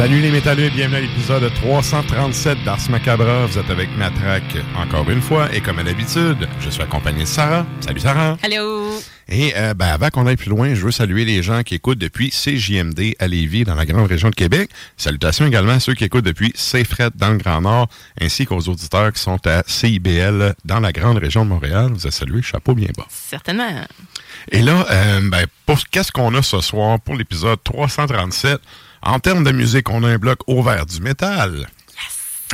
Salut les métalleux, bienvenue à l'épisode 337 d'Ars Macabra. Vous êtes avec Matraque encore une fois et comme à l'habitude, je suis accompagné de Sarah. Salut Sarah. Hello! Et euh, ben, avant qu'on aille plus loin, je veux saluer les gens qui écoutent depuis CJMD à Lévis dans la grande région de Québec. Salutations également à ceux qui écoutent depuis Saint-Fred dans le Grand Nord, ainsi qu'aux auditeurs qui sont à CIBL dans la grande région de Montréal. Vous êtes salués, chapeau bien bas. Certainement. Et là, euh, ben, pour qu'est-ce qu'on a ce soir pour l'épisode 337? En termes de musique, on a un bloc au vert du métal.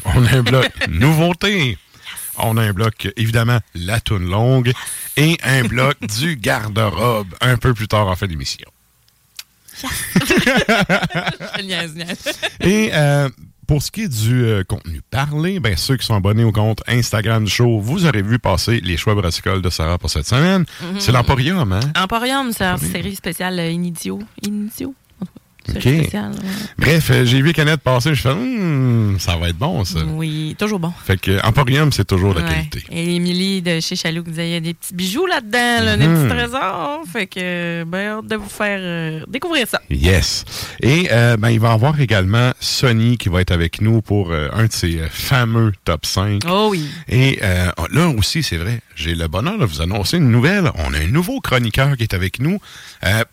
On a un bloc nouveauté. On a un bloc, évidemment, la toune longue. Et un bloc du garde-robe un peu plus tard en fin d'émission. Et euh, pour ce qui est du euh, contenu parlé, ben, ceux qui sont abonnés au compte Instagram du show, vous aurez vu passer les choix brassicoles de Sarah pour cette semaine. C'est l'Emporium, hein? Emporium, c'est une série spéciale euh, Inidio. Inidio? Spécial. ouais. Bref, euh, j'ai vu Canette passer, je fais, Hum, ça va être bon, ça. Oui, toujours bon. Fait que Emporium, c'est toujours de Ouais. qualité. Et Émilie de chez Chaloux disait il y a des petits bijoux là-dedans, là, des petits trésors. Fait que, ben, hâte de vous faire euh, découvrir ça. Yes. Et euh, ben, il va y avoir également Sony qui va être avec nous pour euh, un de ses fameux top 5. Oh oui. Et euh, là aussi, c'est vrai, j'ai le bonheur de vous annoncer une nouvelle. On a un nouveau chroniqueur qui est avec nous.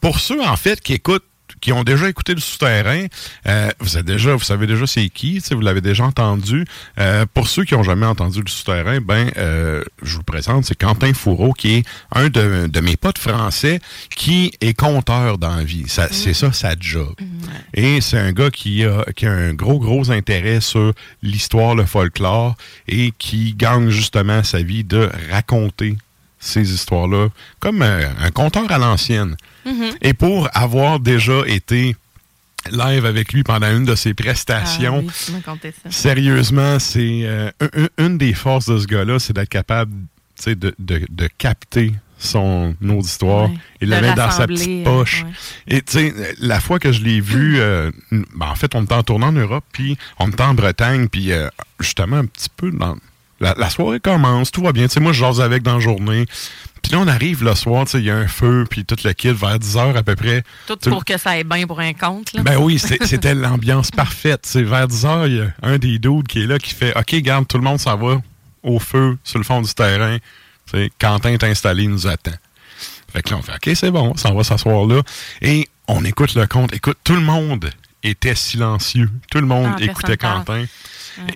Pour ceux, en fait, qui écoutent qui ont déjà écouté le souterrain, euh, vous êtes déjà, vous savez déjà c'est qui, vous l'avez déjà entendu. Euh, pour ceux qui ont jamais entendu le souterrain, ben, euh, je vous présente, c'est Quentin Fourreau, qui est un de, de mes potes français, qui est conteur dans la vie. Ça, C'est ça sa job. Et c'est un gars qui a, qui a un gros, gros intérêt sur l'histoire, le folklore, et qui gagne justement sa vie de raconter ces histoires-là comme un, un conteur à l'ancienne. Et pour avoir déjà été live avec lui pendant une de ses prestations, Ah, oui, ça. sérieusement, c'est euh, un- un- une des forces de ce gars-là, c'est d'être capable de, de, de capter son auditoire Ouais. et De le mettre dans sa petite euh, poche. ouais. Et tu sais, la fois que je l'ai vu, euh, ben, en fait, on était en tournant en Europe, puis on était en Bretagne, puis euh, justement un petit peu dans la, la soirée commence, tout va bien. Tu sais, moi, je jase avec dans la journée. Puis là, on arrive le soir, tu sais, il y a un feu, puis tout le kit vers 10 heures à peu près. Tout Tu- pour que ça aille bien pour un compte. Là. Ben oui, c'était l'ambiance parfaite. C'est vers 10 heures, il y a un des dudes qui est là qui fait OK, garde, tout le monde s'en va au feu sur le fond du terrain. Tu sais, Quentin est installé, il nous attend. Fait que là, on fait OK, c'est bon, on s'en va s'asseoir là. Et on écoute le compte. Écoute, tout le monde était silencieux. Tout le monde Ah, écoutait parle. Quentin.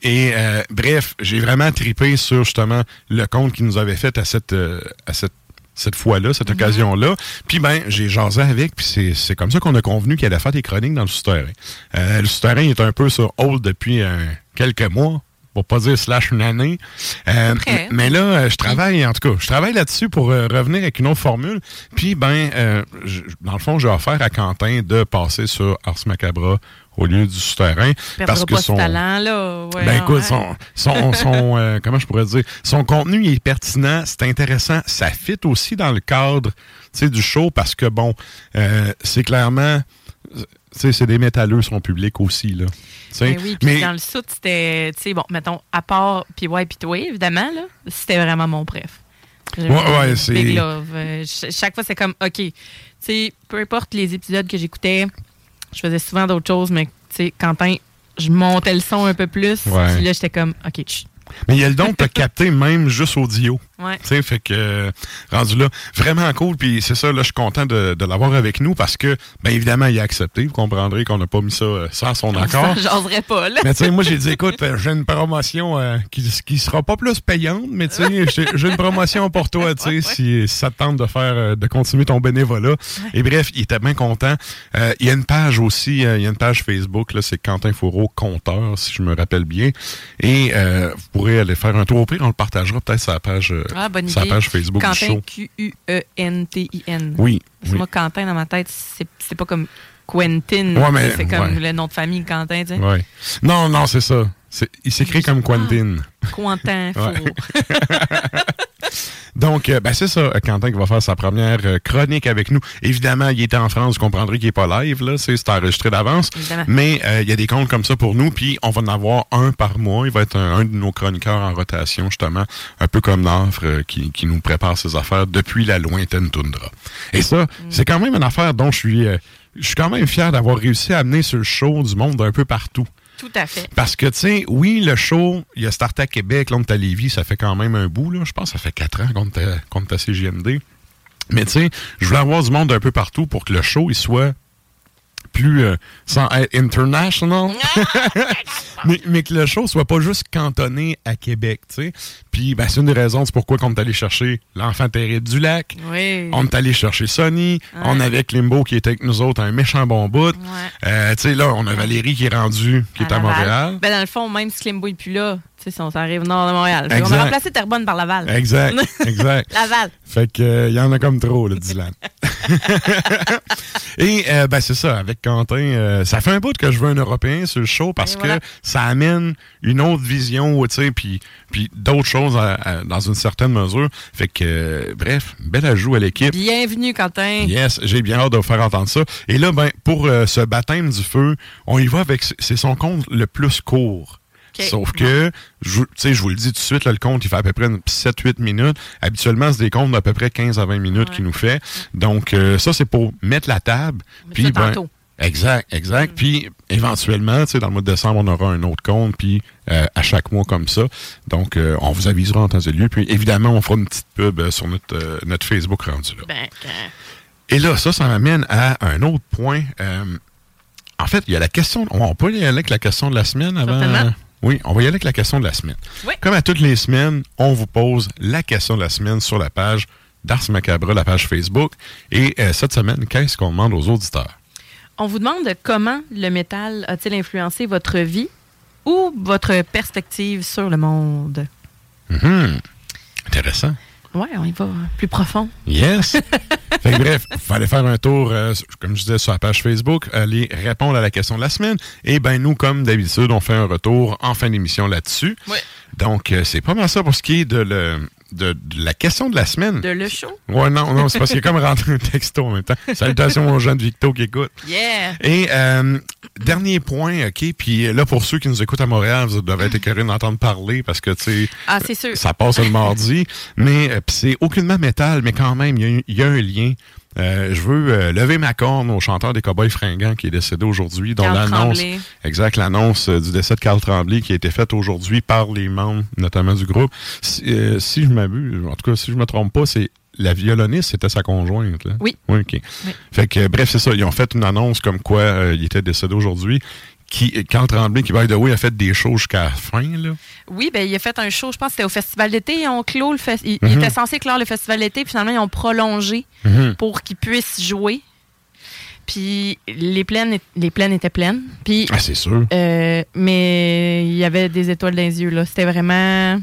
Et euh, bref, j'ai vraiment tripé sur justement le compte qu'il nous avait fait à cette, euh, à cette, cette fois-là, cette occasion-là. Puis ben, j'ai jasé avec, puis c'est- c'est comme ça qu'on a convenu qu'il allait faire des chroniques dans le souterrain. Euh, le souterrain est un peu sur hold depuis euh, quelques mois. Pour pas dire slash une année. Euh, près. mais là, euh, je travaille, en tout cas, je travaille là-dessus pour euh, revenir avec une autre formule. Puis, ben, euh, je- dans le fond, j'ai offert à Quentin de passer sur Ars Macabra au lieu du souterrain. Perdra pas ce talent, là. Ouais, Ben écoute, ouais. son, son, son, euh, comment je pourrais dire, son contenu il est pertinent, c'est intéressant, ça fit aussi dans le cadre, tu sais, du show parce que bon, euh, c'est clairement, sais, c'est des métalleux son public aussi là. Ben oui, puis dans le sud, c'était, tu sais, bon, mettons, à part puis ouais, puis toi, évidemment, là, c'était vraiment mon préf. Ouais, ouais, Big c'est- Love. Euh, ch- chaque fois, c'est comme, OK, tu sais, peu importe les épisodes que j'écoutais, je faisais souvent d'autres choses, mais, tu sais, Quentin, je montais le son un peu plus. Puis là, j'étais comme, OK. Mais il y a le don de te capter même juste audio. Ouais. Tu sais, fait que, euh, rendu là, vraiment cool. Puis c'est ça, là, je suis content de, de l'avoir avec nous parce que, bien évidemment, il a accepté. Vous comprendrez qu'on n'a pas mis ça euh, sans son accord. J'oserais pas, là. Mais tu sais, moi, j'ai dit, écoute, euh, j'ai une promotion euh, qui, qui sera pas plus payante, mais tu sais, j'ai- une promotion pour toi, tu sais, si, si ça te tente de faire, euh, de continuer ton bénévolat. Et bref, il était bien content. Euh, il y a une page aussi, euh, il y a une page Facebook, là, c'est Quentin Fourreau, compteur, si je me rappelle bien. Et euh, vous pourrez aller faire un tour au pire, on le partagera peut-être sur la page, euh, Ah, bonne la idée. page Facebook du Quentin, show. Q-U-E-N-T-I-N. Oui. Parce que oui. moi, Quentin, dans ma tête, c'est pas comme Quentin. Ouais, mais- c'est comme ouais. le nom de famille Quentin, tu sais. Ouais. Non, non, c'est ça. C'est- Il s'écrit comme Quentin. Quentin Ouais. Four. Donc, euh, ben c'est ça, euh, Quentin qui va faire sa première euh, chronique avec nous. Évidemment, il était en France, vous comprendrez qu'il n'est pas live, là, c'est enregistré d'avance. Mais euh, il y a des comptes comme ça pour nous, puis on va en avoir un par mois. Il va être un, un de nos chroniqueurs en rotation, justement, un peu comme Nafre, euh, qui, qui nous prépare ses affaires depuis la lointaine toundra. Et ça, c'est quand même une affaire dont je suis, euh, je suis quand même fier d'avoir réussi à amener sur le show du monde d'un peu partout. Tout à fait. Parce que, tu sais, oui, le show, il y a Start à Québec, là, à Lévis, ça fait quand même un bout, là. Je pense ça fait quatre ans qu'on est à CGMD. Mais, tu sais, je voulais avoir du monde un peu partout pour que le show, il soit plus, euh, sans être international, mais, mais que le show soit pas juste cantonné à Québec, tu sais. Puis, ben, c'est une des raisons, c'est pourquoi qu'on est allé chercher l'enfant terrible du lac. Oui. On est allé chercher Sonny. On avait Klimbo qui était avec nous autres, un méchant bon bout. Euh, tu sais, là, on a Valérie qui est rendue, qui est à. Montréal. Ben, dans le fond, même si Klimbo n'est plus là, si on s'arrive nord de Montréal. On a remplacé Terrebonne par Laval. Exact, exact. Laval. Fait que il y en a comme trop, là, Dylan. Et euh, ben c'est ça, avec Quentin, euh, ça fait un bout que je veux un Européen sur le show parce que ça amène une autre vision, tu sais, puis puis d'autres choses à- à- dans une certaine mesure. Fait que euh, bref, bel ajout à l'équipe. Bienvenue, Quentin. Yes, j'ai bien hâte de vous faire entendre ça. Et là, ben, pour euh, ce baptême du feu, on y va avec, c'est son compte le plus court. Sauf que, je, tu sais, je vous le dis tout de suite, là, le compte, il fait à peu près 7-8 minutes. Habituellement, c'est des comptes d'à peu près 15 à 20 minutes qu'il nous fait. Donc, euh, ça, c'est pour mettre la table. Ça ben. Exact, exact. Puis, éventuellement, tu sais, dans le mois de décembre, on aura un autre compte, puis euh, à chaque mois comme ça. Donc, euh, on vous avisera en temps et lieu. Puis, évidemment, on fera une petite pub euh, sur notre, notre Facebook rendu là. Ben, euh, Et là, ça, ça m'amène à un autre point. En fait, il y a la question. On peut y aller avec la question de la semaine avant. Oui, on va y aller avec la question de la semaine. Oui. Comme à toutes les semaines, on vous pose la question de la semaine sur la page d'Ars Macabre, la page Facebook. Et euh, cette semaine, qu'est-ce qu'on demande aux auditeurs? on vous demande comment le métal a-t-il influencé votre vie ou votre perspective sur le monde? Mhm. Intéressant. Ouais, on y va plus profond. Yes. fait que bref, il fallait faire un tour, euh, comme je disais, sur la page Facebook, aller répondre à la question de la semaine. Et ben nous, comme d'habitude, on fait un retour en fin d'émission là-dessus. Ouais. Donc, euh, c'est pas mal ça pour ce qui est de, le, de, de la question de la semaine. De le show? Ouais, non, non, c'est parce qu'il y a comme rentré un texto en même temps. Salutations aux jeunes Victo qui écoutent. Yeah! Et euh, dernier point, OK? Puis là, pour ceux qui nous écoutent à Montréal, vous devez être écœurés d'entendre parler parce que, tu sais, Ah, c'est sûr. ça passe le mardi. Mais euh, c'est aucunement métal, mais quand même, y il y, a un lien. Euh, je veux euh, lever ma corne au chanteur des Cowboys fringants qui est décédé aujourd'hui, dont l'annonce, exact, l'annonce euh, du décès de Carl Tremblay qui a été faite aujourd'hui par les membres, notamment du groupe. Si, euh, si je m'abuse, en tout cas, si je me trompe pas, c'est la violoniste, c'était sa conjointe. Là. Oui. Oui, OK. Oui. Fait que, bref, c'est ça. Ils ont fait une annonce comme quoi euh, il était décédé aujourd'hui. Qui, Carl Tremblay, qui, by the way, a fait des shows jusqu'à la fin, là. Oui, ben il a fait un show, je pense que c'était au Festival d'été. Ils ont clos le fes- il, Mhm. il était censé clore le Festival d'été, puis finalement, ils ont prolongé Mhm. pour qu'il puisse jouer. Puis les plaines, les plaines étaient pleines. Puis, Ah, c'est sûr. euh, mais il y avait des étoiles dans les yeux. là. C'était vraiment.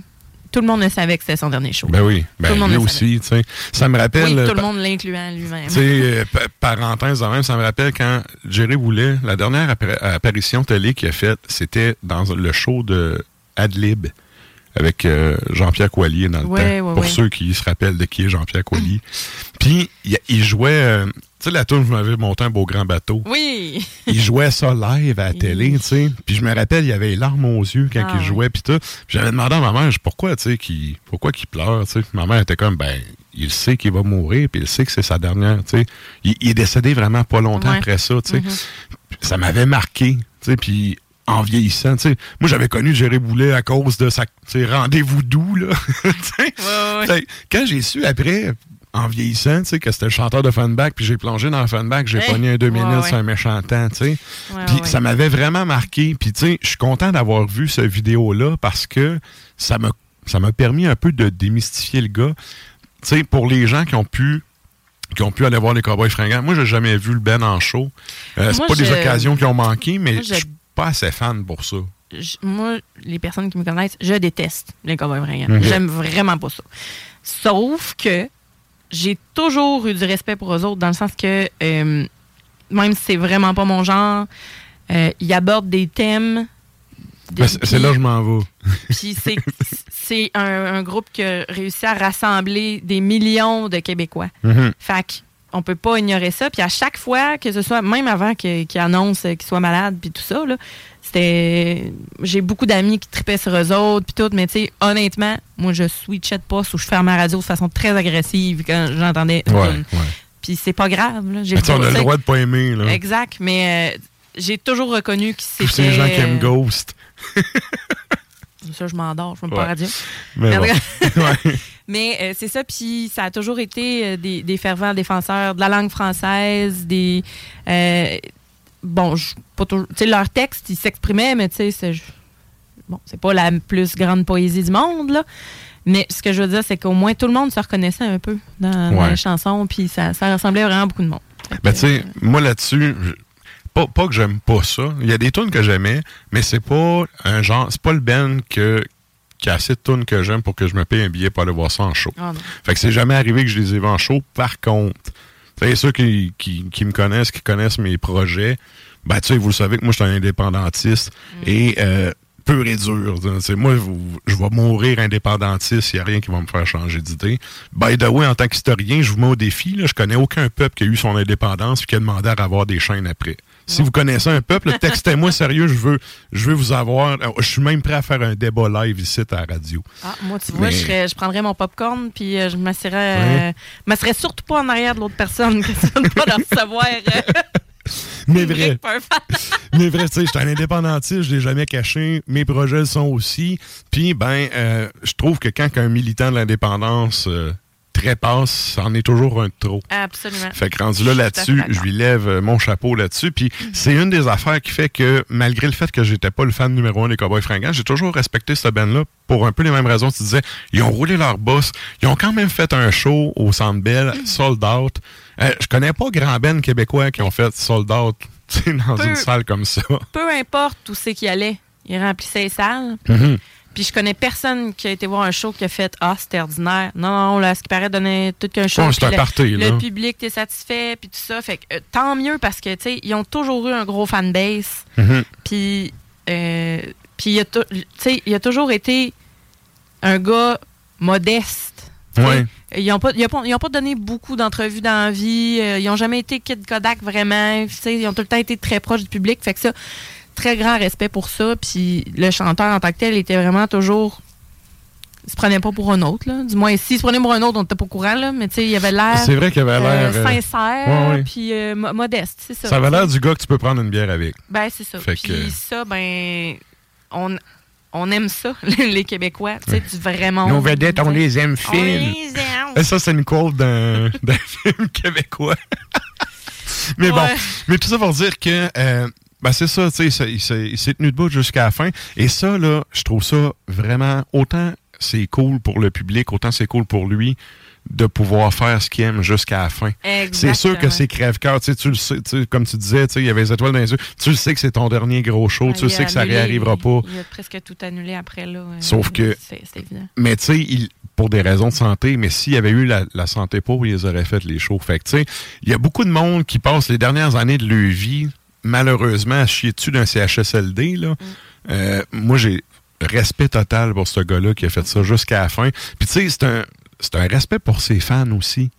Tout le monde le savait que c'était son dernier show. Ben oui. Ben, Tout le monde lui le aussi, tu sais. Ça me rappelle. oui, euh, tout le monde l'incluant lui-même. Tu sais, euh, pa- parenthèse de même, ça me rappelle quand Jerry Boulet, la dernière apparition télé qu'il a faite, c'était dans le show de Adlib avec euh, Jean-Pierre Coilier dans le Ouais, temps. ouais, pour ouais. ceux qui se rappellent de qui est Jean-Pierre Coilier. Puis, il, il jouait, euh, tu sais, la tourne, je m'avais monté un beau grand bateau. Oui. il jouait ça live à la télé, tu sais. Puis je me rappelle, il avait les larmes aux yeux quand Ah il ouais. jouait, puis tout. J'avais demandé à ma mère, pourquoi, tu sais, qu'il, pourquoi qu'il pleure, tu sais. Ma mère était comme, ben, il sait qu'il va mourir, puis il sait que c'est sa dernière, tu sais. Il, il est décédé vraiment pas longtemps Ouais. après ça, tu sais. Mhm. Ça m'avait marqué, tu sais, puis en vieillissant, tu sais. Moi, j'avais connu Jerry Boulet à cause de sa, tu sais, rendez-vous doux, là. Ouais, ouais. Quand j'ai su après, en vieillissant, tu sais, que c'était le chanteur de Funback, puis j'ai plongé dans Funback, j'ai Hey! pogné un deux minutes ouais. sur un méchant temps, tu sais. Ouais, Puis ça m'avait vraiment marqué. Puis tu sais, je suis content d'avoir vu cette vidéo-là parce que ça m'a ça m'a permis un peu de démystifier le gars. Tu sais, pour les gens qui ont pu qui ont pu aller voir les Cowboys fringants. Moi, j'ai jamais vu le Ben en show. Euh, c'est pas des occasions qui ont manqué, mais Moi, je suis pas assez fan pour ça. je- moi, les personnes qui me connaissent, je déteste les cowboys fringants. J'aime vraiment pas ça. Sauf que j'ai toujours eu du respect pour eux autres, dans le sens que euh, même si c'est vraiment pas mon genre, euh, ils abordent des thèmes. de- Ben, c'est là que je m'en vais. Puis c'est, un, un groupe qui a réussi à rassembler des millions de Québécois. Mhm. Fait que on peut pas ignorer ça. Puis à chaque fois que ce soit, même avant qu'ils annoncent qu'ils soient malades, puis tout ça, là, c'était. J'ai beaucoup d'amis qui tripaient sur eux autres, puis tout, mais tu sais, honnêtement, moi, je switchais de poste ou je fermais ma radio de façon très agressive quand j'entendais Ouais. Puis c'est pas grave, là. J'ai on a le droit de pas aimer, là. Exact, mais euh, j'ai toujours reconnu que c'était. Tous ces gens qui aiment Ghost. Ça, je m'endors, je me Ouais. pas radio. Mais bon. euh, c'est ça, puis ça a toujours été euh, des, des fervents défenseurs de la langue française, des... euh, bon, pas toujours... Tu sais, leur texte, ils s'exprimaient, mais tu sais, c'est... Bon, c'est pas la plus grande poésie du monde, là. Mais ce que je veux dire, c'est qu'au moins tout le monde se reconnaissait un peu dans, les chansons, puis ça, ça ressemblait vraiment à beaucoup de monde. Ben, tu sais, moi là-dessus, pas, pas que j'aime pas ça. Il y a des tunes que j'aimais, mais c'est pas un genre, c'est pas le band que, qui a assez de tunes que j'aime pour que je me paye un billet pour aller voir ça en show. ah. Fait que c'est jamais arrivé que je les ai vus en show. Par contre, sais, ceux qui, qui, qui me connaissent, qui connaissent mes projets, ben, tu sais, vous le savez que moi, je suis un indépendantiste et euh, pur et dur. Moi, je vais mourir indépendantiste, il n'y a rien qui va me faire changer d'idée. By the way, en tant qu'historien, je vous mets au défi, là, je connais aucun peuple qui a eu son indépendance et qui a demandé à avoir des chaînes après. Si vous connaissez un peuple, textez-moi sérieux, je veux, je veux vous avoir. Je suis même prêt à faire un débat live ici à la radio. Ah, moi, tu vois, Mais- je, serais- je prendrais mon popcorn, puis euh, je m'assurerais... Ouais. euh, surtout pas en arrière de l'autre personne, que ça ne pas de recevoir... euh, Mais vrai. Mais vrai, tu sais, je suis un indépendantiste, je l'ai jamais caché. Mes projets le sont aussi. Puis, ben, euh, je trouve que quand un militant de l'indépendance euh, trépasse, c'en est toujours un de trop. Absolument. Fait que rendu là là-dessus, je lui lève euh, mon chapeau là-dessus. Puis c'est une des affaires qui fait que, malgré le fait que j'étais pas le fan numéro un des Cowboys fringants, j'ai toujours respecté cette band-là pour un peu les mêmes raisons. Tu disais, ils ont roulé leur boss, ils ont quand même fait un show au Centre Bell, Mm. sold out. Euh, je connais pas grand band québécois qui ont fait sold out dans Peu. une salle comme ça. Peu importe où c'est qu'il allait, il remplissait les salles. Mhm. Puis je connais personne qui a été voir un show qui a fait Ah, c'était ordinaire. Non, non, là, ce qui paraît donner tout qu'un show. Ouais, c'est un le, party, là. le public était satisfait, puis tout ça. Fait que euh, tant mieux parce que, tu sais, ils ont toujours eu un gros fanbase. Mhm. Puis, euh, puis il a, tu sais, il a toujours été un gars modeste. Ouais. Ils n'ont pas, ils ont pas, ils ont pas donné beaucoup d'entrevues dans la vie. euh, ils n'ont jamais été Kid Kodak vraiment. Tu sais, Ils ont tout le temps été très proches du public. Fait que ça, très grand respect pour ça. Puis le chanteur en tant que tel était vraiment toujours. Il se prenait pas pour un autre, là. Du moins, s'il se prenait pour un autre, on n'était pas au courant, là. Mais tu sais, il avait l'air. C'est vrai qu'il avait l'air. euh, euh, sincère, ouais, ouais. puis euh, mo- modeste, c'est ça. ça avait l'air du gars que tu peux prendre une bière avec. Ben, c'est ça. Puis que- ça, ben, on, on aime ça, les Québécois. Tu sais, du vraiment. Nos vedettes, on les aime On fines. les aime. Et ça, c'est une quote d'un film québécois. mais bon, mais tout ça pour dire que euh, ben c'est ça, tu sais, il s'est tenu debout jusqu'à la fin. Et ça, là, je trouve ça vraiment autant c'est cool pour le public, autant c'est cool pour lui de pouvoir faire ce qu'il aime jusqu'à la fin. C'est sûr que c'est crève-cœur. Tu sais, tu le sais, tu sais, comme tu disais, tu sais, il y avait les étoiles dans les yeux. Tu le sais que c'est ton dernier gros show. Tu a sais que ça réarrivera pas. Il a presque tout annulé après, là. Sauf que- C'est évident. Mais tu sais, il- pour des raisons de santé, mais s'il y avait eu la, la santé pour, ils auraient fait les shows. Fait que tu sais, il y a beaucoup de monde qui passe les dernières années de leur vie, malheureusement, à chier dessus d'un CHSLD. Là. Euh, moi, j'ai respect total pour ce gars-là qui a fait ça jusqu'à la fin. Puis tu sais, c'est un, respect pour ses fans aussi.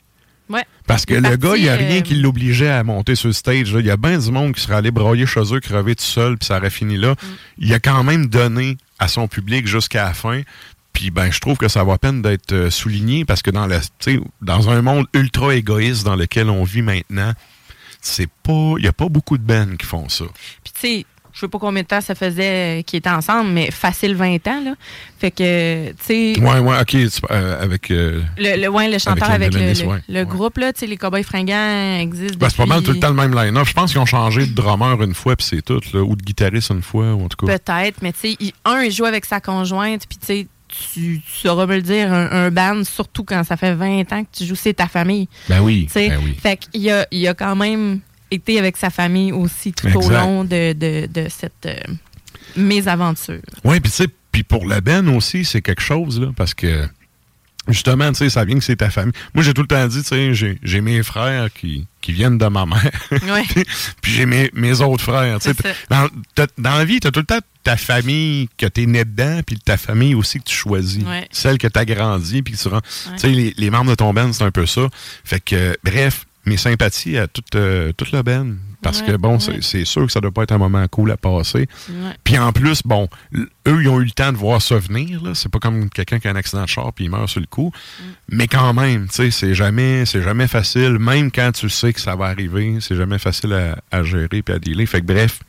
Ouais. Parce que le parti, gars, il n'y a rien euh, qui l'obligeait à monter sur le stage. Il y a bien du monde qui serait allé broyer chez eux, crever tout seul, puis ça aurait fini là. Il a quand même donné à son public jusqu'à la fin. Puis ben, je trouve que ça vaut la peine d'être euh, souligné parce que la, dans un monde ultra égoïste dans lequel on vit maintenant, c'est pas. Il n'y a pas beaucoup de bands qui font ça. Puis, tu sais, je sais pas combien de temps ça faisait qu'ils étaient ensemble, mais facile 20 ans, là. Fait que, tu sais. Ouais, ouais, ok. euh, avec. euh, Le, le, ouais, le chanteur Avec le, le- ouais. le Ouais. groupe, là, tu sais, les Cowboys fringants existent. ben, c'est pas mal tout le temps le même line-up. Je pense qu'ils ont changé de drummer une fois, puis c'est tout. là, ou de guitariste une fois, ou en tout cas. Peut-être, mais tu sais, un, il joue avec sa conjointe, puis tu sais, tu tu sauras me le dire, un, un band, surtout quand ça fait 20 ans que tu joues, c'est ta famille. Ben oui. Ben oui. Fait qu'il a, il a quand même été avec sa famille aussi tout au long de, de, de cette euh, mésaventure. Oui, puis tu sais, puis pour le Ben aussi, c'est quelque chose, là, parce que justement, tu sais, ça vient que c'est ta famille. Moi, j'ai tout le temps dit, tu sais, j'ai- mes frères qui, qui viennent de ma mère. Puis j'ai mes, mes autres frères. tu sais. Dans, la vie, tu as tout le temps ta famille que tu es né dedans, puis ta famille aussi que tu choisis. Ouais. Celle que tu as grandi, puis que tu rends. Ouais. Tu sais, les, les membres de ton Ben, c'est un peu ça. Fait que, euh, bref, mes sympathies à toute, euh, toute le Ben. Parce Ouais, que, bon, ouais. c'est- sûr que ça doit pas être un moment cool à passer. Puis en plus, bon, eux, ils ont eu le temps de voir ça venir. C'est pas comme quelqu'un qui a un accident de char puis il meurt sur le coup. Mais quand même, tu sais, c'est jamais, jamais facile. Même quand tu sais que ça va arriver, c'est jamais facile à, à gérer puis à dealer. Fait que bref,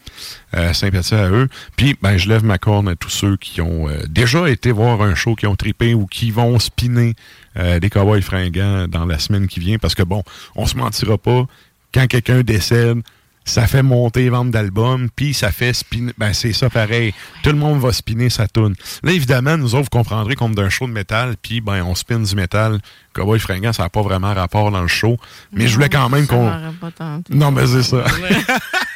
euh, sympathie à eux. Puis, ben, je lève ma corne à tous ceux qui ont euh, déjà été voir un show, qui ont trippé ou qui vont spinner euh, des cowboys fringants dans la semaine qui vient. Parce que bon, on se mentira pas. Quand quelqu'un décède, ça fait monter les ventes d'albums, puis ça fait spinner. Ben, c'est ça pareil. Tout le monde va spinner sa tune. Là, évidemment, nous autres, vous comprendrez comme d'un show de métal, puis ben, on spin du métal. Cowboy fringant, ça n'a pas vraiment rapport dans le show. Mais je voulais quand même qu'on. Non, mais c'est ça.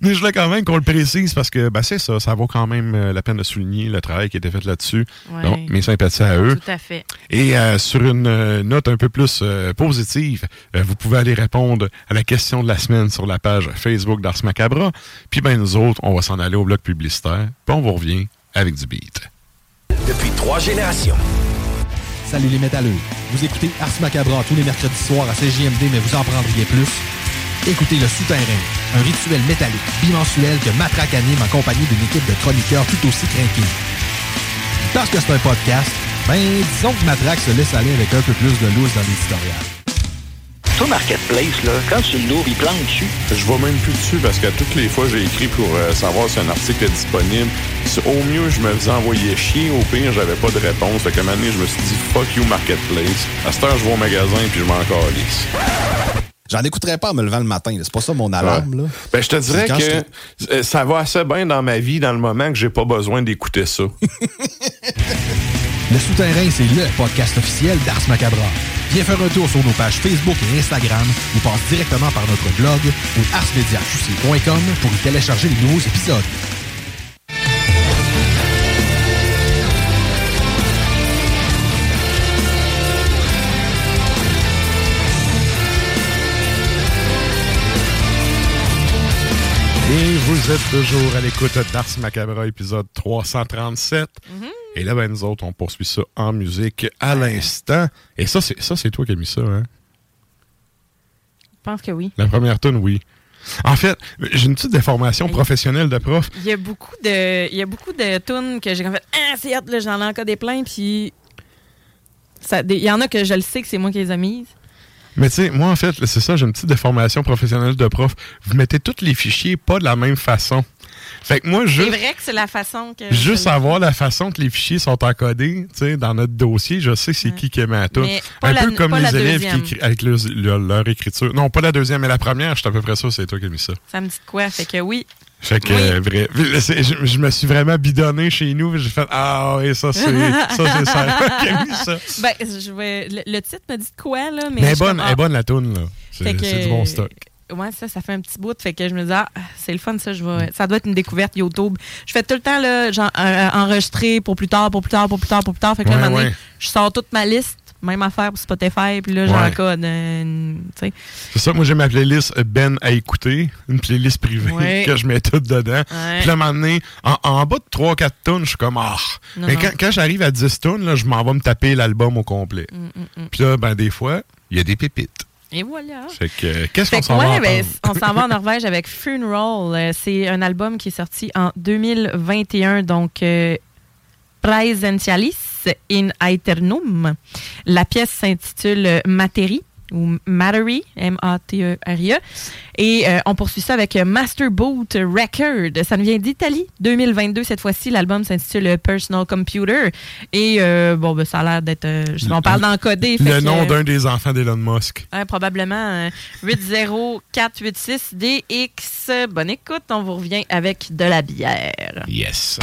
Mais je voulais quand même qu'on le précise parce que ben, c'est ça, ça vaut quand même euh, la peine de souligner le travail qui a été fait là-dessus. Ouais. Donc, mes sympathies à eux. Tout à fait. Et euh, sur une euh, note un peu plus euh, positive, euh, vous pouvez aller répondre à la question de la semaine sur la page Facebook d'Ars Macabra. Puis ben nous autres, on va s'en aller au bloc publicitaire. Puis on vous revient avec du beat. Depuis trois générations. Salut les métalleux. Vous écoutez Ars Macabra tous les mercredis soirs à CJMD, mais vous en prendriez plus. Écoutez Le Souterrain, un rituel métallique bimensuel que Matraque anime en compagnie d'une équipe de chroniqueurs tout aussi craqués. Parce que c'est un podcast, ben disons que Matraque se laisse aller avec un peu plus de loose dans l'éditorial. Toi, Marketplace, là, quand tu l'ouvres, il plante dessus? Je vais même plus dessus parce que toutes les fois, j'ai écrit pour euh, savoir si un article est disponible. Au mieux, je me faisais envoyer chier. Au pire, j'avais pas de réponse. Fait qu'à un moment donné, je me suis dit, fuck you, Marketplace. À cette heure, je vais au magasin puis je m'en calisse. J'en écouterais pas en me levant le matin. C'est pas ça mon alarme. Là. Ben, je te dirais que euh, ça va assez bien dans ma vie dans le moment que j'ai pas besoin d'écouter ça. Le Souterrain, c'est le podcast officiel d'Ars Macabra. Viens faire un tour sur nos pages Facebook et Instagram ou passe directement par notre blog ou arsmediaqc.com pour y télécharger les nouveaux épisodes. Vous êtes toujours à l'écoute d'Ars Macabra, épisode 337. Et là, ben, nous autres, on poursuit ça en musique à l'instant. Et ça, c'est ça, c'est toi qui as mis ça, hein? Je pense que oui. La première tune, oui. En fait, j'ai une petite déformation professionnelle de prof. Il y a beaucoup de, il y a beaucoup de tunes que j'ai fait, ah, c'est là, j'en ai encore des pleins, puis il y en a que je le sais que c'est moi qui les ai mises. Mais tu sais, moi, en fait, c'est ça, j'ai une petite déformation professionnelle de prof. Vous mettez tous les fichiers pas de la même façon. Fait que moi, C'est juste, vrai que c'est la façon que. juste savoir la façon que les fichiers sont encodés, tu sais, dans notre dossier, je sais c'est qui qui est. Mais pas Un la- peu comme les élèves qui deuxième. écrivent avec le- le- leur écriture. Non, pas la deuxième, mais la première, je suis à peu près sûr, c'est toi qui as mis ça. Ça me dit quoi? Fait que oui. Fait que, euh, vrai, je, je me suis vraiment bidonné chez nous. J'ai fait Ah, oui, ça, c'est ça, ça. qui a mis ça? Ben, je vais. Le, le titre me dit de quoi, là? Mais, Mais elle bonne, comme, elle est bonne, la toune, là. C'est du bon stock. Ouais, ça, ça fait un petit bout. Fait que je me dis, ah, c'est le fun, ça. Je vais, ça doit être une découverte YouTube. Je fais tout le temps, là, genre, euh, enregistrer pour plus tard, pour plus tard, pour plus tard, pour plus tard. Fait que là, Ouais, un moment donné, ouais. je sors toute ma liste, même affaire pour Spotify, puis là, Ouais. j'encode. euh, tu sais. C'est ça, moi j'ai ma playlist Ben à écouter, une playlist privée Ouais. que je mets tout dedans. Ouais. Puis là, à un moment donné, en, en bas de 3-4 tonnes, je suis comme ah. Non, Mais non. quand, quand j'arrive à 10 tonnes, là, je m'en vais me taper l'album au complet. Mm, mm, mm. Puis là, ben des fois, il y a des pépites. Et voilà. Fait que euh, qu'est-ce qu'on s'en va ouais, ben, on s'en va en Norvège avec Funeral. Euh, C'est un album qui est sorti en 2021, donc euh, Praesentialis in Aeternum. La pièce s'intitule Materi ou Mattery, M-A-T-E-R-I-E. Et euh, on poursuit ça avec euh, Master Boot Record. Ça nous vient d'Italie, 2022 cette fois-ci. L'album s'intitule Personal Computer. Et euh, bon, ben, ça a l'air d'être... euh, on parle d'encoder. Le nom d'un des enfants d'Elon Musk. Probablement euh, 80486DX. Bonne écoute, on vous revient avec de la bière. Yes.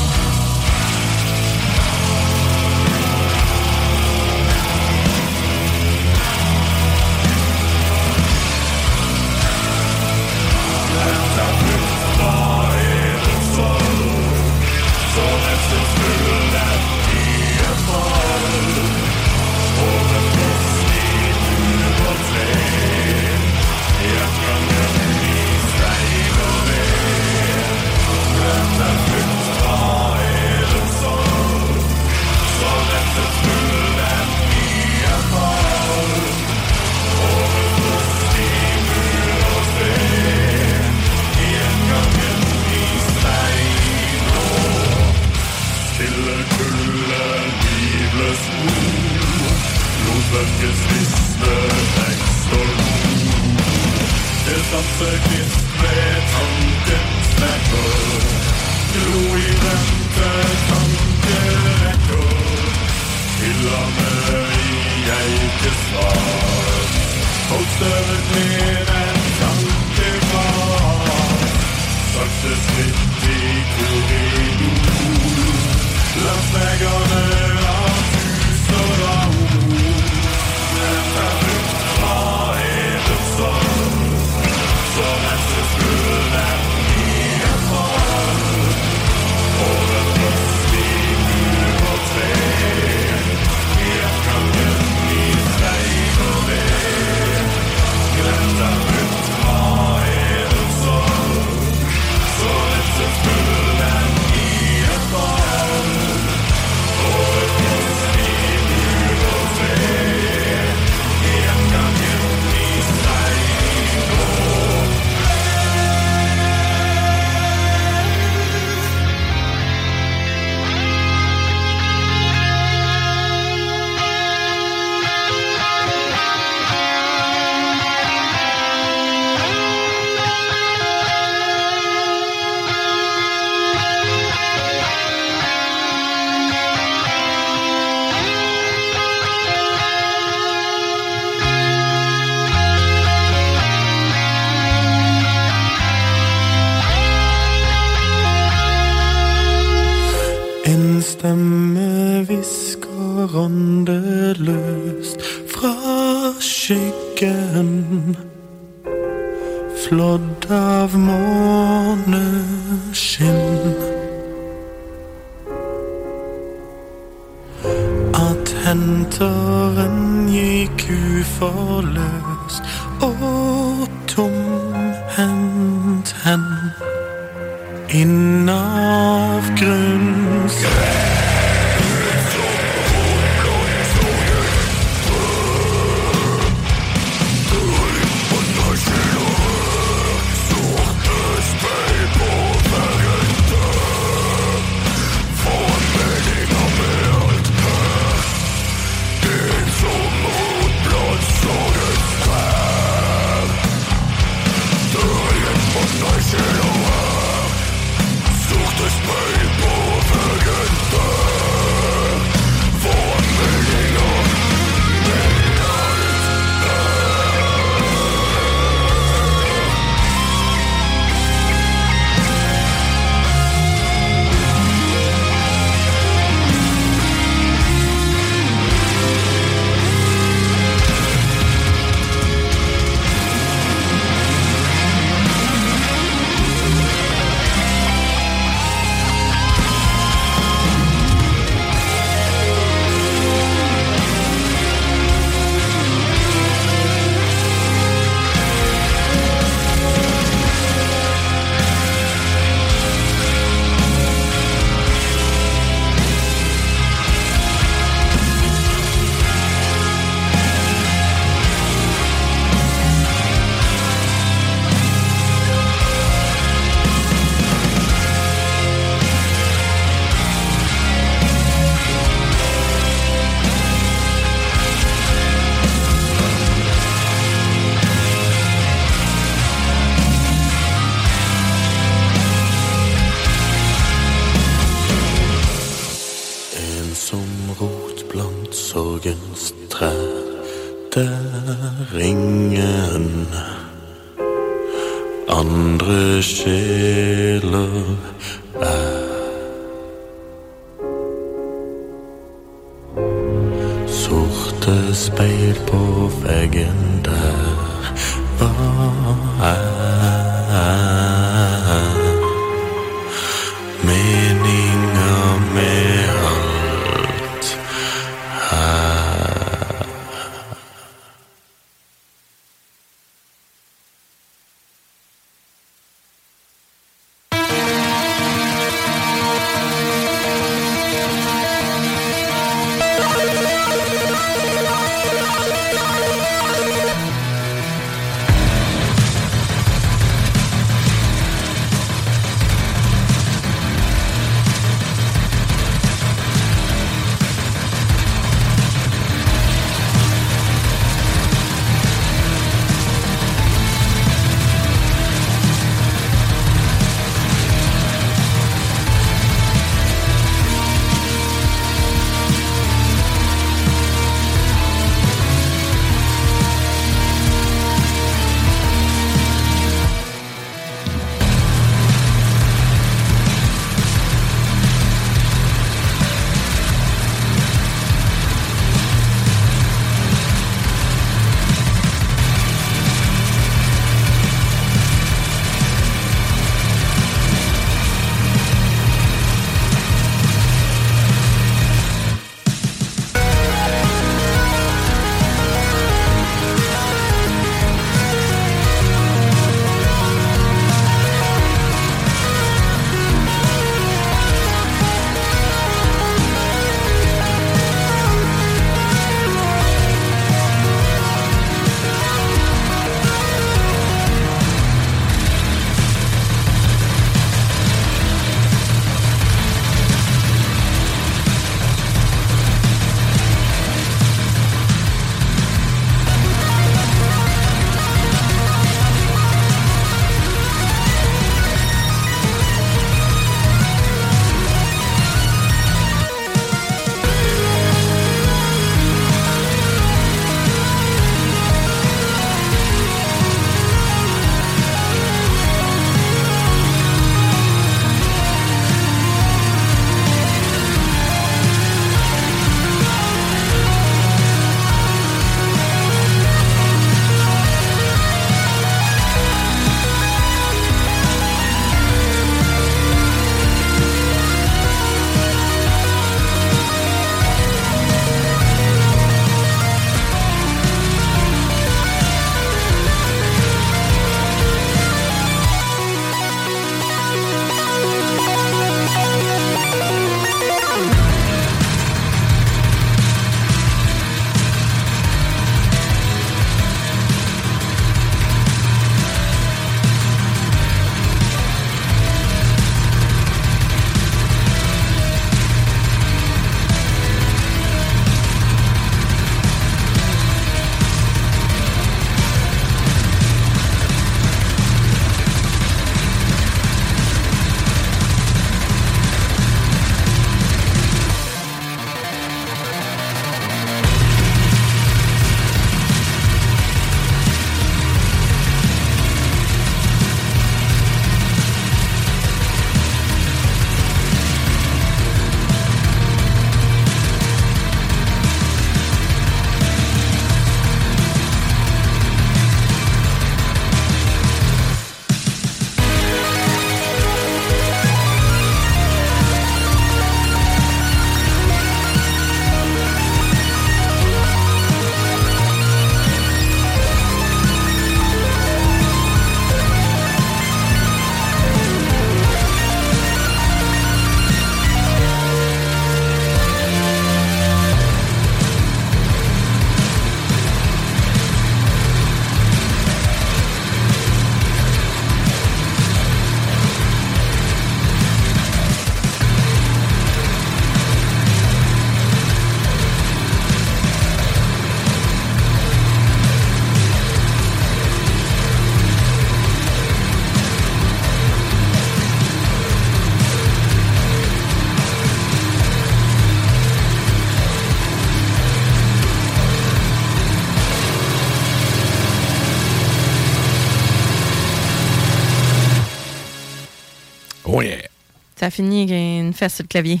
Ça finit avec une fesse sur le clavier.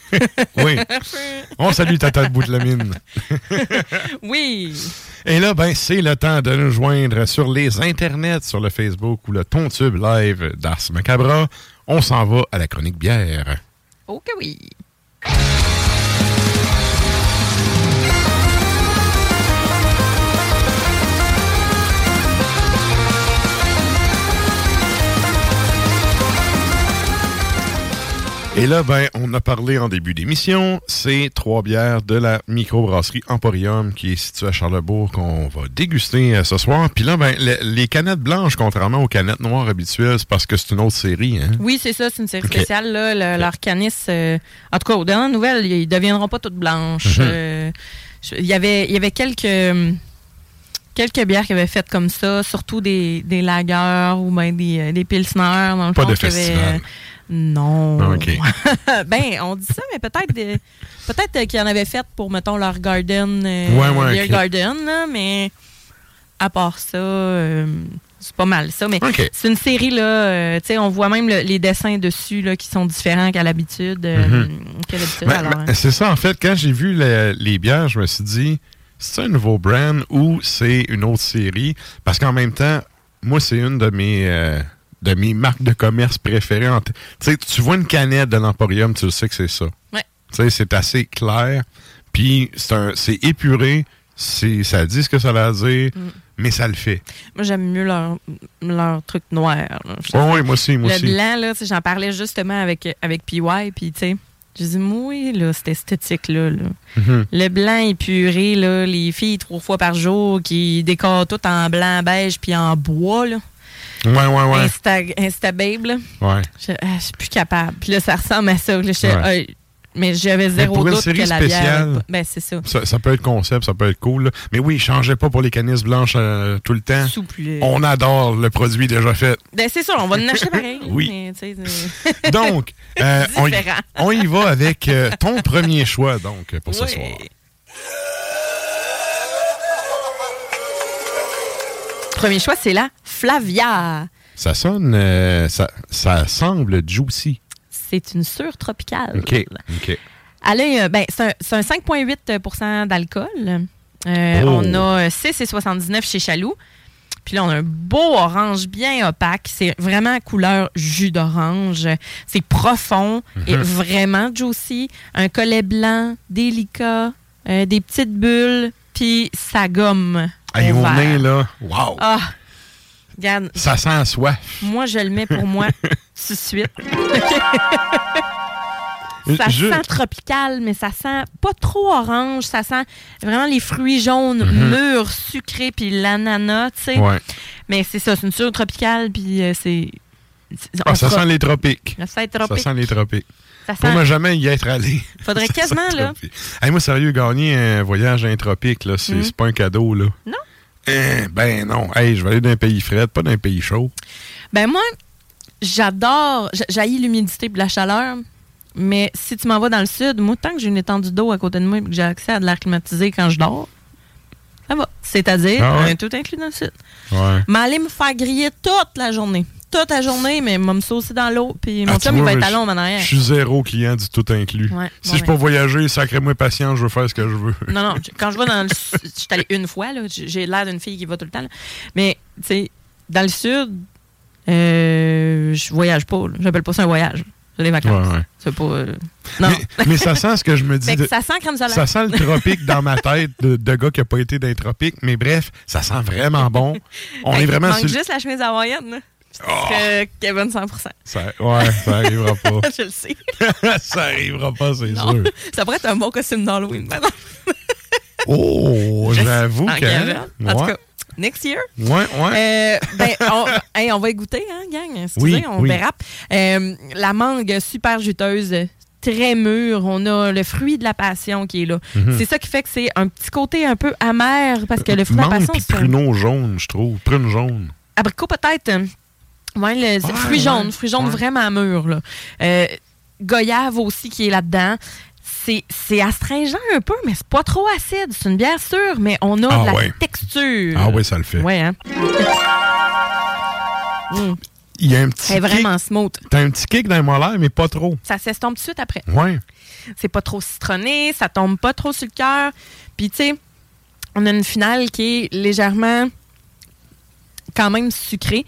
oui. On salue Tata de bout de la mine. oui. Et là, ben, c'est le temps de nous joindre sur les internets, sur le Facebook ou le Tontube Live d'Ars Macabra. On s'en va à la chronique bière. Ok, oui. Et là, ben, on a parlé en début d'émission. C'est trois bières de la microbrasserie Emporium qui est située à Charlebourg qu'on va déguster euh, ce soir. Puis là, ben, le- les canettes blanches, contrairement aux canettes noires habituelles, c'est parce que c'est une autre série. Hein? Oui, c'est ça, c'est une série spéciale. Là, Le- Leur canis, euh, en tout cas, aux dernières nouvelles, ils ne deviendront pas toutes blanches. Mhm. Euh, Il y avait, il y avait quelques, quelques bières qui avaient fait comme ça, surtout des, des lagers ou ben des, des pilsners. Dans le Pas fond, de avaient, festival. Non. OK. ben, on dit ça, mais peut-être peut-être qu'ils en avaient fait pour, mettons, leur garden, euh, Ouais, ouais, garden, là, mais à part ça, euh, c'est pas mal ça. Mais c'est une série, là, euh, tu sais, on voit même le- les dessins dessus, là, qui sont différents qu'à l'habitude. euh, Mhm. Ben, ben, hein. c'est ça, en fait, quand j'ai vu le- les bières, je me suis dit, c'est un nouveau brand ou c'est une autre série? Parce qu'en même temps, moi, c'est une de mes, de mes marques de commerce préférées. Tu sais, tu vois une canette de l'Emporium, tu le sais que c'est ça. Ouais. Tu sais, c'est assez clair. Puis c'est un- c'est épuré. Ça dit ce que ça a à dire, Mm. mais ça le fait. Moi, j'aime mieux leur, leur truc noir. oui, moi aussi, moi le aussi. blanc, là, j'en parlais justement avec, avec PY, puis tu sais, je dis, oui, là, cette esthétique-là, là. Mhm. Le blanc épuré, là, les filles trois fois par jour qui décorent tout en blanc, beige, puis en bois, là. Ouais, ouais, ouais. Insta, Instababe, là. Ouais. Je, ah, je suis plus capable. Puis là, ça ressemble à ça. Là, je- Ouais. ah, mais j'avais Mais zéro pour une doute série que la bière... spéciale, Ben, c'est ça. Ça, ça peut être concept, ça peut être cool. là. Mais oui, changez pas pour les canisses blanches euh, tout le temps. Souple. On adore le produit déjà fait. Ben, c'est ça, on va en acheter pareil. Oui. mais, Donc, euh, on, y, Différent. on y va avec euh, ton premier choix donc pour ce soir. Premier choix, c'est la Flavia. Ça sonne, euh, ça, ça semble juicy. C'est une sûre tropicale. OK. OK. Elle a, euh, ben, c'est un, un 5,8% d'alcool. Euh, Oh. On a 6,79 chez Chaloux. Puis là, on a un beau orange bien opaque. C'est vraiment couleur jus d'orange. C'est profond et Mhm. vraiment juicy. Un collet blanc, délicat, euh, des petites bulles, puis ça gomme. Hey, au là, wow! Ah, regarde, Ça sent soif. moi, je le mets pour moi tout de suite. Ça Je- sent tropical, mais ça sent pas trop orange. Ça sent vraiment les fruits jaunes, Mhm. mûrs, sucrés, puis l'ananas, tu sais. Ouais. Mais c'est ça, c'est une sûre tropicale, puis euh, c'est... Ah, ça sent les tropiques. Ça sent Ça tropique. sent les tropiques. Ça Pour sent- ne jamais y être allé. Faudrait quasiment, là. Hey, moi, sérieux, gagner un voyage intropique, là, c'est c'est pas un cadeau, là. Non. Eh, ben non. Hey, je vais aller d'un pays frais, pas d'un pays chaud. Ben moi, j'adore... J'haïs l'humidité et la chaleur, mais si tu m'en vas dans le sud, moi, tant que j'ai une étendue d'eau à côté de moi et que j'ai accès à de l'air climatisé quand je dors, ça va. C'est-à-dire, Ah ouais? tout inclus dans le sud. Ouais. Mais aller me faire griller toute la journée. Toute la journée, mais m'a me saucer dans l'eau. Puis mon Ah, chum, il va être à l'ombre en arrière. Je suis zéro client du tout inclus. Ouais, si bon, je peux ben. voyager, sacrez-moi patience, je veux faire ce que je veux. Non, non, quand je vais dans le sud, je suis allée une fois, là, j'ai l'air d'une fille qui va tout le temps. là. Mais, tu sais, dans le sud, euh, je voyage pas. J'appelle pas ça un voyage. C'est des vacances. Ouais, ouais. C'est pas. euh, Non. Mais, mais ça sent ce que je me dis. De- ça sent crème solaire. ça sent le tropique dans ma tête de, de gars qui n'a pas été dans les tropiques. Mais bref, ça sent vraiment bon. On est vraiment manque sur. juste la chemise hawaïenne, là. Oh. Que Kevin 100 Ça, ouais, ça arrivera pas. Je le sais. ça arrivera pas, c'est sûr. Ça pourrait être un bon costume d'Halloween, exemple. Oh, j'avoue que. En tout cas, next year. Ouais, ouais. Euh, ben, on, hey, on va y goûter, hein, gang? Excusez, Oui, on oui. dérape. Euh, la mangue super juteuse, très mûre. On a le fruit de la passion qui est là. Mhm. C'est ça qui fait que c'est un petit côté un peu amer parce que le fruit de la passion, c'est un pruneau jaune, je trouve. Prune jaune. abricot peut-être. Ouais, le c'est Ouais, fruit ouais, jaune, fruit jaune ouais. vraiment mûr. Là. Euh, goyave aussi qui est là-dedans. C'est c'est astringent un peu, mais c'est pas trop acide. C'est une bière sûre, mais on a Ah de la ouais. texture. Ah ouais, ça le fait. Ouais, hein? Mm. il y a un petit Elle est vraiment smooth. T'as un petit kick dans les molaires, mais pas trop. Ça s'estompe tout de suite après. Ouais. C'est pas trop citronné, ça tombe pas trop sur le cœur. Puis, tu sais, on a une finale qui est légèrement quand même sucrée.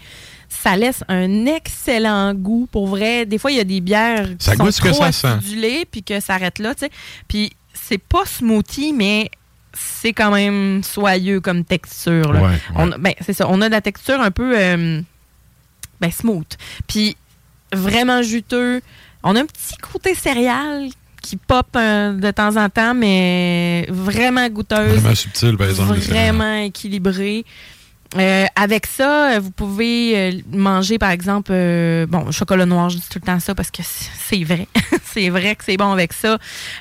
Ça laisse un excellent goût. Pour vrai, des fois, il y a des bières qui Ça sont ce que trop ça sent. puis que ça arrête là, tu sais. Puis, c'est pas smoothie, mais c'est quand même soyeux comme texture. là. Ouais, ouais. On a- ben, c'est ça. On a de la texture un peu euh, ben, smooth. Puis vraiment juteux. On a un petit côté céréal qui pop euh, de temps en temps, mais vraiment goûteuse. Vraiment subtil, par exemple. Vraiment équilibré. Euh, avec ça, euh, vous pouvez euh, manger, par exemple, euh, bon, chocolat noir, je dis tout le temps ça parce que c'est vrai. c'est vrai que c'est bon avec ça.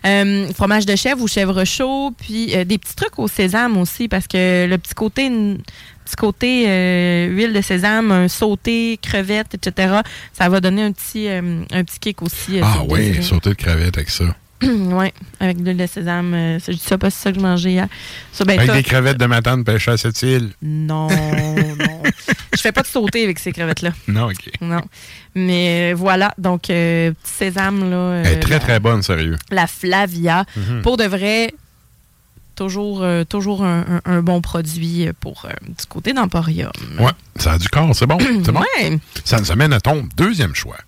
Euh, fromage de chèvre ou chèvre chaud, puis des petits trucs au sésame aussi parce que le petit côté, petit côté huile de sésame, un sauté, crevette, etc., ça va donner un petit, un petit kick aussi. Ah oui, sauter de crevette avec ça. oui, avec de l'huile de sésame. euh, je dis ça que c'est ça que je mangeais hier. Ça, ben, avec des crevettes de ma tante pêchée à cette île. non, non. Je fais pas de sauter avec ces crevettes-là. Non, OK. Non. Mais euh, voilà, donc euh, petit sésame, là. euh, Elle est très, la, très bonne, sérieux. la Flavia. Mhm. Pour de vrai, toujours, euh, toujours un, un- un bon produit pour du côté d'Emporium. Ouais, ça a du corps, c'est bon. C'est bon. Ouais. Ça nous amène à ton deuxième choix.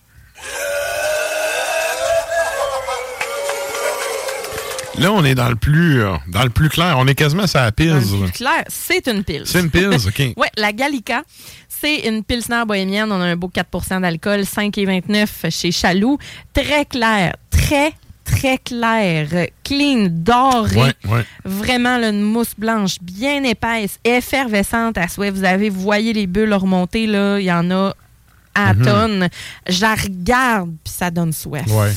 Là, on est dans le plus euh, dans le plus clair. On est quasiment sur la pils. Dans le plus clair, c'est une pile. C'est une pils, OK. Oui, la Gallica, c'est une pilsner bohémienne. On a un beau 4% d'alcool, 5,29 chez Chaloux. Très clair, très, très clair. Clean, doré. Ouais, ouais. Vraiment, là, une mousse blanche bien épaisse, effervescente à souhait. Vous avez, vous voyez les bulles remonter, là. Il y en a à Mhm. tonnes. Je la regarde, puis ça donne soif. Ouais.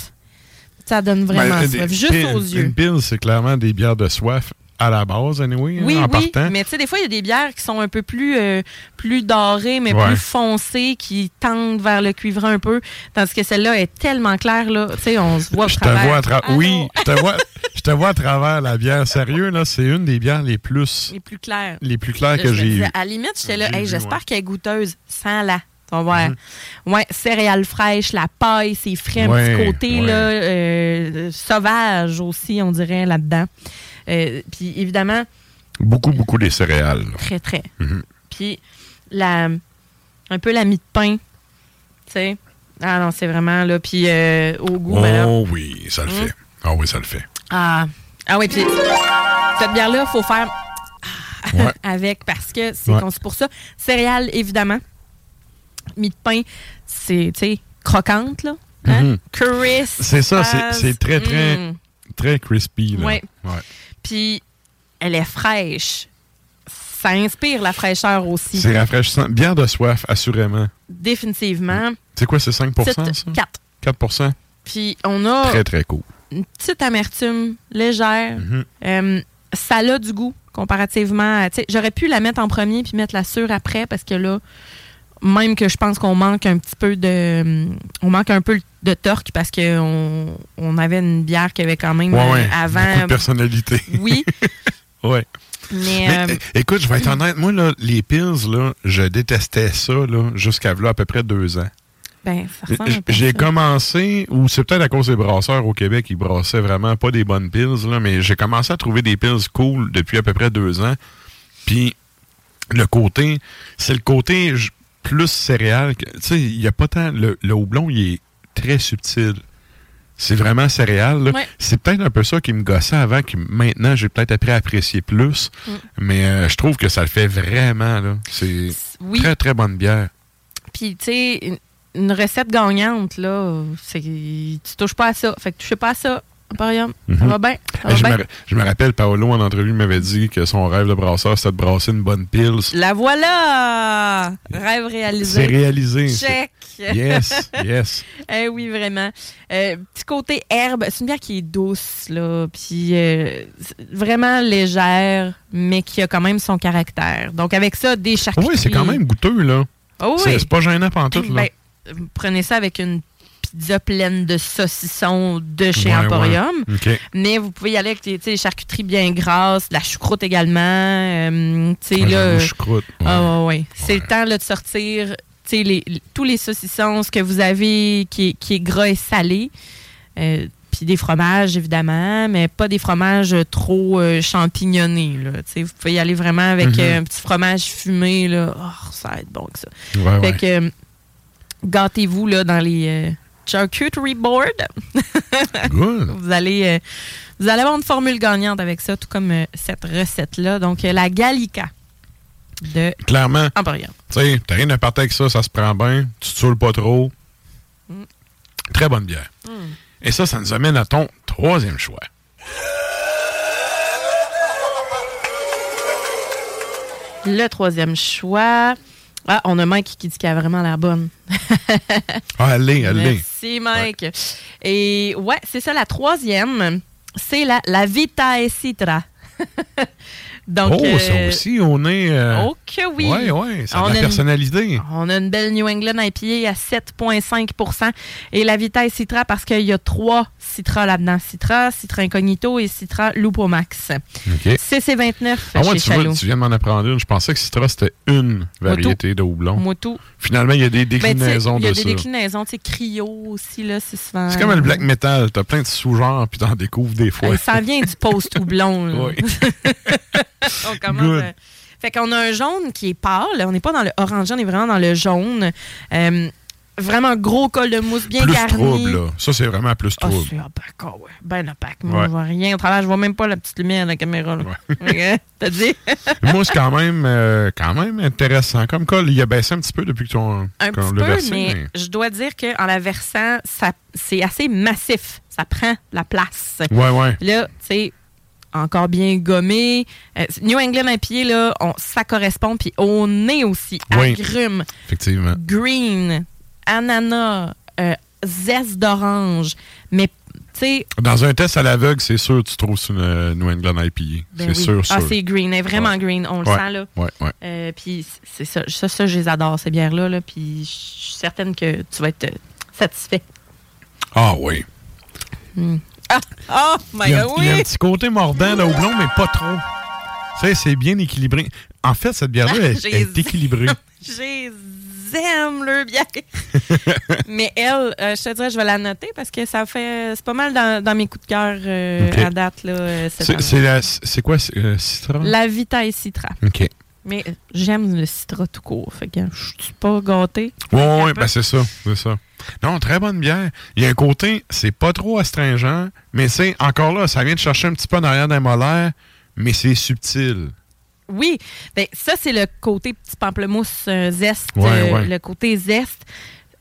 Ça donne vraiment Ben, soif. des- Juste pil- aux yeux. Une pils, c'est clairement des bières de soif à la base, anyway, hein, Oui, en oui, partant. mais tu sais, des fois, il y a des bières qui sont un peu plus, euh, plus dorées, mais Ouais. plus foncées, qui tendent vers le cuivre un peu, tandis que celle-là est tellement claire, là, tu sais, on se voit au Je te vois à travers. Ah Oui, je te vois, je te vois à travers la bière. Sérieux, là, c'est une des bières les plus, les plus claires. les plus claires que j'ai eues. À la limite, j'étais là, hey, j'espère ouais. qu'elle est goûteuse. Sans la. Vas voir. Mhm. Ouais, céréales fraîches, la paille, c'est frais, un Ouais, petit côté ouais. là, euh, sauvage aussi, on dirait, là-dedans. Euh, Puis évidemment, Beaucoup, beaucoup des céréales. là. très, très. Mhm. Puis la, un peu la mie de pain, tu sais. Ah non, c'est vraiment là. Puis euh, au goût, ben Oh oui, ça le Hum. fait. Ah oui, ça le fait. Ah, ah oui, puis cette bière-là, il faut faire Ouais. avec parce que c'est Ouais. conçu pour ça. Céréales, évidemment. Mie de pain, c'est, tu sais, croquante, là. Hein? Mhm. Crisp. C'est ça, c'est- c'est très, très, Mm. très crispy. Là. Ouais. Puis, elle est fraîche. Ça inspire la fraîcheur aussi. C'est rafraîchissant. Bière de soif, assurément. Définitivement. C'est quoi, c'est 5 ça? Petite 4. 4 Puis, on a Très, très cool. une petite amertume légère. Mhm. Euh, ça a du goût comparativement à. J'aurais pu la mettre en premier puis mettre la sûre après parce que là, même que je pense qu'on manque un petit peu de. On manque un peu de torque parce qu'on on avait une bière qui avait quand même Ouais, euh, ouais. avant. De personnalité. Oui, ouais. mais. Mais, euh, écoute, je vais être honnête. Moi, là, les pills, là, je détestais ça là, jusqu'à là, à peu près deux ans. ben, J'ai commencé, ou c'est peut-être à cause des brasseurs au Québec, ils brassaient vraiment pas des bonnes pills, là, mais j'ai commencé à trouver des pills cool depuis à peu près deux ans. Puis le côté, c'est le côté plus céréal. que- Tu sais, il n'y a pas tant. Le, le houblon, il est très subtil. C'est vraiment céréal. là. Ouais. C'est peut-être un peu ça qui me gossait avant, que maintenant j'ai peut-être appris à apprécier plus. Mm. Mais euh, je trouve que ça le fait vraiment. C'est Oui. très, très bonne bière. Puis, tu sais, une, une recette gagnante, là, c'est. Tu touches pas à ça. Fait que touchez pas à ça. Ça Mhm. va bien? Ça va je, bien? me, je me rappelle, Paolo, en entrevue, m'avait dit que son rêve de brasseur, c'était de brasser une bonne pils. La voilà! Rêve réalisé. C'est réalisé. Check! Yes, yes. Eh oui, vraiment. Euh, petit côté herbe. C'est une bière qui est douce, là. Puis euh, vraiment légère, mais qui a quand même son caractère. Donc, avec ça, des charcuteries. Oui, c'est quand même goûteux, là. Oh oui. C'est pas gênant pantoute, là. Ben, prenez ça avec une pizza pleine de saucissons de chez Ouais, Emporium. ouais. Mais vous pouvez y aller avec des charcuteries bien grasses, la choucroute également. euh, Ouais, là, j'avoue, choucroute. Ah. C'est le temps là, de sortir les- tous les saucissons, ce que vous avez qui est, qui est gras et salé. Euh, puis des fromages, évidemment, mais pas des fromages trop euh, champignonnés. Là. Vous pouvez y aller vraiment avec Mhm. euh, un petit fromage fumé. Là. Oh, ça va être bon que ça. Ouais, fait ouais. que euh, gâtez-vous là, dans les euh, charcuterie boards. Good. vous, allez, euh, vous allez avoir une formule gagnante avec ça, tout comme euh, cette recette-là. Donc, euh, la Gallica de Clairement. Tu sais, t'as rien à partir avec ça, ça se prend bien, tu te saoules pas trop. Mm. Très bonne bière. Et ça, ça nous amène à ton troisième choix. Le troisième choix. Ah, on a Mike qui dit qu'elle a vraiment l'air bonne. Ah, allez, allez. Merci, Mike. Et ouais, c'est ça, la troisième, c'est la, la Vita et Citra. Donc, oh, ça euh, aussi, on est. euh, Oh que oui. Ouais, ouais, ça a On de la une- personnalité. On a une belle New England IPA à 7,5% Et la Vita et Citra parce qu'il y a trois Citra là-dedans. Citra, Citra Incognito et Citra Lupo Max. OK. CC29 Ah ouais, chez tu, vois, tu viens de m'en apprendre une. Je pensais que Citra, c'était une variété de houblon. Moi tout. Finalement, il y a des Ben, tu sais, déclinaisons Il y a de des ça. déclinaisons, tu sais, cryo aussi, là, c'est souvent... C'est comme le black metal. T'as plein de sous-genres, puis t'en découvres des fois. Ça vient du post-houblon. Oui. on commence. Euh, Fait qu'on a un jaune qui est pâle. On n'est pas dans le orange, on est vraiment dans le jaune. Euh, vraiment gros col de mousse bien plus garni. trouble, là. Ça, c'est vraiment plus Ah, trouble. c'est opaque, ah ouais. Ben opaque. Moi, Ouais. je vois rien au travail. Je vois même pas la petite lumière de la caméra. là. Ok, T'as dit? Moi, c'est quand même, euh, quand même intéressant. Comme quoi, il a baissé un petit peu depuis que ton, Un petit peu, versé. mais mais- je dois dire qu'en la versant, c'est assez massif. Ça prend la place. Ouais, ouais. Là, tu sais, encore bien gommé. Euh, New England IPA, là, on- ça correspond. Puis au nez aussi, Oui. agrumes, Effectivement. green, ananas, euh, zeste d'orange. Mais, tu sais, Dans un test à l'aveugle, c'est sûr que tu trouves une euh, New England IPA. ben c'est oui. sûr, Ah, c'est green, elle est vraiment Ouais. green. On le Ouais, sent, là. ouais. Euh, puis c'est ça, ça, ça, je les adore, ces bières-là. Là, puis je suis certaine que tu vas être satisfait. Ah oui. Hmm. Ah, oh my Il y, a, God, il y a un oui! petit côté mordant de houblon, mais pas trop. Tu sais, c'est bien équilibré. En fait, cette bière-là, elle est équilibrée. J'ai aime le bière. Mais elle, euh, je te dirais, je vais la noter parce que ça fait. C'est pas mal dans, dans mes coups de cœur euh, à date. Là, euh, C'est quoi, euh, citron? La Vita et Citra. OK. Mais j'aime le Citra tout court. Fait que je suis pas gâtée. Oui, oui, ben c'est ça, c'est ça. Non, très bonne bière. Il y a un côté, c'est pas trop astringent, mais c'est encore là, ça vient de chercher un petit peu en arrière d'un molaire, mais c'est subtil. Oui, ben, ça, c'est le côté petit pamplemousse euh, zeste. Ouais, euh. Le côté zeste.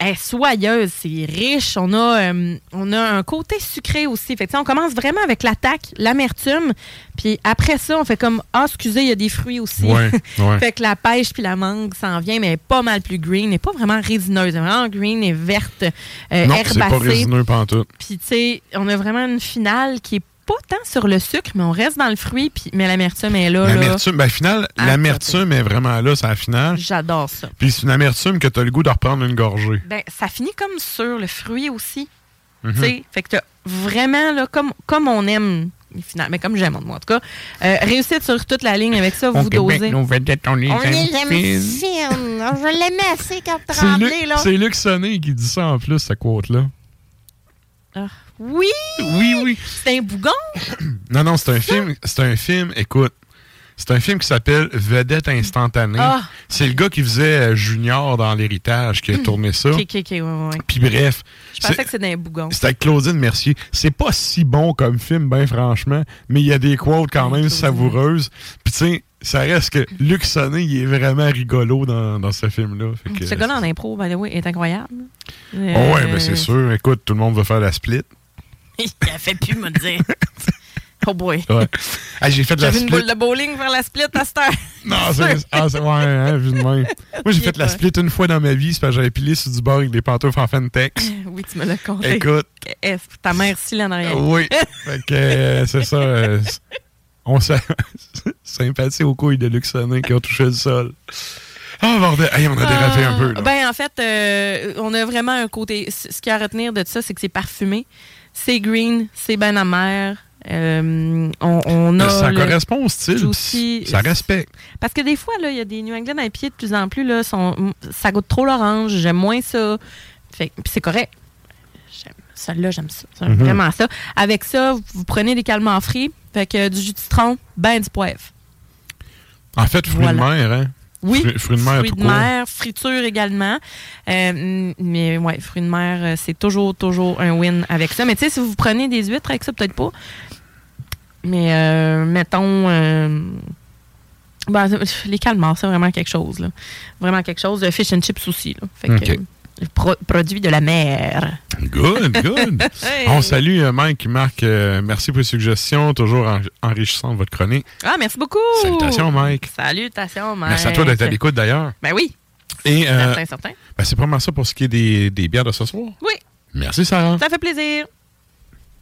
Est soyeuse, c'est riche. On a, euh, on a un côté sucré aussi. Fait que, on commence vraiment avec l'attaque, l'amertume. Puis après ça, on fait comme Ah, excusez, il y a des fruits aussi. Ouais, ouais. fait que la pêche puis la mangue s'en vient, mais elle est pas mal plus green. Elle n'est pas vraiment résineuse. Elle est vraiment green et verte, euh, non, c'est pas herbacée. résineux pantoute. Puis, tu sais, on a vraiment une finale qui est pas tant sur le sucre, mais on reste dans le fruit, puis, mais l'amertume est là. là. L'amertume, ben, au final, Ah, l'amertume est vraiment là, c'est la finale. J'adore ça. Puis c'est une amertume que tu as le goût de reprendre une gorgée. Ben, ça finit comme sur le fruit aussi. Tu sais, fait que t'as vraiment, là, comme, comme on aime, mais comme j'aime, moi, en tout cas, euh, réussite sur toute la ligne avec ça, vous dosez. nous vedettes, on est On est. Je l'aimais assez quand Luc, là. c'est Luc Sonné qui dit ça en plus, cette quote-là. Ah, oui! Oui, oui. C'est un bougon? Non, non, c'est un film. C'est un film, écoute. C'est un film qui s'appelle Vedette instantanée. Ah. C'est le gars qui faisait euh, Junior dans l'héritage qui a tourné ça. Ok, ok, ok, ouais, ouais. Puis bref. Je pensais que c'était un bougon. C'est avec Claudine Mercier. C'est pas si bon comme film, ben franchement, mais il y a des quotes quand même savoureuses. Puis tu sais, ça reste que Luc Sonné, il est vraiment rigolo dans, dans ce film-là. Que- Ce gars-là en impro, by the way, est incroyable. Oh ouais, ben Euh, c'est sûr. Écoute, tout le monde veut faire la split. Il a fait plus me dire. Oh boy. Ouais. Ah, j'ai fait de la J'avais une split. boule de bowling faire la split à cette heure. Non, c'est ah, ouais, hein, vu de même. Moi, j'ai fait est la split une fois dans ma vie, c'est parce que j'avais pilé sur du bord avec des pantoufles en Fentex. Oui, tu me l'as compté. Écoute. Ta mère, si, là, en arrière? Oui. fait que euh, c'est ça. euh, on s'a sympathie aux couilles de Luxonné qui ont touché le sol. Ah, bordel. Hey, on a dérapé un peu. Là. Ben, en fait, euh, on a vraiment un côté. Ce qu'il y a à retenir de ça, c'est que c'est parfumé. C'est green, c'est ben amer. Euh, on, on a ça le correspond au style. juicy- Ça respecte. Parce que des fois, il y a des New England IPA de plus en plus, là, sont, ça goûte trop l'orange. J'aime moins ça. Puis c'est correct. J'aime celle-là, j'aime ça. J'aime Mhm. vraiment ça. Avec ça, vous prenez des calmants frits. Fait que du jus de citron, ben du poivre. En fait, fruits Voilà. de mer, hein? Oui, Fruits, fruits de mer, fruits tout de court. mer, friture également. Euh, mais ouais, fruits de mer, euh, c'est toujours, toujours un win avec ça. Mais tu sais, si vous prenez des huîtres avec ça, peut-être pas. Mais euh, mettons, euh, ben, les calmars, c'est vraiment quelque chose. Là. Vraiment quelque chose. Le fish and chips aussi. Là. Fait que, OK. Pro- produit de la mer. Good, good. Hey. On salue euh, Mike marque euh, merci pour les suggestions, toujours en- enrichissant votre chronique. Ah, merci beaucoup. Salutations, Mike. Salutations, Mike. Merci à toi d'être à l'écoute d'ailleurs. Ben oui. Et euh, Certain, certain. ben, c'est vraiment ça pour ce qui est des, des bières de ce soir. Oui. Merci, Sarah. Ça fait plaisir.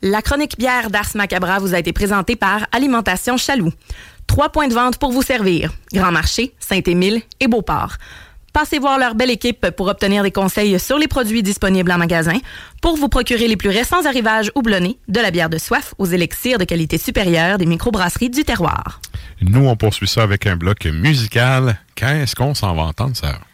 La chronique bière d'Ars Macabra vous a été présentée par Alimentation Chaloux. Trois points de vente pour vous servir. Grand Marché, Saint-Émile et Beauport. Passez voir leur belle équipe pour obtenir des conseils sur les produits disponibles en magasin, pour vous procurer les plus récents arrivages houblonnés, de la bière de soif aux élixirs de qualité supérieure des microbrasseries du terroir. Nous, on poursuit ça avec un bloc musical. Qu'est-ce qu'on s'en va entendre, Sarah?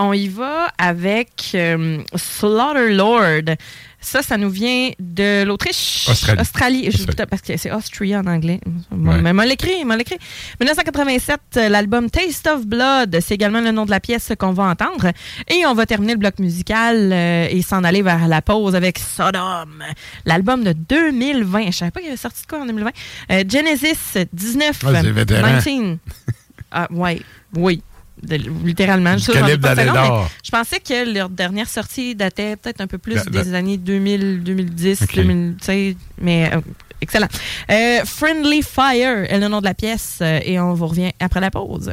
On y va avec euh, Slaughter Lord. Ça, ça nous vient de l'Autriche. Australie. Je- Australie. parce que c'est Austria en anglais. Ouais. Mais m'a l'écrit, m'a l'écrit. 1987, euh, l'album Taste of Blood, c'est également le nom de la pièce qu'on va entendre. Et on va terminer le bloc musical euh, et s'en aller vers la pause avec Sodom, l'album de 2020. Je savais pas qu'il avait sorti de quoi en 2020. Euh, Genesis 19. Ah, c'est vétéran. 19. Ah, ouais, oui littéralement. Je, pensais que leur dernière sortie datait peut-être un peu plus des années 2000, 2010, okay. 2000, mais euh, excellent. Euh, Friendly Fire est le nom de la pièce euh, et on vous revient après la pause.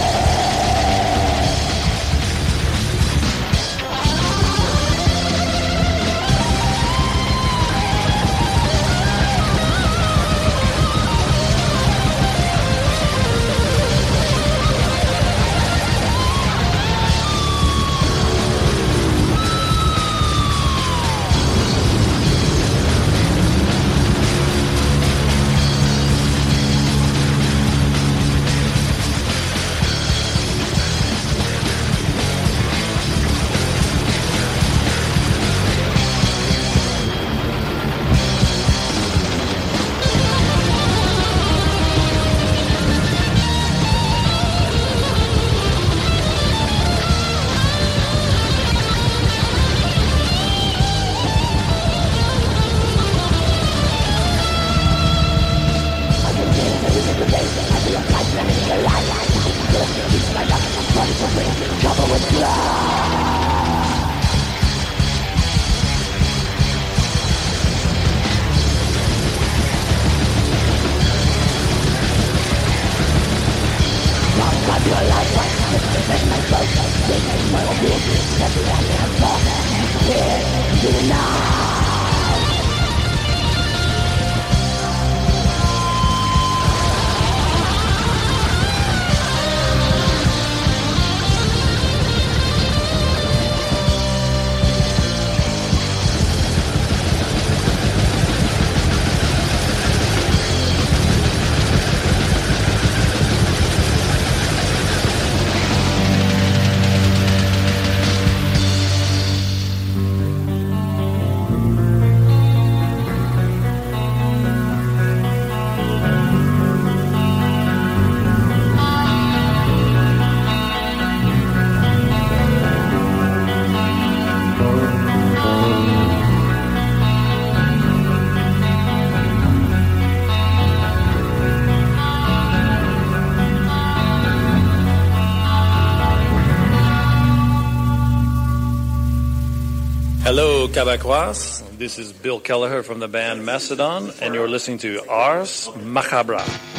Québécois. This is Bill Kelleher from the band Macedon, and you're listening to Ars Macabra.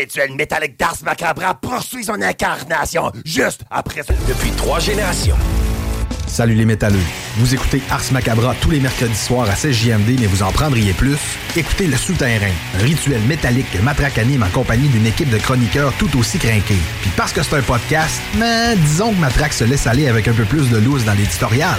Rituel métallique d'Ars Macabra poursuit son incarnation juste après ça. Depuis trois générations. Salut les métalleux. Vous écoutez Ars Macabra tous les mercredis soirs à 16 JMD, mais vous en prendriez plus? Écoutez Le Souterrain, un rituel métallique que Matraque anime en compagnie d'une équipe de chroniqueurs tout aussi crinqués. Puis parce que c'est un podcast, mais disons que Matraque se laisse aller avec un peu plus de loose dans l'éditorial.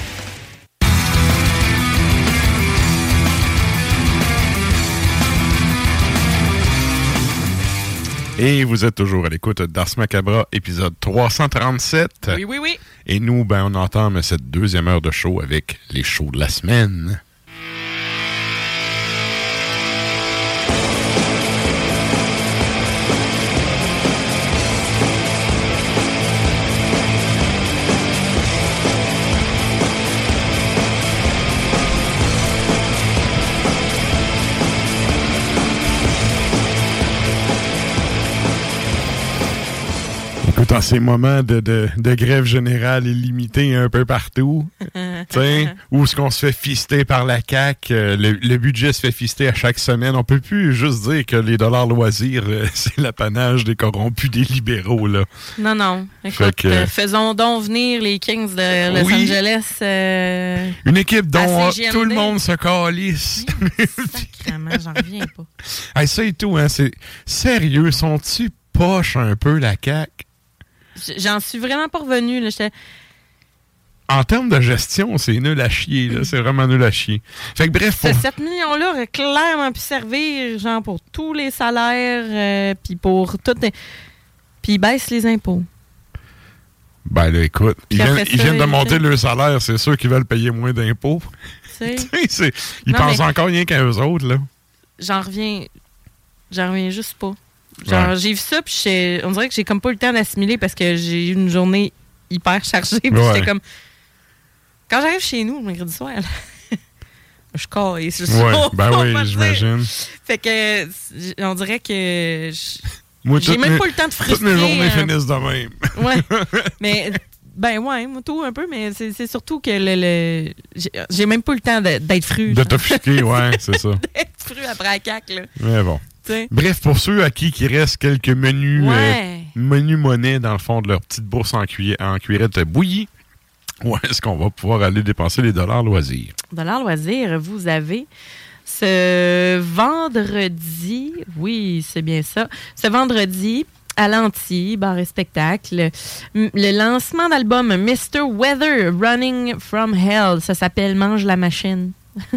Et vous êtes toujours à l'écoute d'Ars Macabra, épisode 337. Oui, oui, oui. Et nous, ben, on entame cette deuxième heure de show avec les shows de la semaine. En ces moments de, de, de grève générale illimitée un peu partout, où est-ce qu'on se fait fister par la CAQ, euh, le, le budget se fait fister à chaque semaine, on peut plus juste dire que les dollars loisirs, euh, c'est l'apanage des corrompus des libéraux, là. Non, non. Écoute, Fait que- euh, faisons donc venir les Kings de Los Oui. Angeles. euh, Une équipe dont tout le monde se calisse. Sacrément, j'en reviens pas. Hey, ça et tout, hein, c'est sérieux, sont-tu poches un peu la CAQ? J'en suis vraiment pas revenu. Là. En termes de gestion, c'est nul à chier, là. C'est vraiment nul à chier. Fait que bref, Ce faut- 7 millions-là aurait clairement pu servir, genre, pour tous les salaires, euh, puis pour tout. Puis ils baissent les impôts. Ben là, écoute, ils viennent, ils de monter leur salaire, c'est sûr qu'ils veulent payer moins d'impôts. Ils Non, pensent mais- encore rien qu'à eux autres, là. J'en reviens. J'en reviens juste pas. Genre, Ouais. j'ai vu ça, puis on dirait que j'ai comme pas eu le temps d'assimiler parce que j'ai eu une journée hyper chargée. Puis Ouais. j'étais comme. Quand j'arrive chez nous le mercredi soir, là, je caille. je- Ouais, ben oui, j'imagine. Fait que c'est- on dirait que j'ai même mes- pas le temps de frustrer. Toutes mes journées hein. finissent de même. Ouais. mais ben ouais, moi tout un peu, mais c'est c'est surtout que le, le- j'ai- même pas le temps d'être fru. De t'offusquer, ouais, c'est ça. d'être fru après la cac là. Mais bon. Bref, pour ceux à qui il reste quelques menus, Ouais. euh, menus monnaie dans le fond de leur petite bourse en, cuillère, en cuillerette bouillie, où est-ce qu'on va pouvoir aller dépenser les dollars loisirs? Dollar Loisir, vous avez ce vendredi, oui, c'est bien ça, ce vendredi à l'Anti, bar et spectacle, le lancement d'album Mr. Weather Running from Hell, ça s'appelle Mange la machine.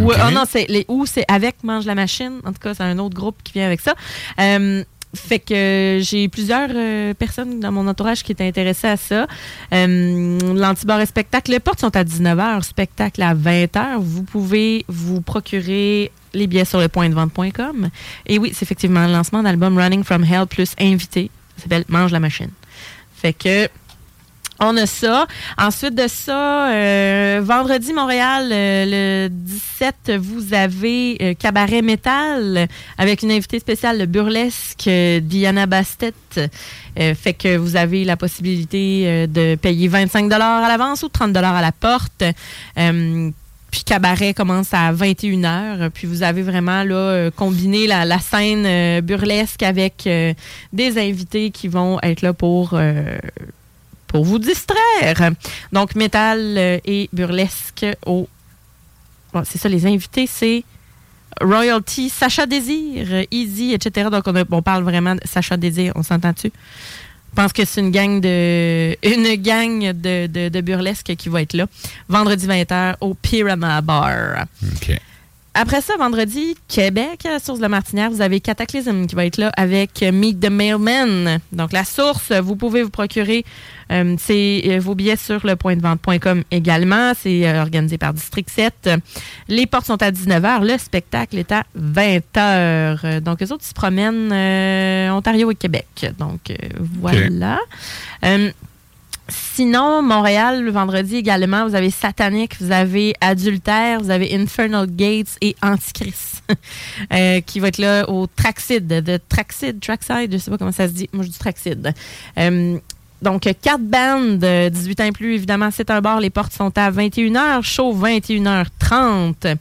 Ou, Ok. ah non, c'est les ou c'est avec Mange la machine. En tout cas, c'est un autre groupe qui vient avec ça. Euh, fait que j'ai plusieurs euh, personnes dans mon entourage qui étaient intéressées à ça. Euh, L'antibar et spectacle, les portes sont à 19h, spectacle à 20h. Vous pouvez vous procurer les billets sur le point de vente.com. Et oui, c'est effectivement le lancement d'album Running from Hell plus invité. Ça s'appelle Mange la machine. Fait que on a ça. Ensuite de ça, euh, vendredi Montréal, euh, le 17, vous avez euh, Cabaret Métal avec une invitée spéciale, le burlesque euh, Diana Bastet. Fait que vous avez la possibilité de payer 25 à l'avance ou 30 à la porte. Puis cabaret commence à 21h. Puis vous avez vraiment là combiné la, scène burlesque avec des invités qui vont être là pour pour vous distraire. Donc, métal euh, et burlesque au. Bon, c'est ça, les invités, c'est Royalty, Sacha Désir, Easy, etc. Donc, on, a- on parle vraiment de Sacha Désir, on s'entend-tu? Je pense que c'est une gang de une gang de, de, burlesque qui va être là. Vendredi 20h au Pyramid Bar. Après ça, vendredi, Québec, à la source de la Martinière, vous avez Cataclysm qui va être là avec Meet the Mailman. Donc, la source, vous pouvez vous procurer euh, c'est, euh, vos billets sur le point de vente.com également. C'est euh, organisé par District 7. Les portes sont à 19h. Le spectacle est à 20h. Donc, les autres se promènent euh, Ontario et Québec. Donc, euh, voilà. Euh, Sinon, Montréal, le vendredi également, vous avez Satanic, vous avez Adultère, vous avez Infernal Gates et Antichrist, euh, qui va être là au Traxid, de Traxid, Traxide, je sais pas comment ça se dit, moi je dis Traxid. Euh, donc, quatre bandes, euh, 18 ans et plus, évidemment, c'est un bar, les portes sont à 21h, show 21h30.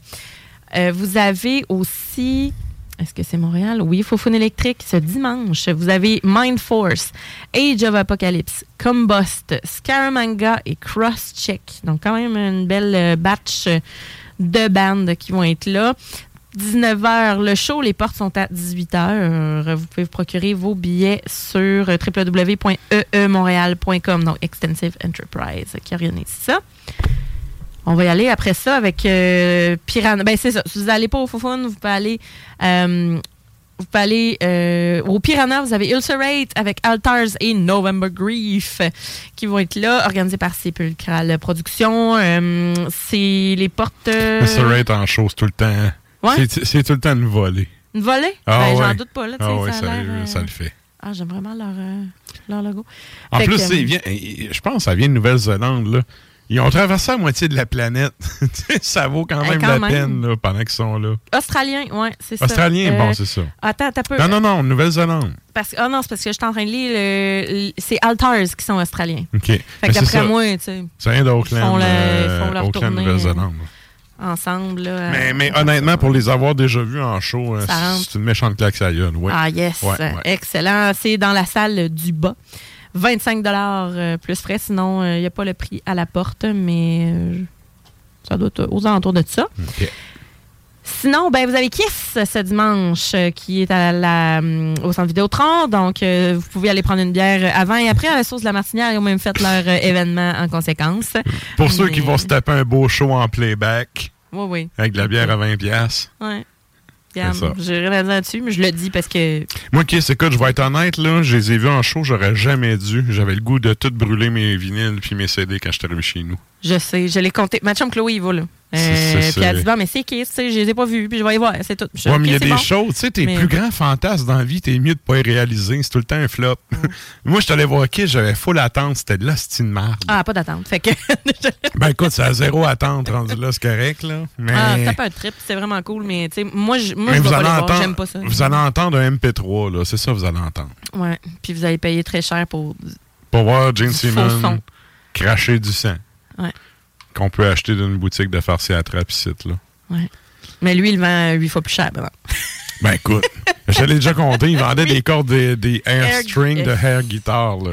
Euh, vous avez aussi est-ce que c'est Montréal? Oui, Fofun électrique ce dimanche. Vous avez Mind Force, Age of Apocalypse, Combust, Scaramanga et Crosscheck. Donc, quand même une belle euh, batch de bandes qui vont être là. 19h, le show, les portes sont à 18h. Vous pouvez vous procurer vos billets sur www.eemontréal.com, donc Extensive Enterprise qui organise ça. On va y aller après ça avec euh, Piranha. Ben, c'est ça. Si vous n'allez pas au Fofun, vous pouvez aller. euh, vous pouvez aller euh, au Piranha, vous avez Ulcerate avec Altars et November Grief qui vont être là, organisés par Sepulchral Productions. Euh, c'est les portes. euh, être en chose tout le temps. Ouais? C'est- tout le temps une volée. Une volée? Ah ben, ouais. J'en doute pas, là. Ah ouais, ça, sérieux, euh, ça le fait. Ah, j'aime vraiment leur, euh, leur logo. En Fait plus, que, euh, vient- je pense que ça vient de Nouvelle-Zélande. Ils ont traversé la moitié de la planète. Ça vaut quand Eh, même quand la même. peine là, pendant qu'ils sont là. Australien, ouais, c'est ça. Australien, Euh, bon, c'est ça. Attends, t'as peu. Non, non, non, Nouvelle-Zélande. Parce, ah non, c'est parce que je suis en train de lire. le- le- c'est Altars qui sont australiens. OK. Fait que c'est d'après ça. moi, tu sais. Ça ils font d'Auckland, euh, ils font leur Auckland, tournée, Nouvelle-Zélande. Ensemble, là. Mais, euh, honnêtement, pour les avoir déjà vus en show, euh, Ça c'est une méchante claque à gueule, ouais. Ah, yes. Ouais, ouais. Excellent. C'est dans la salle du bas. 25 euh, plus frais. Sinon, il n'y a pas le prix à la porte, mais euh, ça doit être aux alentours de ça. Sinon, ben, vous avez Kiss ce dimanche euh, qui est à la, au centre Vidéotron. Donc, euh, vous pouvez aller prendre une bière avant et après à la source de la Martinière. Ils ont même fait leur euh, événement en conséquence. Pour ceux qui vont se taper un beau show en playback Oui, oui. avec de la bière à 20$. piastres. J'ai rien à dire là-dessus, mais je le dis parce que. Moi, Kiss, écoute, je vais être honnête, là, je les ai vus en show, j'aurais jamais dû. J'avais le goût de tout brûler mes vinyles puis mes CD quand je suis arrivé chez nous. Je sais, je l'ai compté. Ma chum Chloé, il va là. Euh, puis elle dit, bon, mais c'est Kiss, tu sais, je les ai pas vus, puis je vais y voir, c'est tout. Ouais, mais il y a des bon. choses, tu sais, tes Mais- plus grands fantasmes dans la vie, t'es mieux de pas les réaliser. C'est tout le temps un flop. Moi, je t'allais voir Kiss, j'avais full attente, c'était de la style marde. Ah, pas d'attente. Fait que. Ben écoute, c'est à zéro attente rendu là, c'est correct, là. Mais, Ah, c'est pas un trip, c'est vraiment cool, mais tu sais, moi, je, moi, vous vais pas allez entendre, j'aime pas ça. vous allez entendre un MP3, là. C'est ça, vous allez entendre. Ouais, puis vous allez payer très cher pour. Pour voir Gene Simmons cracher du sang. Ouais. Qu'on peut acheter d'une boutique de farci à trappe ici, là. Ouais. Mais lui, il vend huit fois plus cher, maintenant. Ben écoute, je l'ai déjà compté, il vendait des cordes, des, des air Air- strings de hair guitar, là.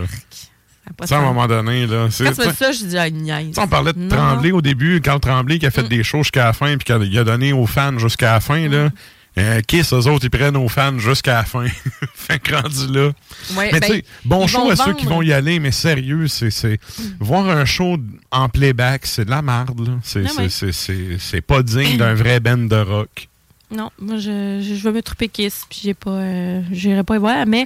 Ça, à un moment donné, là. c'est- Quand tu ça, je dis, ah, niaise. Tu sais, on parlait de Non. Tremblay au début, Carl Tremblay qui a fait des shows jusqu'à la fin puis qui a donné aux fans jusqu'à la fin. Là. Euh, Kiss, eux autres, ils prennent aux fans jusqu'à la fin. que rendu là. Ouais, mais ben, tu sais, bon show à ceux qui vont y aller, mais sérieux, c'est c'est- voir un show en playback, c'est de la. C'est Ah c'est- ouais. pas digne d'un vrai band de rock. Non, moi, je, je, je veux me tromper Kiss, puis j'ai pas. euh, j'irai pas y voir, mais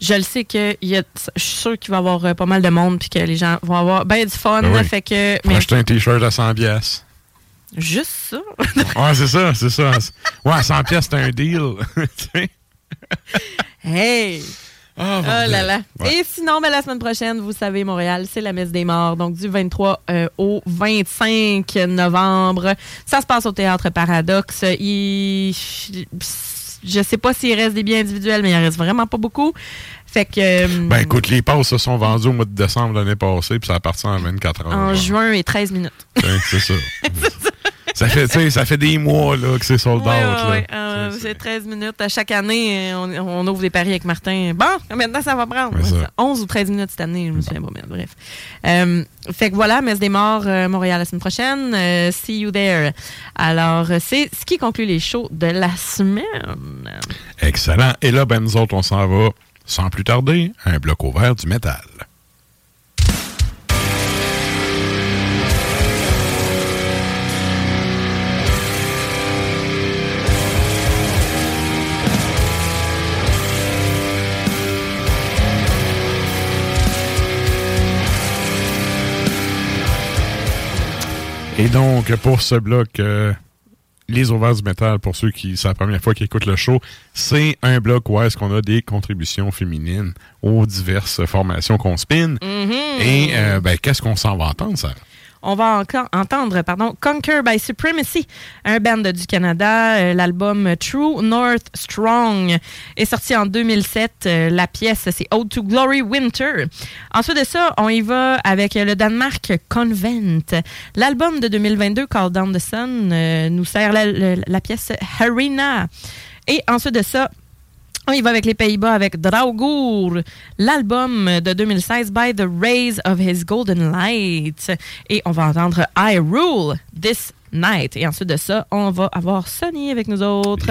je le sais que y a, je suis sûre qu'il va y avoir euh, pas mal de monde, puis que les gens vont avoir ben du fun. Ben oui. Fait que. Mais acheter un t-shirt à 100 pièces. Juste ça. Ouais, c'est ça, c'est ça. Ouais, à 100 pièces, c'est un deal. Hey! Oh, Oh là là. Ouais. Et sinon, ben, la semaine prochaine, vous savez, Montréal, c'est la messe des morts. Donc, du 23 euh, au 25 novembre. Ça se passe au Théâtre Paradoxe. Il... Je sais pas s'il reste des billets individuels, mais il en reste vraiment pas beaucoup. Fait que... euh, Ben écoute, les passes se sont vendues au mois de décembre l'année passée, puis ça a parti en 24 heures. en genre. juin et 13 minutes. C'est ça. ça, fait, ça fait des mois là, que c'est sold out. Ouais, là. ouais, ouais. Euh, c'est 13 minutes. À chaque année, euh, on, on ouvre des paris avec Martin. Bon, temps ça va prendre? Ça. Ouais, ça. 11 ou 13 minutes cette année, je me souviens pas bien. Bref. Euh, fait que voilà, Messe des Morts, Montréal la semaine prochaine. Euh, see you there. Alors, c'est ce qui conclut les shows de la semaine. Excellent. Et là, ben nous autres, on s'en va, sans plus tarder, à un bloc ouvert du métal. Et donc, pour ce bloc, euh, les Overs du métal, pour ceux qui, c'est la première fois qu'ils écoutent le show, c'est un bloc où est-ce qu'on a des contributions féminines aux diverses formations qu'on spin. Mhm. Et, euh, ben, qu'est-ce qu'on s'en va entendre, ça? On va encore entendre pardon, Conquer by Supremacy, un band du Canada. Euh, L'album True North Strong est sorti en 2007. Euh, La pièce, c'est Ode to Glory Winter. Ensuite de ça, on y va avec le Danemark Convent. L'album de 2022, Call Down the Sun, euh, nous sert la, la- la pièce Harina. Et ensuite de ça, on y va avec les Pays-Bas avec Draugur, l'album de 2016 By the Rays of His Golden Light. Et on va entendre I Rule This Night. Et ensuite de ça, on va avoir Sonny avec nous autres.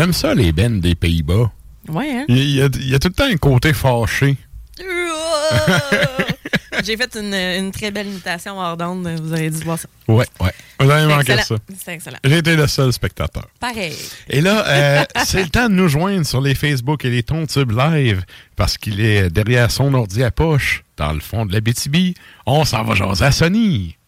J'aime ça, les bands des Pays-Bas. Ouais, hein? Il y, a, il y a tout le temps un côté fâché. J'ai fait une, une très belle imitation hors d'onde. Vous avez dû voir ça. Ouais, ouais. Vous avez manqué excellent. ça. C'est excellent. J'ai été le seul spectateur. Pareil. Et là, euh, c'est le temps de nous joindre sur les Facebook et les Tontubes Live parce qu'il est derrière son ordi à poche, dans le fond de la BTB. On s'en va jaser à Sony.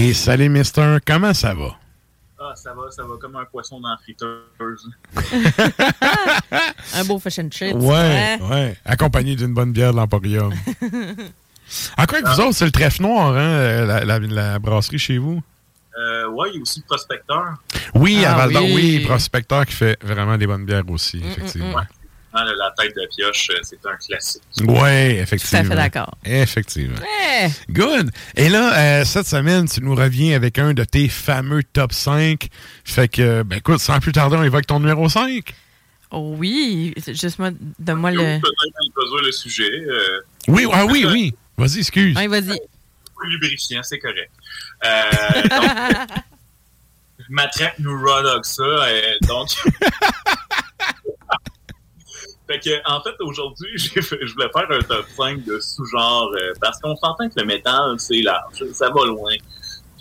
Hey, salut Mister, comment ça va? Ah, ça va, ça va comme un poisson dans la friteuse. Un beau fish and chips. Ouais, ouais. Accompagné d'une bonne bière de l'Emporium. En quoi que vous autres, c'est le trèfle noir, hein, euh, la, la- la brasserie chez vous? Euh, ouais, il y a aussi Prospecteur. Oui, à Ah Val d'Or, oui. oui, Prospecteur qui fait vraiment des bonnes bières aussi, Mm, effectivement. Là, la tête de pioche, euh, c'est un classique. Oui, effectivement. Tout à fait d'accord. Effectivement. Ouais. Good. Et là, euh, cette semaine, tu nous reviens avec un de tes fameux top 5. Fait que, ben écoute, sans plus tarder, on évoque ton numéro 5. Oh oui, juste moi, donne-moi le. Peut-être le sujet. Euh, Oui, ah oui, oui. Vas-y, excuse. Ouais, vas-y. le lubrifiant, c'est correct. Euh, donc, Matraque nous rodog ça. euh, donc. Fait que, en fait, aujourd'hui, je voulais faire un top 5 de sous-genre euh, parce qu'on s'entend que le métal, c'est large, ça va loin.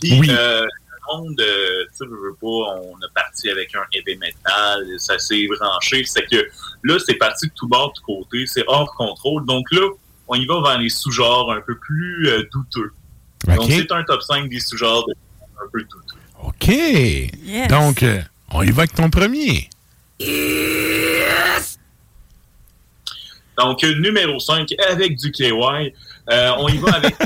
Puis, Oui. euh, le monde, euh, tu sais, je veux pas, on a parti avec un heavy metal, ça s'est branché. C'est que là, c'est parti de tout bord, de tout côté, c'est hors contrôle. Donc là, on y va vers les sous-genres un peu plus euh, douteux. Donc, c'est un top 5 des sous-genres de- un peu douteux. OK. Donc, euh, on évoque ton premier. Donc, euh, numéro 5, avec du KY, euh, on y va avec...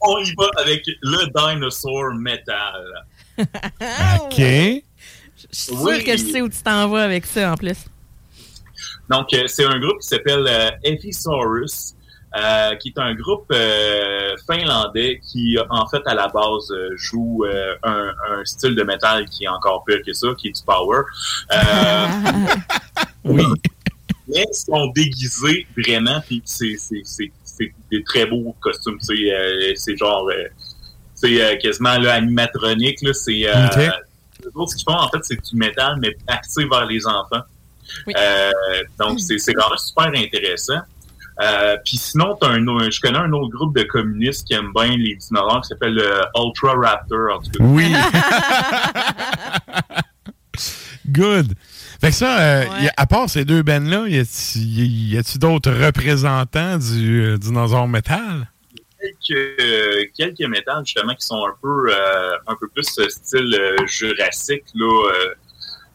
on y va avec le Dinosaur Metal. OK. Je suis sûre Oui. que je sais où tu t'en vas avec ça en plus. Donc, euh, c'est un groupe qui s'appelle euh, Ephisaurus, euh, qui est un groupe euh, finlandais qui, en fait, à la base, euh, joue euh, un, un style de métal qui est encore pire que ça, qui est du power. Oui. Mais ils sont déguisés vraiment, puis c'est c'est- c'est- c'est des très beaux costumes. tu sais, euh, C'est genre, euh, c'est euh, quasiment là, animatronique. là, C'est euh, Ok. les autres, ce qu'ils font, en fait, c'est du métal, mais axé vers les enfants. Euh, donc, c'est c'est quand même super intéressant. Euh, Puis sinon, t'as un, autre- je connais un autre groupe de communistes qui aiment bien les dinosaures qui s'appelle euh, Ultra Raptor. En tout cas. Oui. Good. Fait que ça, euh, a- à part ces deux bands-là, y a-tu d'autres représentants du euh, dinosaure métal? quelques, euh, quelques métals justement qui sont un peu euh, un peu plus euh, style euh, jurassique là euh,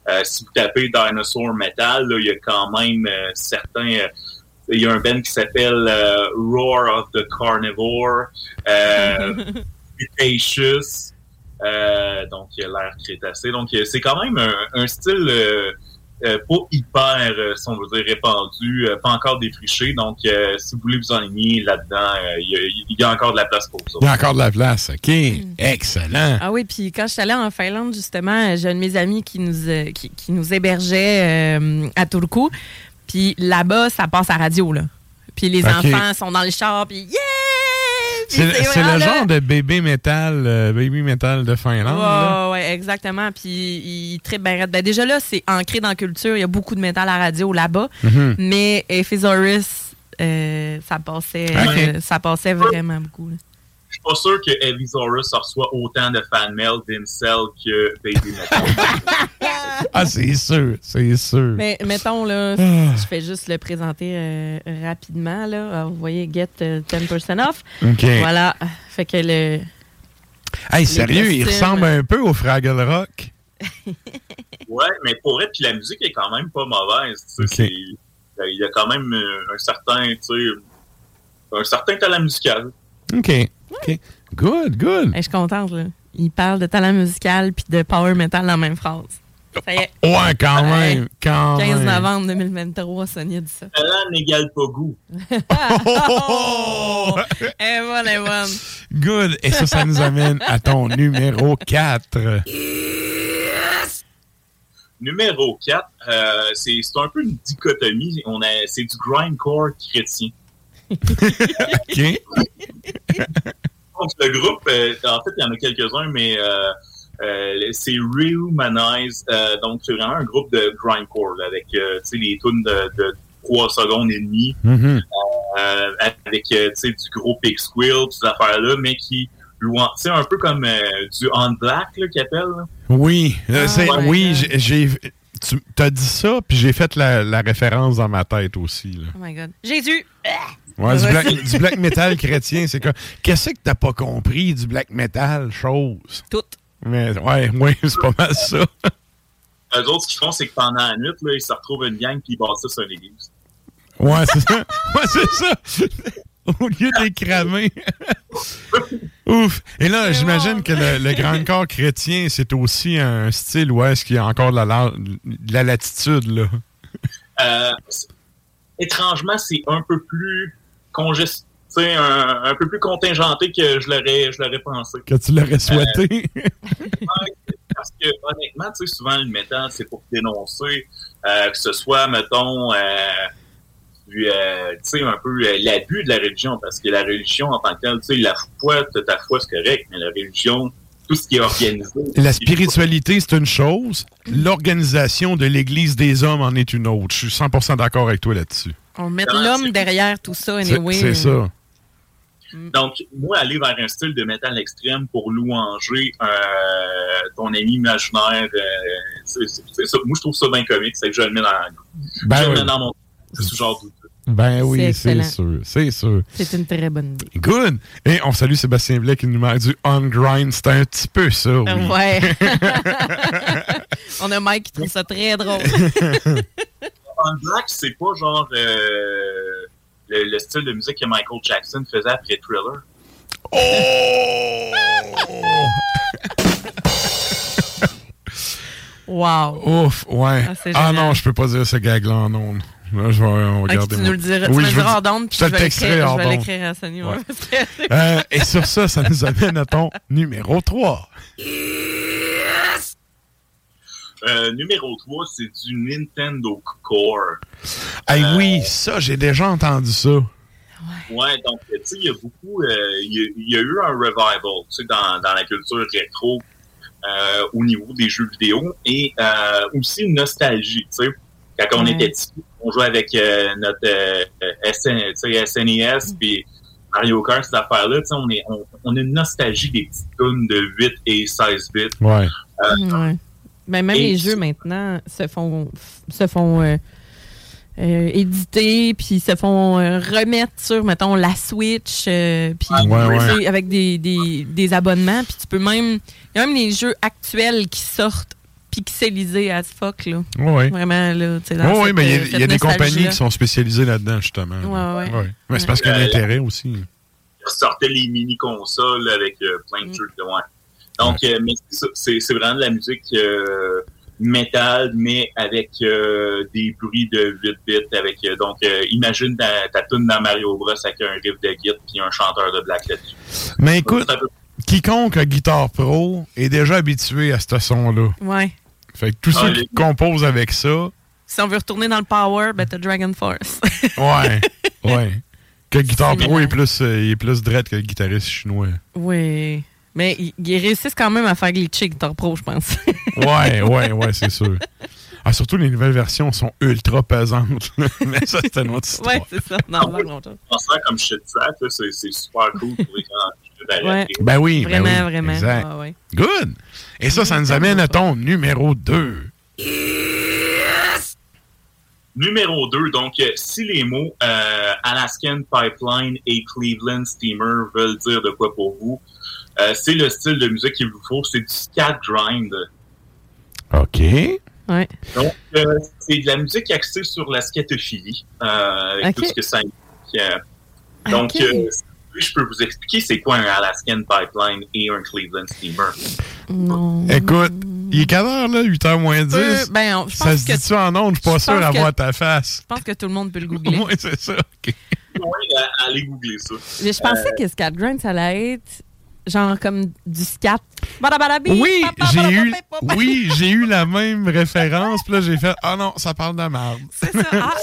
euh, si vous tapez dinosaur metal il y a quand même euh, certains euh, il y a un band qui s'appelle euh, Roar of the Carnivore euh, Cretaceous euh, donc il y a l'ère crétacée donc c'est quand même un, un style euh, pas hyper, euh, si on veut dire, répandu, euh, pas encore défriché. Donc, euh, si vous voulez vous enligner là-dedans, euh, il y, a- il y a encore de la place pour ça. Il y a encore de la place. OK? Excellent. Ah oui, puis quand je suis allée en Finlande, justement, j'ai un de mes amis qui nous, euh, qui, qui nous hébergeait euh, à Turku. Puis là-bas, ça passe à radio, là. Puis les enfants sont dans le char, puis yeah! C'est le genre de bébé métal, euh, baby métal de Finlande. Ouais, ouais, exactement. Puis il bien raide. Ben, déjà là, c'est ancré dans la culture. Il y a beaucoup de métal à radio là-bas. Mhm. Mais Ephesaurus, euh, ça passait euh, ça passait vraiment beaucoup. là. Je suis pas sûr que Evisaurus reçoit autant de fan mail d'Incel que Baby. Ah, c'est sûr, c'est sûr. Mais mettons, là, Ah. je fais juste le présenter euh, rapidement. Là. Alors, vous voyez, get euh, 10% off. OK. Voilà. Fait que le. Hey, sérieux, il ressemble un peu au Fraggle Rock. ouais, mais pour vrai, puis la musique est quand même pas mauvaise. tu sais, c'est- Il y a quand même euh, un certain, tu sais, un certain talent musical. OK. OK. Good, good. Je suis contente. Là. Il parle de talent musical puis de power metal dans la même phrase. Ça y est. Ouais, quand même. Quand 15 même. novembre 2023, Sonia dit ça. Talent n'égale pas goût. oh! Bonne, elle est bonne. Good. Et ça, ça nous amène à ton numéro 4. Numéro 4, euh, c'est c'est un peu une dichotomie. On a, c'est du grindcore chrétien. OK. Donc, le groupe, euh, en fait, il y en a quelques-uns, mais euh, euh, c'est Rehumanize. Euh, donc, c'est vraiment un groupe de grindcore là, avec euh, tu sais, les tunes de, de 3 secondes et demie, Mhm. euh, avec tu sais, du gros pig squeal, toutes ces affaires-là, mais qui sais, un peu comme euh, du on black qu'ils appellent. là. Oui, Ah, c'est- ouais. oui, j'ai- j'ai. Tu as dit ça, puis j'ai fait la, la référence dans ma tête aussi. Là. Oh my God. Jésus! Ouais, du, black, du black metal chrétien, c'est quoi? Qu'est-ce que t'as pas compris du black metal, chose? Tout. Mais ouais, ouais, c'est pas mal ça. Eux autres, ce qu'ils font, c'est que pendant la nuit, là, ils se retrouvent une gang puis ils bâtissent une église. Ouais, c'est ça. Ouais, c'est ça. Au lieu d'écramer. Ouf. Et là, j'imagine que le, le grand corps chrétien, c'est aussi un style où est-ce qu'il y a encore de la, la- de la latitude, là. Euh, étrangement, c'est un peu plus un, un peu plus contingenté que je l'aurais, je l'aurais pensé. Que tu l'aurais souhaité. Parce que honnêtement, tu sais, souvent le métal, c'est pour dénoncer euh, que ce soit, mettons, euh, du, euh, tu sais, un peu euh, l'abus de la religion, parce que la religion en tant que telle, tu sais, la foi, ta foi, c'est correct, mais la religion, tout ce qui est organisé. La spiritualité, c'est une chose. L'organisation de l'Église des hommes en est une autre. Je suis 100% d'accord avec toi là-dessus. On met l'homme derrière tout ça, C'est anyway. c'est ça. Donc, moi, aller vers un style de métal extrême pour louanger euh, ton ami imaginaire, euh, ça. Moi, je trouve ça bien comique. C'est que je le mets dans, Ben je le oui. mets dans mon c'est ce genre douteux. Ben oui, C'est sûr. C'est sûr. C'est une très bonne idée. Good. Et on salue Sébastien Blais qui nous met du on-grind. C'est un petit peu ça, oui. Ouais. On a Mike qui trouve ça très drôle. Black, c'est pas genre euh, le, le style de musique que Michael Jackson faisait après Thriller. Wow. Ouf, ouais. Ah, Ah, non, je peux pas dire ce gag-là en ondes. Là, je vais on garder tu mon- nous le diras, tu Oui, je d'onde, puis je vais l'écrire- à Sonia, ouais, Euh, et sur ça, ça nous amène à ton numéro 3. Euh, numéro 3, c'est du Nintendo Core. Hey, Euh, oui, ça, j'ai déjà entendu ça. Ouais, donc, tu sais, il y a beaucoup, euh, il y, a- il y a eu un revival, tu sais, dans, dans la culture rétro euh, au niveau des jeux vidéo et euh, aussi une nostalgie, tu sais. Quand on Ouais. était petit, on jouait avec euh, notre euh, SN, tu sais, SNES puis Mario Kart, cette affaire-là, tu sais, on, est, on, on a une nostalgie des petites tunes de 8 et 16 bits. Ouais. Euh, Ouais. Ben, même Et les jeux maintenant se font se font euh, euh, éditer puis se font euh, remettre sur mettons la Switch euh, puis Ouais, ouais. tu sais, avec des, des, des abonnements puis tu peux même il y a même les jeux actuels qui sortent pixelisés as fuck là. Ouais. Vraiment là, tu sais, dans Oui, oui, cette, mais il y a- y, des compagnies qui sont spécialisées là-dedans, justement. Ouais, ouais. Mais c'est parce qu'il y a un intérêt aussi. ils sortaient les mini-consoles avec euh, plein de jeux. Ouais. Donc, euh, mais c'est vraiment de la musique euh, métal, mais avec euh, des bruits de 8 bits. Avec, euh, donc, euh, imagine ta, ta tune dans Mario Bros avec un riff de guitare puis un chanteur de black là-dessus. Mais écoute, peu- quiconque a Guitar Pro est déjà habitué à ce son-là. Ouais. Fait que tous Ah, ceux les- qui composent avec ça, Si on veut retourner dans le power, ben t'as Dragon Force. ouais, ouais. Que Guitar Pro est plus, euh, est plus dread que le guitariste chinois. oui. Mais ils, ils réussissent quand même à faire glitcher Guitar Pro, je pense. Ouais, ouais, ouais, c'est sûr. Ah, surtout, les nouvelles versions sont ultra pesantes. Mais ça, c'est une autre histoire. ouais, c'est ça. Non, non, comme shit track, là, c'est c'est super cool pour les gens Ouais. Ben oui, ben Vraiment, oui, vraiment. exact. Ouais. Good. Et ça, ça nous amène à ton numéro 2. Numéro 2, donc, euh, si les mots euh, Alaskan Pipeline et Cleveland Steamer veulent dire de quoi pour vous, euh, c'est le style de musique qu'il vous faut, c'est du scat grind. OK. Ouais. Donc, euh, c'est de la musique axée sur la scatophilie, euh, avec tout ce que ça implique. Donc, Ok. euh, si je peux vous expliquer c'est quoi un Alaskan Pipeline et un Cleveland Steamer? Non. Écoute, Il est quelle heure, là? 8h moins 10? Euh, ben, on- je ça pense se que- dit-tu en ondes? Je suis pas sûr d'avoir ta face. Je pense que tout le monde peut le googler. Oui, c'est ça. OK. Euh, allez googler ça. Mais je pensais Euh, que Scat Grind, ça allait être genre comme du scat. Badabadabi, Oui, j'ai eu, oui, j'ai eu la même référence. Puis là, j'ai fait, ah non, ça parle de merde. C'est ça. Ah.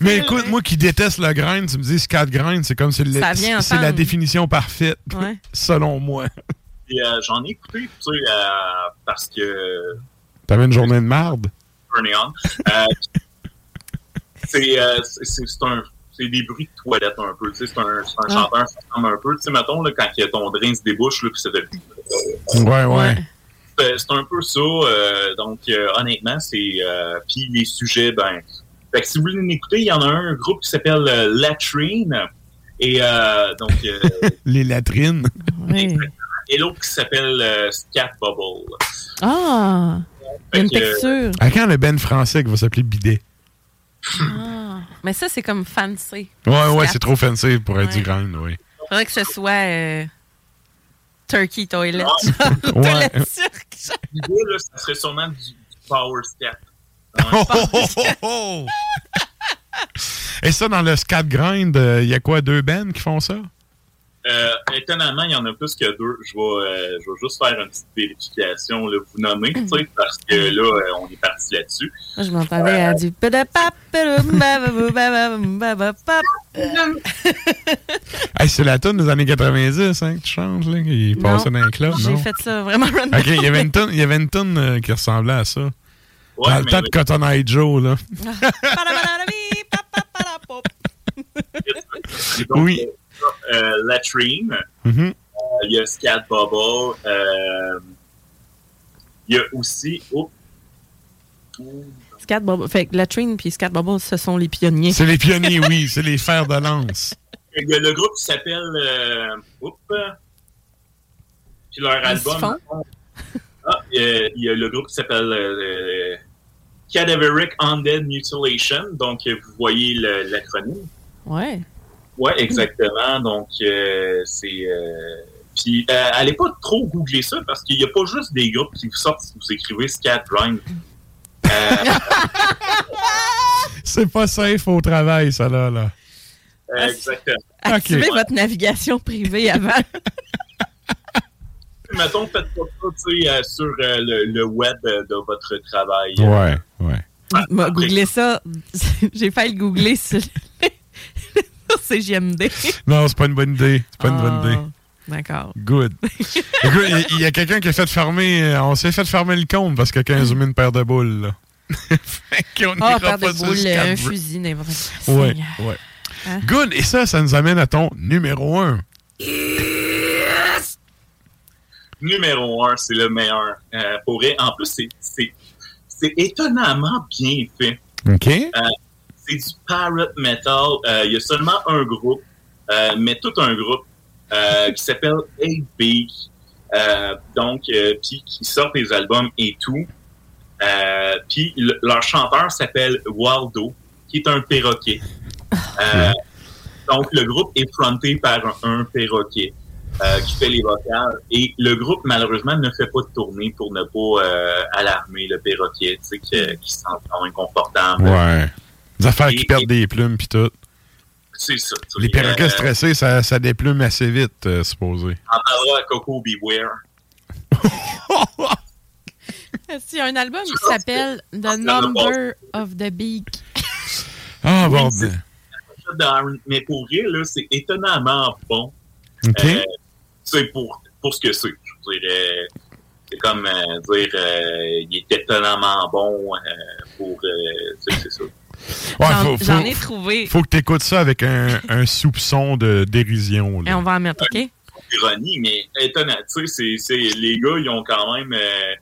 Mais écoute, moi qui déteste le grind, tu me dis scat grind, c'est comme c'est le- Ça vient c'est la définition parfaite, Ouais. selon moi. euh, J'en ai écouté, tu sais, euh, parce que T'avais une journée de marde? Burn It On. Euh, c'est euh, c'est- c'est- c'est un c'est des bruits de toilette un peu. C'est un, c'est un Ah. chanteur qui ressemble un peu. Tu sais, mettons, là, quand il y a ton drain se débouche, là, puis ça fait... Ouais, ouais. C'est c'est un peu ça. euh, donc, euh, honnêtement, c'est... Euh, puis les sujets, ben... Fait que si vous voulez m'écouter, il y en a un groupe qui s'appelle euh, Latrine. Et euh, donc... euh, Les latrines. et l'autre qui s'appelle euh, Scat Bubble. Ah! Une que, texture. À quand le Ben français qui va s'appeler bidet? Ah. Mais ça, c'est comme fancy. Ouais, ouais, c'est trop fancy pour être Ouais. du grind, oui. Faudrait que ce soit euh, Turkey Toilet. Ouais. Toilette turque. L'idée, là, ça serait sûrement du, du Power Scat. Oh, oh, oh, oh! Et ça, dans le scat grind, il y a quoi, deux bands qui font ça? Euh, étonnamment, il y en a plus que deux. Je vais, euh, je vais juste faire une petite vérification, là, vous nommer, tu sais, parce que là, euh, on est parti là-dessus. Moi, je m'entendais à du. Hey, c'est la tune des années 90 hein, que tu changes, là, qui passait dans les clubs, J'ai fait ça vraiment random. OK, il y avait une tune, il y avait une tune, euh, qui ressemblait à ça. Ouais, dans le temps de Cotton Eye Joe, là. Oui. Euh, Latrine, Mhm. euh, il y a Scat Bubble, euh, il y a aussi... Oh, Scat Bubble. Fait que Latrine puis Scat Bubble, ce sont les pionniers. C'est les pionniers, oui. C'est les fers de lance. il y a le groupe qui s'appelle... Euh, oups, puis leur album... Ah, il y a- il y a le groupe qui s'appelle euh, Cadaveric Undead Mutilation. Donc, vous voyez l'acronyme. Ouais. Ouais, exactement. Donc, euh, c'est. euh, Puis, euh, allez pas trop googler ça parce qu'il n'y a pas juste des groupes qui vous sortent si vous écrivez Scat Grind. C'est pas safe au travail, ça, là. là. Exactement. Activez votre navigation privée avant. Mettons, faites pas ça tu sais, euh, sur euh, le, le web euh, de votre travail. Ouais, ouais. M'a googlé ça. J'ai failli le googler sur, sur CGMD. Non, c'est pas une bonne idée. C'est pas une bonne Ah, idée. D'accord. Good. Écoute, il y, a quelqu'un qui a fait fermer. euh, On s'est fait fermer le compte parce que quelqu'un a zoomé une paire de boules, là. fait qu'on Ah, ira paire de pas sur boules, le un fusil, n'importe quoi. Ouais, ouais. Hein? Good. Et ça, ça nous amène à ton numéro 1. Numéro un, c'est le meilleur. Euh, pour vrai. En plus, c'est- c'est c'est étonnamment bien fait. OK. Euh, c'est du parrot metal. Euh, Il y a seulement un groupe, euh, mais tout un groupe euh, qui s'appelle 8 Euh, donc, puis qui sort des albums et tout. Puis le- leur chanteur s'appelle Waldo, qui est un perroquet. Donc, le groupe est fronté par un, perroquet qui fait les vocales. Et le groupe, malheureusement, ne fait pas de tournée pour ne pas alarmer le perroquet, tu sais, qui, qui se sent inconfortable. Ouais. Des affaires qui Et- perdent des plumes puis tout. C'est ça. Les perroquets Euh, stressés, ça, ça déplume assez vite, euh, supposé. On parlera à Coco Beware. Il y a un album qui s'appelle The Number of the Beak? Ah, Oui, bordel. Dans- Mais pour vrai, là, c'est étonnamment bon. OK. Euh, c'est pour, pour ce que c'est. Je dirais, c'est comme euh, dire, euh, il est étonnamment bon euh, pour. euh, tu sais, c'est ça. Ouais, J'en- ai trouvé. Faut que tu écoutes ça avec un, un soupçon de dérision. Et on va en mettre, OK? Ironie, mais étonnant. Tu sais, les gars, ils ont quand même euh,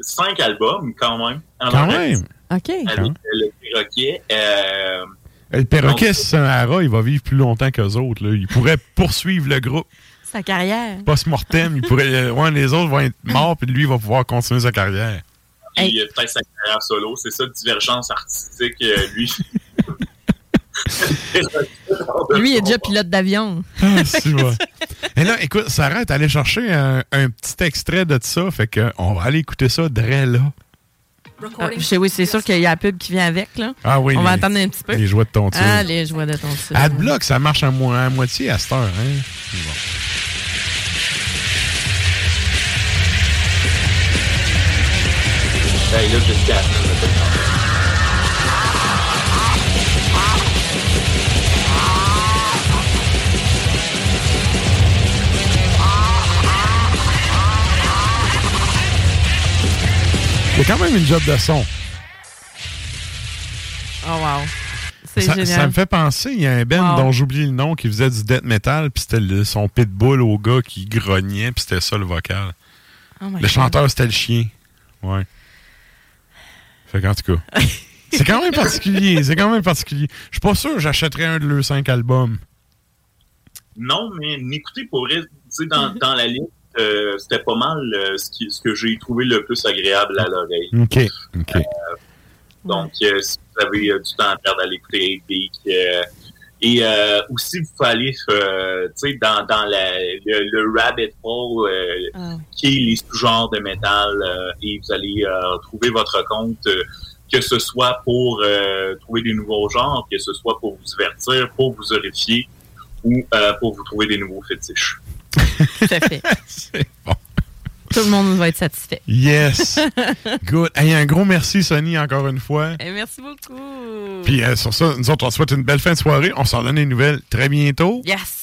cinq albums, quand même. en Quand même? OK. Avec euh, le perroquet. Euh, Le perroquet, si c'est un hara, il va vivre plus longtemps qu'eux autres. Là. Il pourrait poursuivre le groupe Sa carrière. post-mortem. Il pourrait, ouais, les autres vont être morts, puis lui, il va pouvoir continuer sa carrière. Puis euh, peut-être sa carrière solo, c'est ça, divergence artistique, euh, lui. Lui, il est déjà pilote d'avion. Ah, si, ouais. Mais là, écoute, Sarah est allée chercher un, un petit extrait de ça, fait que on va aller écouter ça dès là. Ah, je sais, oui, c'est sûr qu'il y a la pub qui vient avec. Là. Ah oui, On va attendre un petit peu. les jouets de ton Ah, les jouets de ton Adblock, ça marche à, mo- à moitié à cette heure. Hein? Bon. Hey. Il y a quand même une job de son. Oh, wow. C'est Ça, génial. ça me fait penser, il y a un Wow. dont j'oublie le nom qui faisait du death metal, puis c'était son pitbull au gars qui grognait, puis c'était ça le vocal. Oh my le God. chanteur, c'était le chien. Ouais. Fait qu'en tout cas. c'est quand même particulier, c'est quand même particulier. Je suis pas sûr que j'achèterais un de leurs cinq albums. Non, mais n'écoutez pour vrai, dans, dans la liste, euh, c'était pas mal euh, ce, qui- ce que j'ai trouvé le plus agréable à l'oreille. OK, OK. Donc, euh, si vous avez euh, du temps à perdre à l'écouter, euh, et euh, aussi, vous pouvez aller euh, tu sais, dans, dans la, le, le rabbit hole euh, qui est les sous-genres de métal euh, et vous allez euh, trouver votre compte, euh, que ce soit pour euh, trouver des nouveaux genres, que ce soit pour vous divertir, pour vous horrifier ou euh, pour vous trouver des nouveaux fétiches. Tout à fait. Tout le monde va être satisfait. Yes! Good. Hey, un gros merci, Sonny, encore une fois. Et merci beaucoup. Puis euh, sur ça, nous autres, on te souhaite une belle fin de soirée. On s'en donne des nouvelles très bientôt. Yes!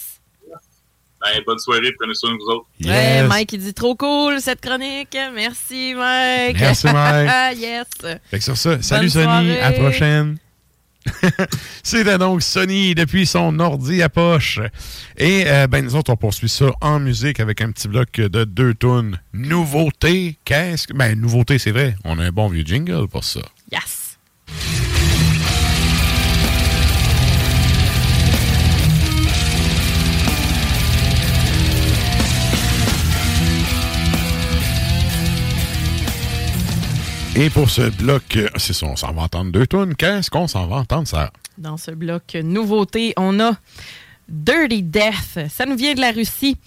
Hey, bonne soirée, prenez soin de vous autres. Ouais, Yes. Mike, il dit trop cool cette chronique. Merci, Mike. Merci, Mike. yes. Fait que sur ça, salut Sonny, à la prochaine. C'était donc Sonny depuis son ordi à poche. Et euh, ben nous autres, on poursuit ça en musique avec un petit bloc de deux tunes. Nouveauté, qu'est-ce que... Ben, nouveauté, c'est vrai. On a un bon vieux jingle pour ça. Yes. Et pour ce bloc, c'est ça, on s'en va entendre deux tunes. Qu'est-ce qu'on s'en va entendre, ça? Dans ce bloc nouveauté, on a Dirty Death. Ça nous vient de la Russie.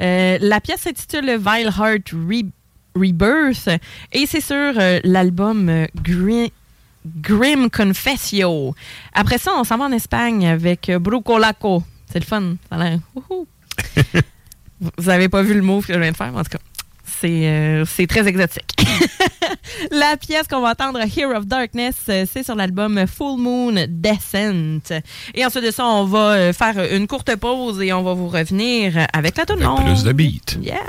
Euh, la pièce s'intitule Vile Heart Re- Rebirth et c'est sur euh, l'album euh, Grim, Grim Confessio. Après ça, on s'en va en Espagne avec Brucolaco. C'est le fun. Ça a l'air. Vous avez pas vu le move que je viens de faire, en tout cas, c'est euh, c'est très exotique. La pièce qu'on va entendre, Here of Darkness, euh, c'est sur l'album Full Moon Descent. Et ensuite de ça, on va euh, faire une courte pause et on va vous revenir avec la Avec plus de beat. Yeah.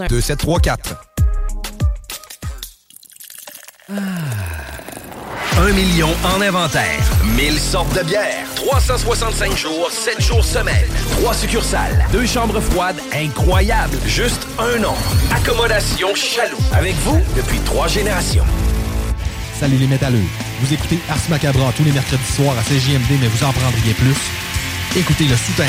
1. 2, 7, 3, 4. Ah. 1 million en inventaire. 1000 sortes de bières. 365 jours, 7 jours semaine. 3 succursales. 2 chambres froides incroyables. Juste un an. Accommodation chaloux. Avec vous depuis 3 générations. Salut les métalleux. Vous écoutez Ars Macabra tous les mercredis soirs à CJMD, mais vous en prendriez plus. Écoutez Le Souterrain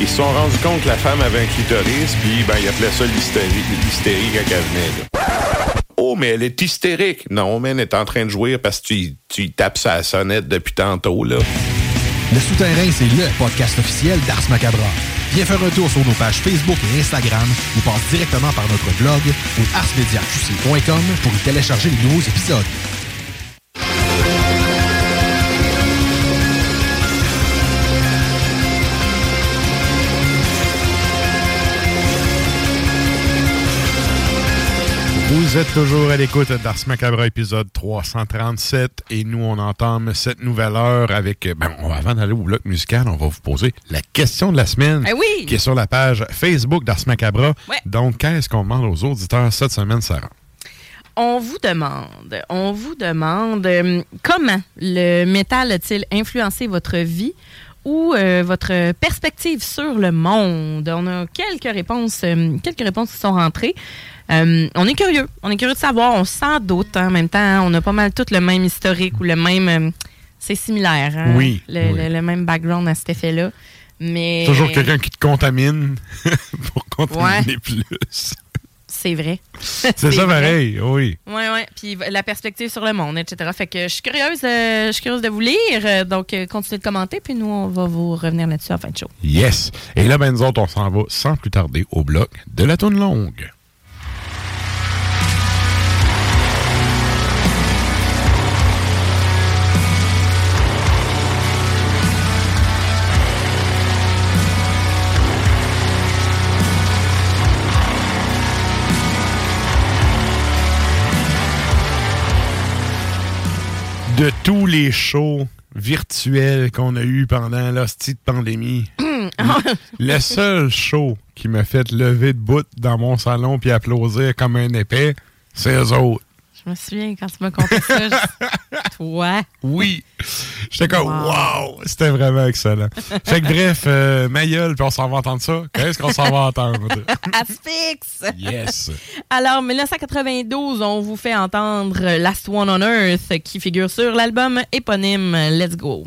ils se sont rendus compte que la femme avait un clitoris, puis ben, ils appelaient ça l'hystérie, quand elle venait. Oh, mais elle est hystérique. Non, mais elle est en train de jouir parce que tu, tu tapes sa sonnette depuis tantôt, là. Le Souterrain, c'est le podcast officiel d'Ars Macabra. Viens faire un tour sur nos pages Facebook et Instagram ou passe directement par notre blog ou arsmediaqc.com pour y télécharger les nouveaux épisodes. Vous êtes toujours à l'écoute d'Ars Macabre épisode 337 et nous on entame cette nouvelle heure avec ben, on- avant d'aller au bloc musical, on va vous poser la question de la semaine Eh oui! qui est sur la page Facebook d'Ars Macabra. Ouais. Donc qu'est-ce qu'on demande aux auditeurs cette semaine Sarah? On vous demande, on vous demande euh, comment le métal a-t-il influencé votre vie ou euh, votre perspective sur le monde? On a quelques réponses, euh, quelques réponses qui sont rentrées. Euh, on est curieux, on est curieux de savoir. On s'en doute hein, en même temps. hein, on a pas mal tout le même historique ou le même. euh, c'est similaire. hein, Oui, Le, oui. le- le même background à cet effet-là. Mais Toujours quelqu'un qui te contamine pour contaminer Ouais. plus. C'est vrai. C'est ça pareil, oui. Oui, oui. Puis la perspective sur le monde, etc. Fait que je suis curieuse, euh, je suis curieuse de vous lire. Donc, euh, continuez de commenter, puis nous, on va vous revenir là-dessus en fin de show. Yes. Et là, ben nous autres, on s'en va sans plus tarder au bloc de la tourne longue. De tous les shows virtuels qu'on a eu pendant l'hostie de pandémie, le seul show qui m'a fait lever de bout dans mon salon puis applaudir comme un épais, c'est eux autres. Je me souviens quand tu m'as conté ça. je- Toi? Oui. J'étais comme, Wow. wow, c'était vraiment excellent. Fait que bref, euh, ma gueule, puis on s'en va entendre ça. Qu'est-ce qu'on s'en va entendre? Asphyx! Yes. Alors, 1992, on vous fait entendre Last One on Earth qui figure sur l'album éponyme Let's Go.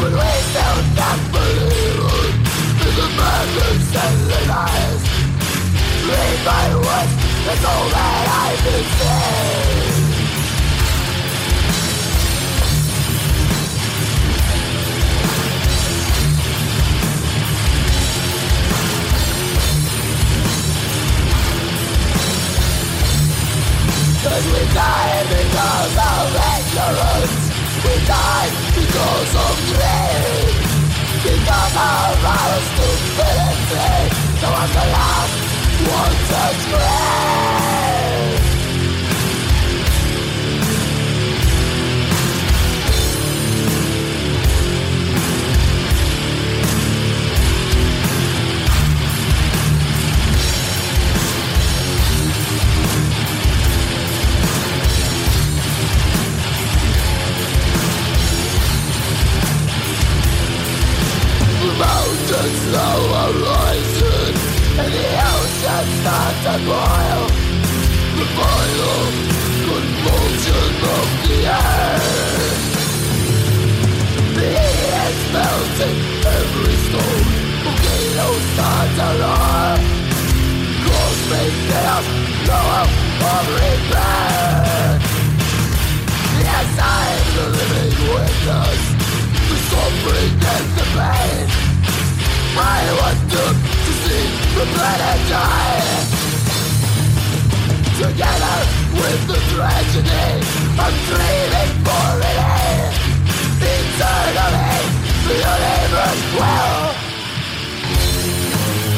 But we still not believe the the lies Read my words, that's all that I Cause we die because of ignorance. Greed Because of our stupidity So I'm the last one to scream starts to boil The violent convulsion of the earth The heat is melting every stone Volcanoes start to roar Cosmic chaos, blow of rebirth Yes, I'm the living witness. The suffering and the pain. I was doomed see the planet die Together with the tragedy I'm for relief Eternally will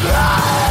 cry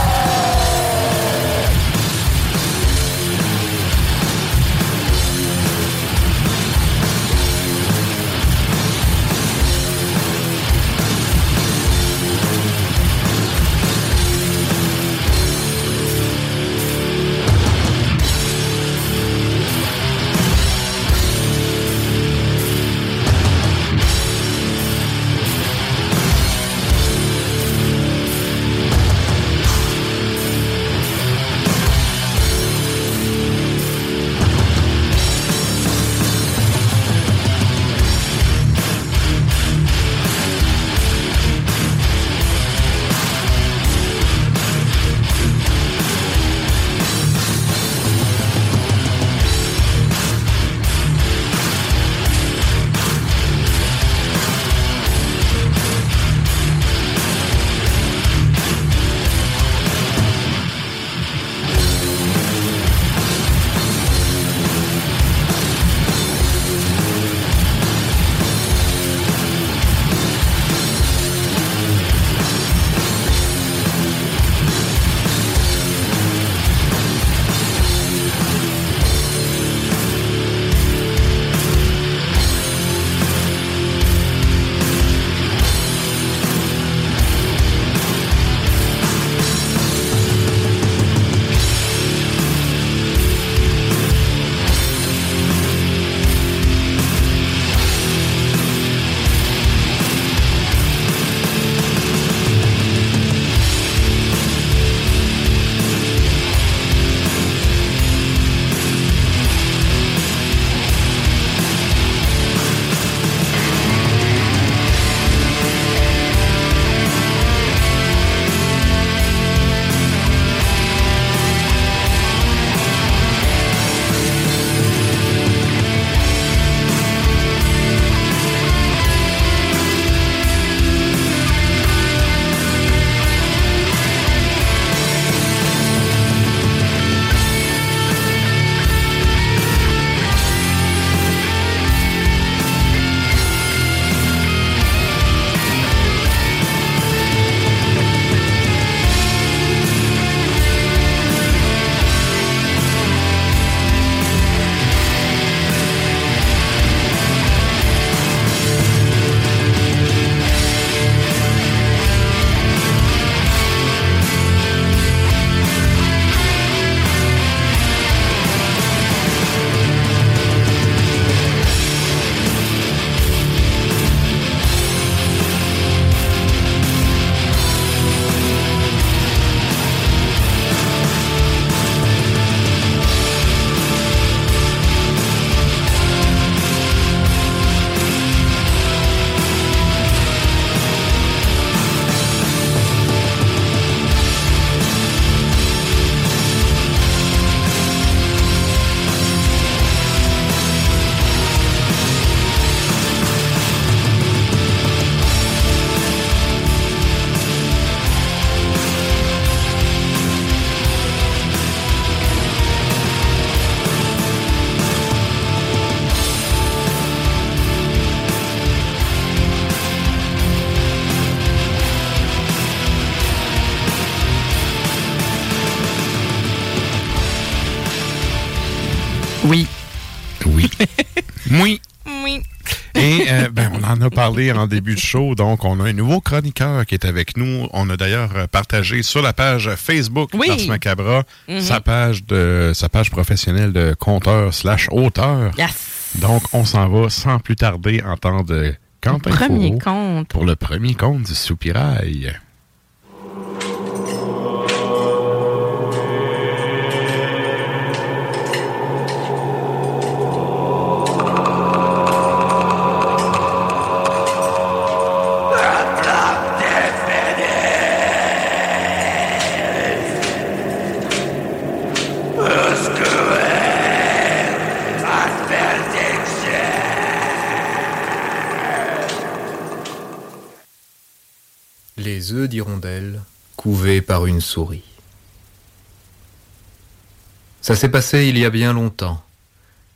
parlé en début de show, donc on a un nouveau chroniqueur qui est avec nous. On a d'ailleurs partagé sur la page Facebook Oui. d'Ars Macabra Mhm. sa page de sa page professionnelle de conteur slash auteur. Yes. Donc on s'en va sans plus tarder entendre Quentin Premier compte. pour le premier compte du soupirail. Une souris. Ça s'est passé il y a bien longtemps,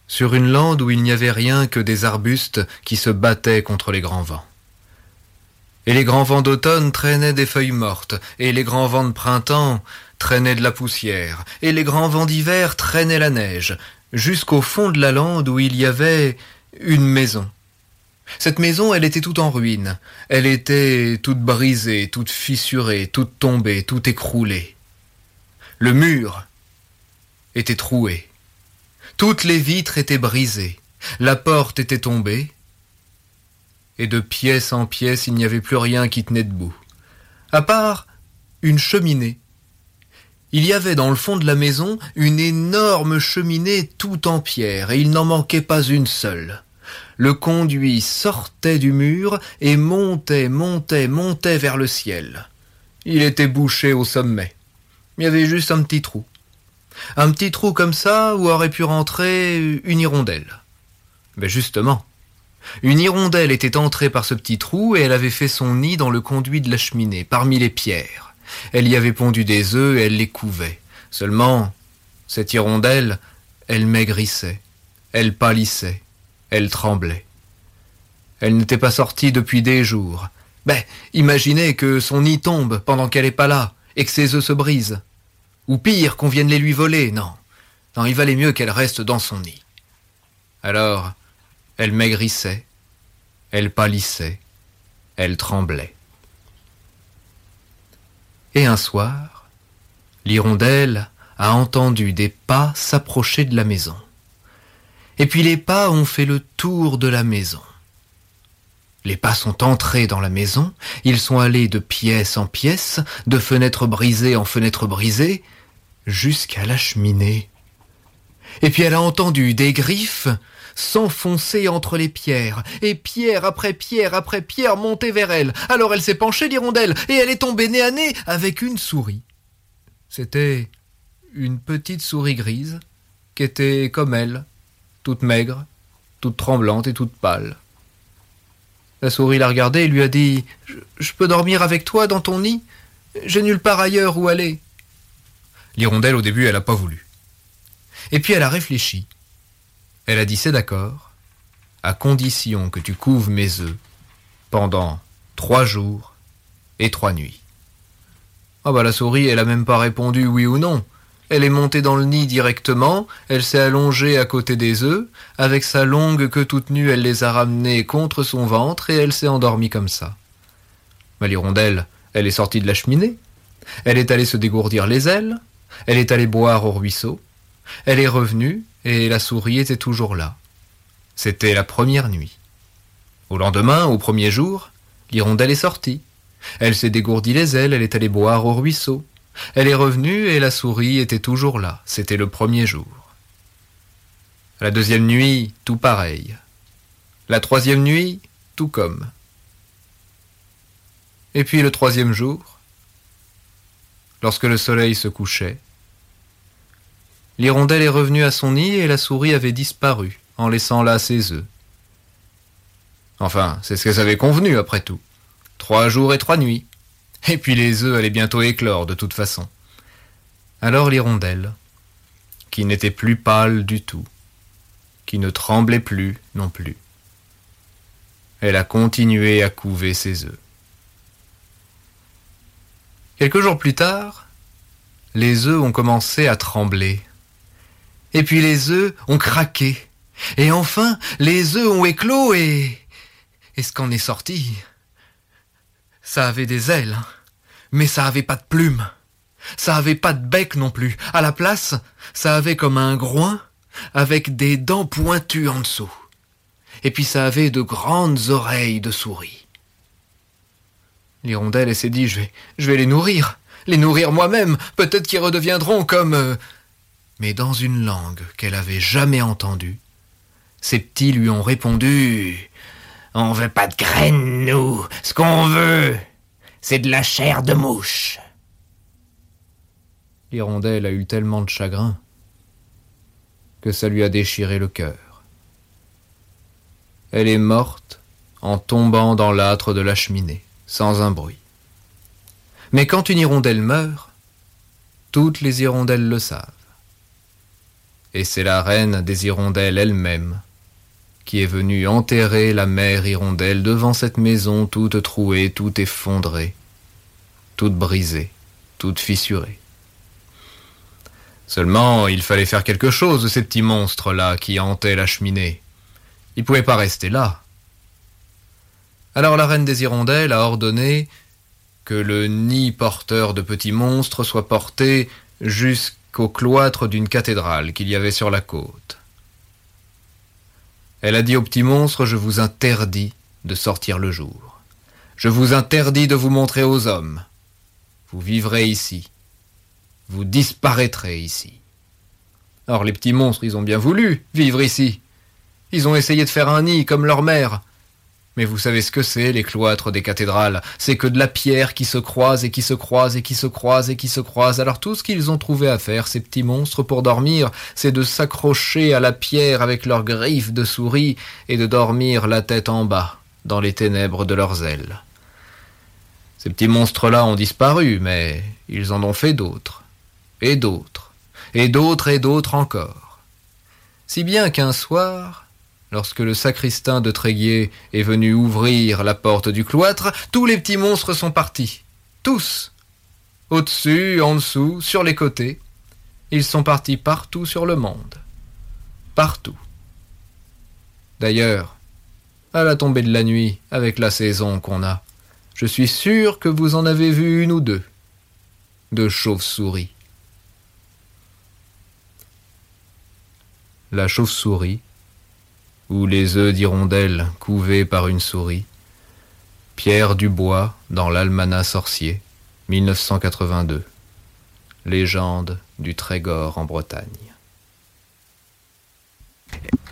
sur une lande où il n'y avait rien que des arbustes qui se battaient contre les grands vents. Et les grands vents d'automne traînaient des feuilles mortes, et les grands vents de printemps traînaient de la poussière, et les grands vents d'hiver traînaient la neige, jusqu'au fond de la lande où il y avait une maison. Cette maison, elle était toute en ruine. Elle était toute brisée, toute fissurée, toute tombée, toute écroulée. Le mur était troué. Toutes les vitres étaient brisées. La porte était tombée. Et de pièce en pièce, il n'y avait plus rien qui tenait debout. À part une cheminée. Il y avait dans le fond de la maison une énorme cheminée tout en pierre, et il n'en manquait pas une seule. Le conduit sortait du mur et montait, montait, montait vers le ciel. Il était bouché au sommet. Il y avait juste un petit trou. Un petit trou comme ça où aurait pu rentrer une hirondelle. Mais justement, une hirondelle était entrée par ce petit trou et elle avait fait son nid dans le conduit de la cheminée, parmi les pierres. Elle y avait pondu des œufs et elle les couvait. Seulement, cette hirondelle, elle maigrissait, elle pâlissait, elle tremblait. Elle n'était pas sortie depuis des jours. Ben, imaginez que son nid tombe pendant qu'elle n'est pas là, et que ses œufs se brisent. Ou pire, qu'on vienne les lui voler, non. Non, il valait mieux qu'elle reste dans son nid. Alors, elle maigrissait, elle pâlissait, elle tremblait. Et un soir, l'hirondelle a entendu des pas s'approcher de la maison. Et puis les pas ont fait le tour de la maison. Les pas sont entrés dans la maison, ils sont allés de pièce en pièce, de fenêtre brisée en fenêtre brisée, jusqu'à la cheminée. Et puis elle a entendu des griffes s'enfoncer entre les pierres, et pierre après pierre après pierre monter vers elle. Alors elle s'est penchée, l'hirondelle, et elle est tombée nez à nez avec une souris. C'était une petite souris grise, qui était comme elle, toute maigre, toute tremblante et toute pâle. La souris l'a regardée et lui a dit je, peux dormir avec toi dans ton nid? J'ai nulle part ailleurs où aller. L'hirondelle, au début, elle n'a pas voulu. Et puis elle a réfléchi. Elle a dit c'est d'accord, à condition que tu couves mes œufs pendant trois jours et trois nuits. Ah bah la souris, elle a même pas répondu oui ou non. Elle est montée dans le nid directement, elle s'est allongée à côté des œufs, avec sa longue queue toute nue, elle les a ramenés contre son ventre et elle s'est endormie comme ça. Mais l'hirondelle, elle est sortie de la cheminée, elle est allée se dégourdir les ailes, elle est allée boire au ruisseau, elle est revenue et la souris était toujours là. C'était la première nuit. Au lendemain, au premier jour, l'hirondelle est sortie. Elle s'est dégourdi les ailes, elle est allée boire au ruisseau. Elle est revenue et la souris était toujours là. C'était le premier jour. La deuxième nuit, tout pareil. La troisième nuit, tout comme. Et puis le troisième jour, lorsque le soleil se couchait, l'hirondelle est revenue à son nid et la souris avait disparu, en laissant là ses œufs. Enfin, c'est ce qu'elles avaient convenu après tout. Trois jours et trois nuits. Et puis les œufs allaient bientôt éclore de toute façon. Alors l'hirondelle, qui n'était plus pâle du tout, qui ne tremblait plus non plus, elle a continué à couver ses œufs. Quelques jours plus tard, les œufs ont commencé à trembler. Et puis les œufs ont craqué. Et enfin, les œufs ont éclos et... Et ce qu'en est sorti, ça avait des ailes, hein. mais ça avait pas de plumes. Ça avait pas de bec non plus. À la place, ça avait comme un groin avec des dents pointues en dessous. Et puis ça avait de grandes oreilles de souris. L'hirondelle elle s'est dit, je vais, je vais les nourrir, les nourrir moi-même, peut-être qu'ils redeviendront comme... euh, Mais dans une langue qu'elle avait jamais entendue, ces petits lui ont répondu On veut pas de graines, nous. Ce qu'on veut, c'est de la chair de mouche. L'hirondelle a eu tellement de chagrin que ça lui a déchiré le cœur. Elle est morte en tombant dans l'âtre de la cheminée, sans un bruit. Mais quand une hirondelle meurt, toutes les hirondelles le savent. Et c'est la reine des hirondelles elle-même qui est venue enterrer la mère hirondelle devant cette maison toute trouée, toute effondrée, toute brisée, toute fissurée. Seulement, il fallait faire quelque chose de ces petits monstres-là qui hantaient la cheminée. Ils pouvaient pas rester là. Alors la reine des hirondelles a ordonné que le nid porteur de petits monstres soit porté jusqu'au cloître d'une cathédrale qu'il y avait sur la côte. Elle a dit aux petits monstres, je vous interdis de sortir le jour. Je vous interdis de vous montrer aux hommes. Vous vivrez ici. Vous disparaîtrez ici. Or les petits monstres, ils ont bien voulu vivre ici. Ils ont essayé de faire un nid comme leur mère. Mais vous savez ce que c'est, les cloîtres des cathédrales C'est que de la pierre qui se croise et qui se croise et qui se croise et qui se croise. Alors tout ce qu'ils ont trouvé à faire, ces petits monstres, pour dormir, c'est de s'accrocher à la pierre avec leurs griffes de souris et de dormir la tête en bas, dans les ténèbres de leurs ailes. Ces petits monstres-là ont disparu, mais ils en ont fait d'autres, et d'autres, et d'autres et d'autres encore. Si bien qu'un soir, lorsque le sacristain de Tréguier est venu ouvrir la porte du cloître, tous les petits monstres sont partis. Tous. Au-dessus, en dessous, sur les côtés. Ils sont partis partout sur le monde. Partout. D'ailleurs, à la tombée de la nuit, avec la saison qu'on a, je suis sûr que vous en avez vu une ou deux. De chauves-souris. La chauve-souris, ou les œufs d'hirondelle couvés par une souris. Pierre Dubois dans l'Almanach sorcier, 1982. Légende du Trégor en Bretagne.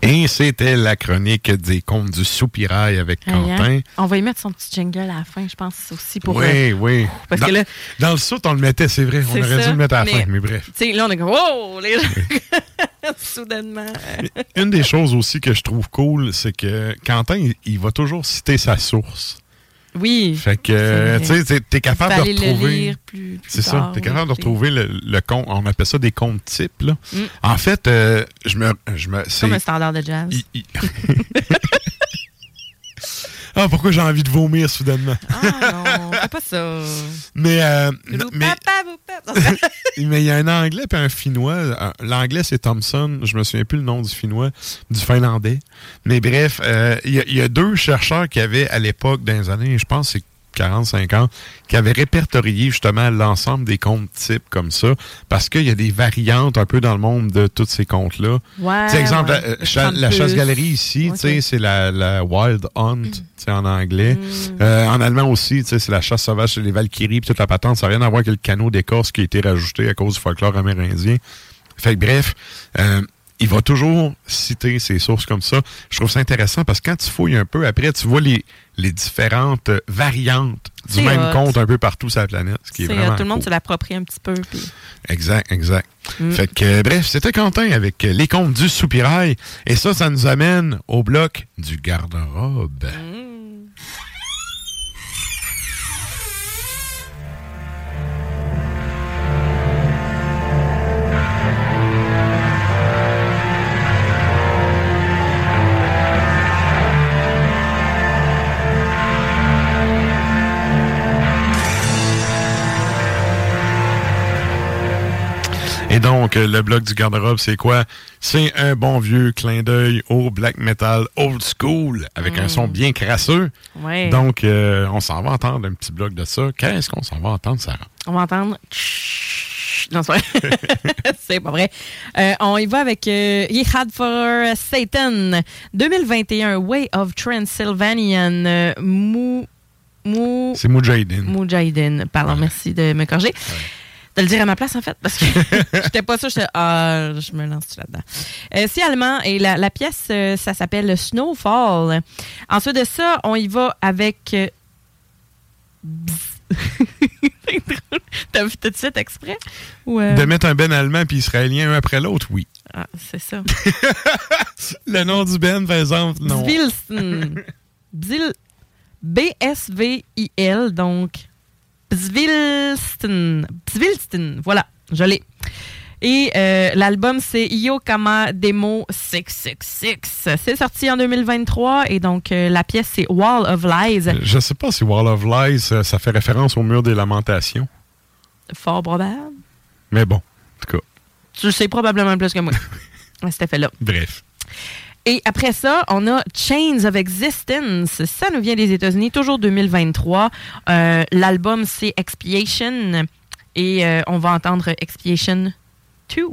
Et c'était la chronique des contes du soupirail avec hein? Quentin. On va y mettre son petit jingle à la fin, je pense, aussi pour. oui, euh, oui. parce dans, que là- dans le saut, on le mettait, c'est vrai. On aurait ça, dû le mettre à la fin, mais bref. Tu sais, là, on est comme, oh, les soudainement. euh, Une des choses aussi que je trouve cool, c'est que Quentin, il, il va toujours citer sa source. Oui. Fait que, tu sais, t'es- capable de retrouver. C'est ça, t'es capable de retrouver le, le compte. On appelle ça des comptes types, là. Mm. En fait, euh, je me. Je me c'est- Comme un standard de jazz. Ah, pourquoi j'ai envie de vomir soudainement? Ah non, fais pas ça. Mais, euh, mais, il y a un anglais et un finnois. Euh, L'anglais, c'est Thompson. Je me souviens plus le nom du finnois, du finlandais. Mais bref, euh, il y, y a deux chercheurs qui avaient, à l'époque, dans les années, je pense, c'est 40-50 ans, qui avaient répertorié justement l'ensemble des comptes types comme ça, parce qu'il y a des variantes un peu dans le monde de tous ces comptes-là. Ouais, Tu sais, exemple, ouais. la, chasse-galerie ici, tu sais, c'est la, la Wild Hunt, tu sais, en anglais. Mm. Euh, en allemand aussi, tu sais, c'est la chasse sauvage, c'est les Valkyries, puis toute la patente. Ça n'a rien à voir avec le canot d'écorce qui a été rajouté à cause du folklore amérindien. Fait que bref, euh, il va toujours citer ses sources comme ça. Je trouve ça intéressant parce que quand tu fouilles un peu après, tu vois les, les différentes variantes du même hot. compte un peu partout sur la planète. Ce qui est vraiment tout le monde cool. se l'approprie un petit peu. puis- Exact, exact. Mm. Fait que, euh, bref, c'était Quentin avec les comptes du soupirail. Et ça, ça nous amène au bloc du garde-robe. Et donc, euh, le bloc du garde-robe, c'est quoi? C'est un bon vieux clin d'œil au black metal old school, avec un son bien crasseux. Ouais. Donc, euh, on s'en va entendre un petit bloc de ça. Qu'est-ce qu'on s'en va entendre, Sarah? On va entendre. Non, c'est vrai. c'est pas vrai. Euh, on y va avec euh, for Satan 2021 Way of Transylvanian euh, Mou. Mou. C'est Mujahideen. Mujahideen. Pardon, merci de me corriger. De le dire à ma place, en fait, parce que j'étais pas sûre. J'étais, ah, je me lance là-dedans? Euh, c'est allemand et la, la pièce, euh, ça s'appelle Snowfall. Ensuite de ça, on y va avec. euh. T'as vu tout de suite exprès? Ou, euh, De mettre un Ben allemand puis israélien un après l'autre, oui. Ah, c'est ça. Le nom du Ben, par exemple, non. Bzvilsten. Bzil- B-S-V-I-L, donc. Bzvilsten. Bzvilsten. Voilà, je l'ai. Et euh, l'album, c'est Yokama Demo 666. C'est sorti en 2023 et donc euh, la pièce, c'est Wall of Lies. Je sais pas si Wall of Lies, euh, ça fait référence au mur des lamentations. Fort probable. Mais bon, en tout cas, Tu sais probablement plus que moi. à cet effet-là. bref. Et après ça, on a Chains of Existence. Ça nous vient des États-Unis, toujours 2023. Euh, L'album, c'est Expiation. Et euh, on va entendre Expiation 2.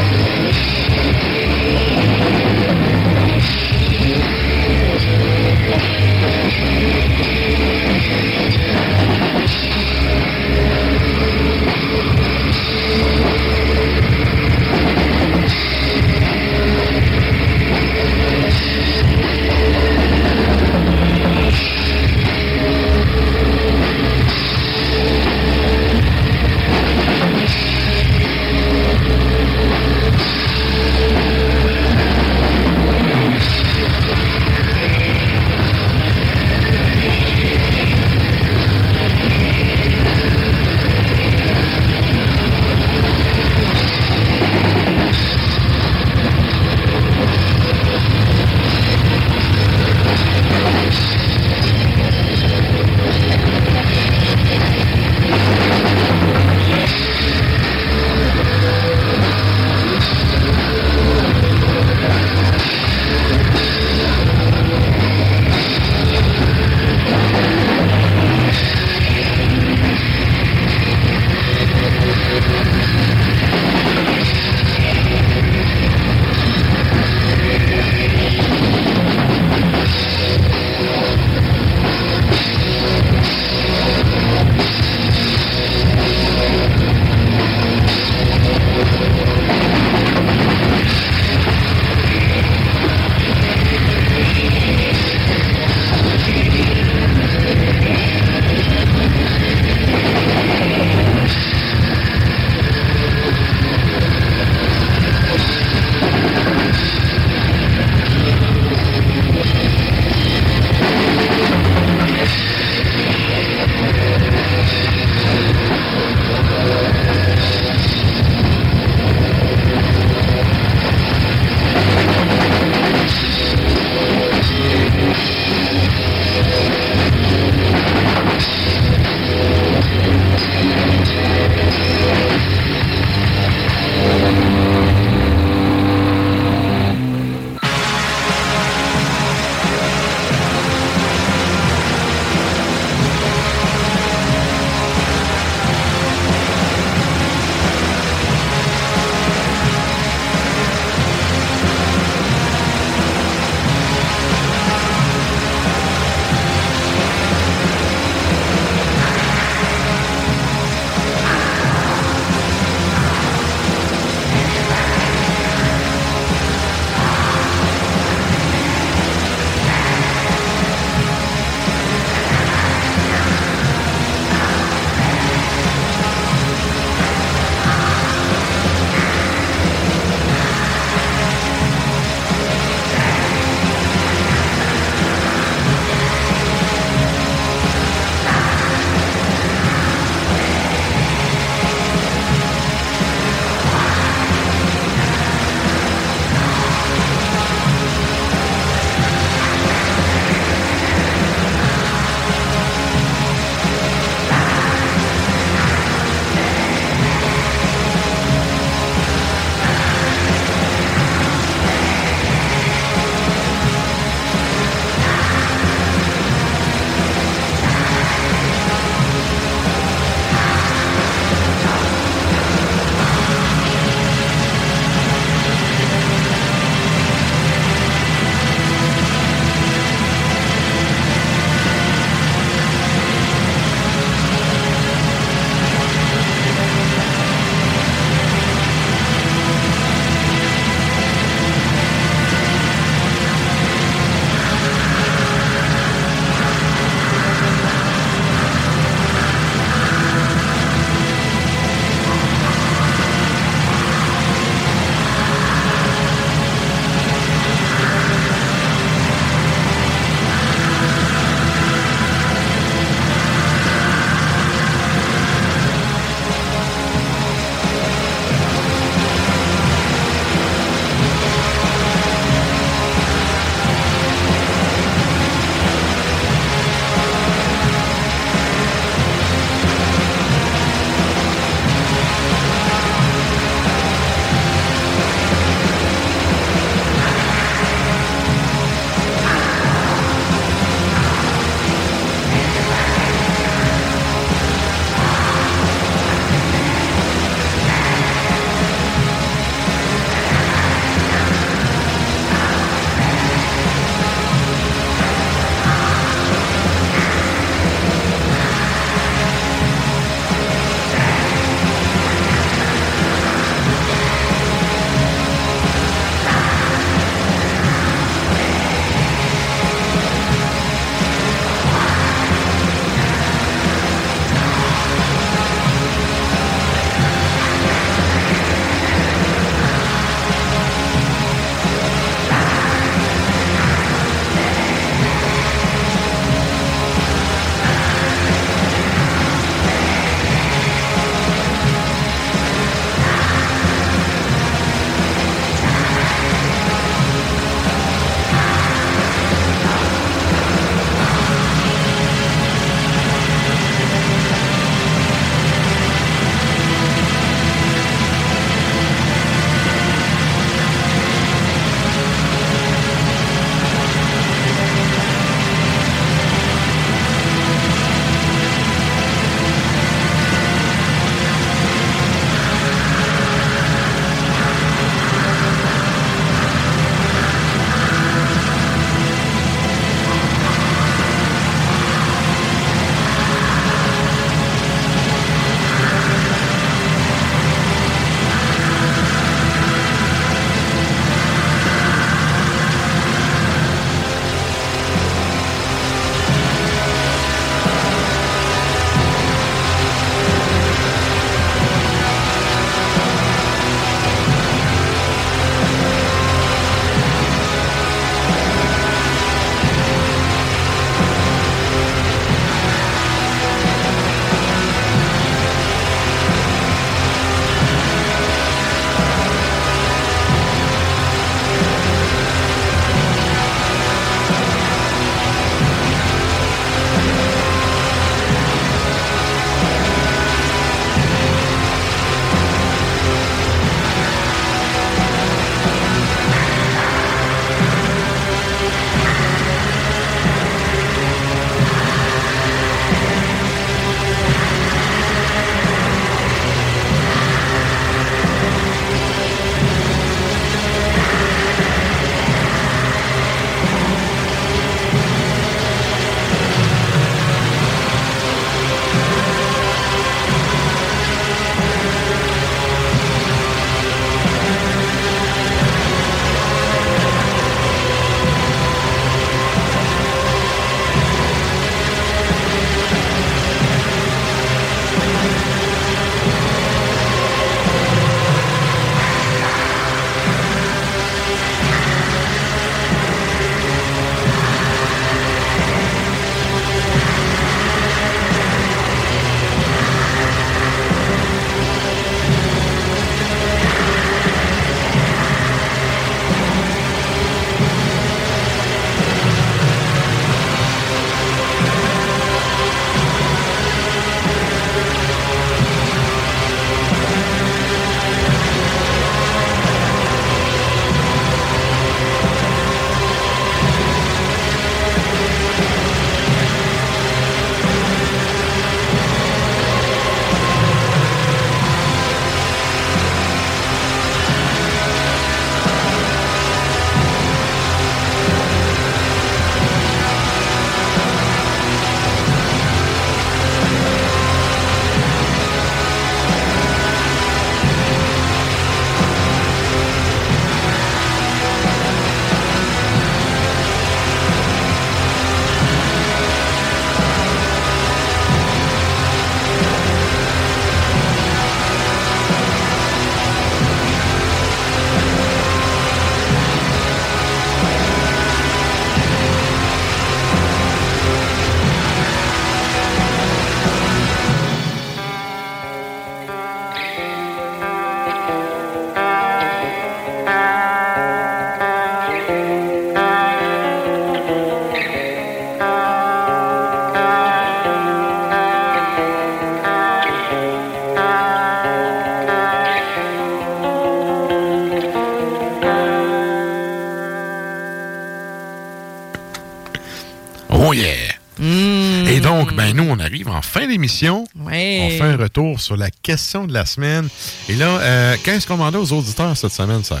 Arrive en fin d'émission. Ouais. On fait un retour sur la question de la semaine. Et là, euh, qu'est-ce qu'on demandait aux auditeurs cette semaine, Sarah?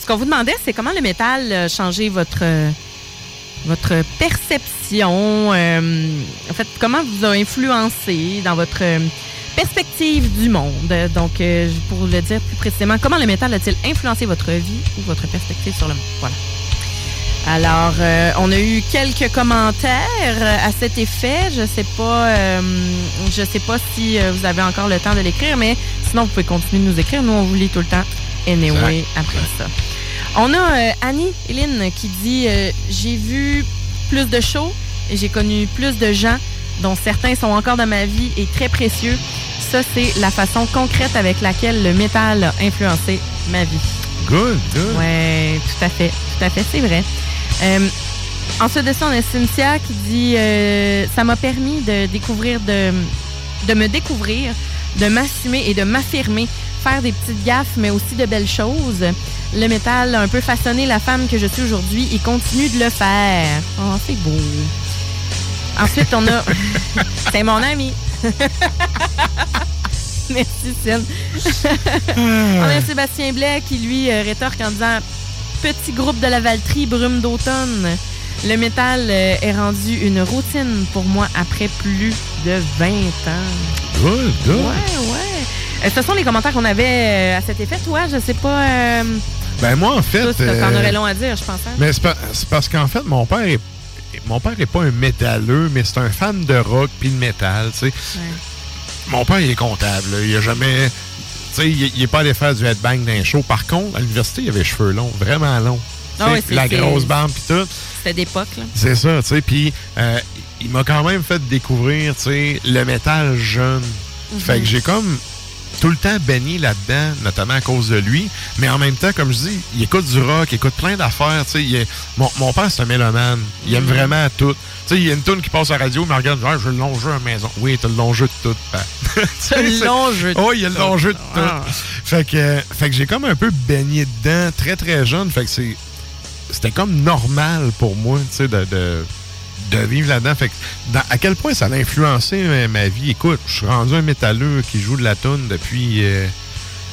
Ce qu'on vous demandait, c'est comment le métal a changé votre, votre perception. euh, en fait, comment vous a influencé dans votre perspective du monde. Donc, euh, pour le dire plus précisément, comment le métal a-t-il influencé votre vie ou votre perspective sur le monde? Voilà. Alors, euh, on a eu quelques commentaires euh, à cet effet. Je sais pas, euh, je sais pas si vous avez encore le temps de l'écrire, mais sinon vous pouvez continuer de nous écrire. Nous, on vous lit tout le temps. Anyway, après ça. On a euh, Annie Hélène qui dit J'ai vu plus de shows et j'ai connu plus de gens dont certains sont encore dans ma vie et très précieux. Ça, c'est la façon concrète avec laquelle le métal a influencé ma vie. Good, good. Ouais, tout à fait. Tout à fait, c'est vrai. Euh, ensuite de ça, on a Cynthia qui dit euh, Ça m'a permis de découvrir, de, de me découvrir, de m'assumer et de m'affirmer, faire des petites gaffes, mais aussi de belles choses. Le métal a un peu façonné la femme que je suis aujourd'hui et continue de le faire. Oh, c'est beau. Ensuite, on a. c'est mon ami. Merci, Cyn. on a Sébastien Blais qui, lui, euh, rétorque en disant Petit groupe de la Valtrie, brume d'automne. Le métal euh, est rendu une routine pour moi après plus de 20 ans. Good, good. Ouais, ouais. Euh, ce sont les commentaires qu'on avait euh, à cet effet. Toi, je sais pas. euh, Ben moi, en fait... t'en euh, aurais long à dire, je pense. hein? Mais c'est parce qu'en fait, mon père est, mon père est pas un métalleux, mais c'est un fan de rock puis de métal, tu sais. Mon père, il est comptable. là. Il a jamais... Tu sais, il, il est pas allé faire du headbang d'un show. Par contre, à l'université, il avait les cheveux longs, vraiment longs. Ah la grosse barbe puis tout. C'était d'époque, là. C'est ça, tu sais. Puis euh, il m'a quand même fait découvrir, tu sais, le métal jeune. Mhm. Fait que j'ai comme tout le temps baigné là-dedans, notamment à cause de lui. Mais en même temps, comme je dis, il écoute du rock, il écoute plein d'affaires. tu sais. il est- Mon, mon père, c'est un mélomane. Il aime Mhm. vraiment tout. Tu sais, il y a une toune qui passe à la radio, il me regarde, ah, je veux le long jeu à la maison. Oui, t'as le long jeu de tout. T'as le long jeu de Oh, il y a le long jeu de tout. Ah. Fait que, euh, fait que j'ai comme un peu baigné dedans, très très jeune. Fait que c'est, c'était comme normal pour moi, tu sais, de, de, de vivre là-dedans. Fait que, dans- à quel point ça a influencé euh, ma vie? Écoute, je suis rendu un métalleux qui joue de la toune depuis. euh,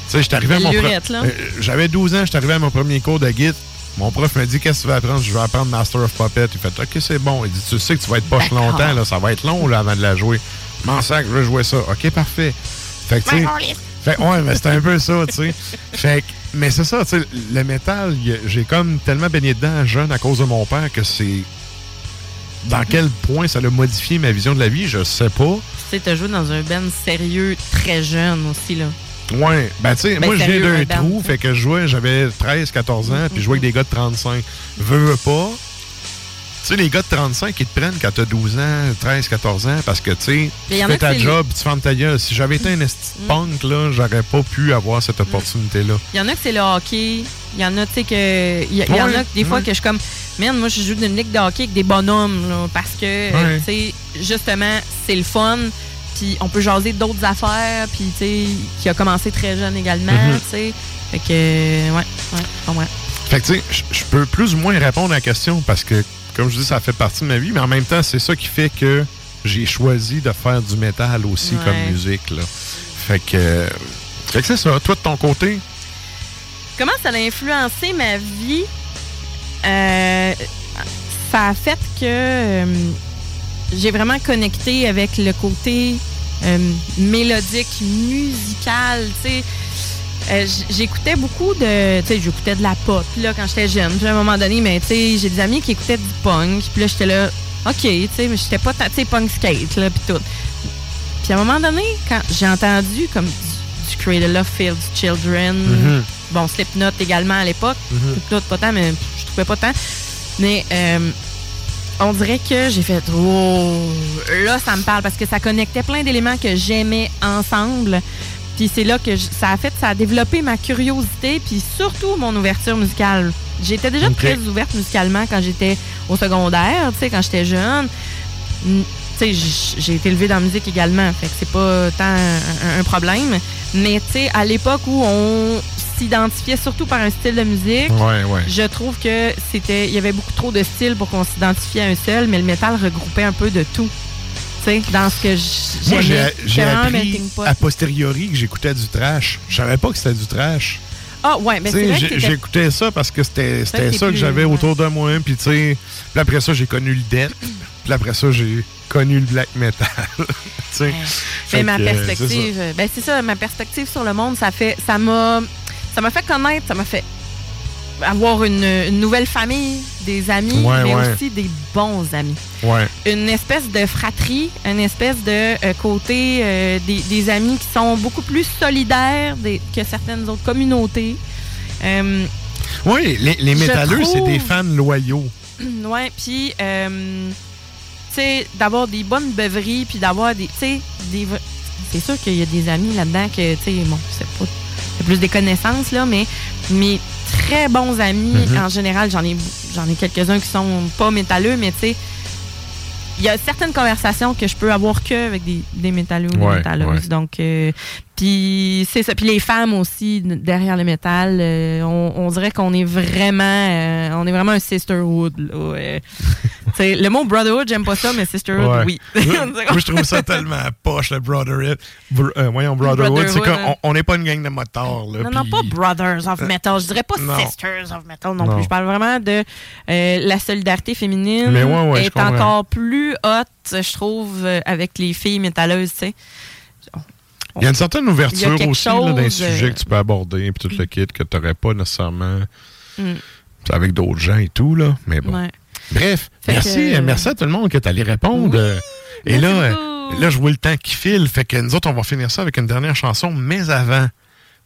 tu sais, j'étais arrivé à mon. Euh, J'avais 12 ans, j'étais arrivé à mon premier cours de guide. Mon prof m'a dit Qu'est-ce que tu vas apprendre? Je vais apprendre Master of Puppet. Il fait Ok, c'est bon. Il dit Tu sais que tu vas être poche D'accord. longtemps, là, ça va être long là, avant de la jouer. M'en sac, je veux jouer ça. Ok, parfait. Fait que, tu sais. Fait, ouais, mais c'était un peu ça, tu sais. Fait que- mais c'est ça, tu sais, le métal, j'ai comme tellement baigné dedans jeune à cause de mon père que c'est. Dans quel point ça a modifié ma vision de la vie, je sais pas. Tu sais, t'as joué dans un band sérieux très jeune aussi, là. Ouais, ben tu sais, Ben, moi je viens d'un trou, fait que je jouais, j'avais 13, 14 ans, puis je jouais avec des gars de 35. Veux, veux pas. Tu sais, les gars de 35 qui te prennent quand t'as 12 ans, 13, 14 ans, parce que tu sais, tu fais ta job, tu fermes ta gueule. Si j'avais été un esti de punk, là, j'aurais pas pu avoir cette opportunité-là. Il y en a que c'est le hockey. Il y en a, tu sais, que. Il y, il y en a que des fois que je suis comme. Man, moi, je joue dans une ligue de hockey avec des bonhommes, là, parce que, euh, tu sais, justement, c'est le fun. Puis on peut jaser d'autres affaires. Puis, tu sais, qui a commencé très jeune également, Mhm. tu sais. Fait que, ouais, ouais, je comprends. Fait que tu sais, je- je peux plus ou moins répondre à la question parce que, comme je dis, ça fait partie de ma vie, mais en même temps, c'est ça qui fait que j'ai choisi de faire du métal aussi Ouais. comme musique, là. Fait que, fait que c'est ça. Toi, de ton côté, Comment ça a influencé ma vie? Euh, ça a fait que euh, j'ai vraiment connecté avec le côté euh, mélodique, musical, tu sais. Euh, j'écoutais beaucoup de tu sais j'écoutais de la pop là quand j'étais jeune. Puis à un moment donné mais tu sais j'ai des amis qui écoutaient du punk. Puis là j'étais là OK tu sais mais j'étais pas tu sais punk skate là puis tout. Puis à un moment donné quand j'ai entendu comme du, du Cradle of Field Children Mhm. bon Slipknot également à l'époque. Mhm. Slipknot pas tant mais je trouvais pas tant. Mais euh, on dirait que j'ai fait oh là ça me parle parce que ça connectait plein d'éléments que j'aimais ensemble puis c'est là que je- ça a fait ça a développé ma curiosité puis surtout mon ouverture musicale j'étais déjà très ouverte musicalement quand j'étais au secondaire tu sais quand j'étais jeune tu sais j'ai été élevée dans la musique également fait que c'est pas tant un, un problème mais tu sais à l'époque où on s'identifiait surtout par un style de musique. Ouais, ouais. Je trouve que c'était, il y avait beaucoup trop de styles pour qu'on s'identifie à un seul, mais le métal regroupait un peu de tout. Tu sais, dans ce que j- Moi, j'ai j'aimais. appris a posteriori que j'écoutais du trash. Je savais pas que c'était du trash. Ah ouais, mais c'est J'écoutais ça parce que c'était ça que j'avais autour de moi. Puis, tu sais, puis après ça, j'ai connu le death. Puis après ça, j'ai connu le black metal. Fait Mais ma que, euh, perspective, euh, ben c'est ça, ma perspective sur le monde, ça fait, ça m'a, ça m'a fait connaître, ça m'a fait avoir une, une nouvelle famille, des amis, Ouais, mais ouais. aussi des bons amis. Ouais. Une espèce de fratrie, une espèce de euh, côté euh, des, des amis qui sont beaucoup plus solidaires des- que certaines autres communautés. Euh, Oui, les, les métalleux, c'est des fans loyaux. ouais, puis tu sais d'avoir des bonnes beuveries puis d'avoir des tu sais des c'est sûr qu'il y a des amis là-dedans que tu sais bon, c'est pas c'est plus des connaissances là, mais très bons amis Mhm. en général, j'en ai j'en ai quelques-uns qui sont pas métalleux, mais tu sais il y a certaines conversations que je peux avoir que avec des, des métalleux ou Ouais, métalleuses. ouais. Donc, euh, puis c'est ça. Puis les femmes aussi derrière le métal, euh, on, on dirait qu'on est vraiment, euh, on est vraiment un sisterhood. Là, le mot brotherhood, j'aime pas ça, mais sisterhood, Ouais. oui. Moi, je trouve ça tellement poche, le Brotherhood. Br- euh, voyons, Brotherhood. C'est qu'on hein. on n'est pas une gang de motards. Là, Non, non, pas Brothers of Metal. Je dirais pas non. Sisters of Metal non, Non. plus. Je parle vraiment de la solidarité féminine. Mais ouais, est encore plus haute, je trouve, avec les filles métalleuses, tu sais. Il y a une certaine ouverture aussi là, dans les chose, euh, sujets que tu peux aborder, puis tout le kit que tu n'aurais pas nécessairement Mm. avec d'autres gens et tout. là. Mais bon. Ouais. Bref, Fait merci, que- euh, merci à tout le monde qui est allé répondre. Euh, et là, là, je vois le temps qui file. Fait que nous autres, on va finir ça avec une dernière chanson. Mais avant,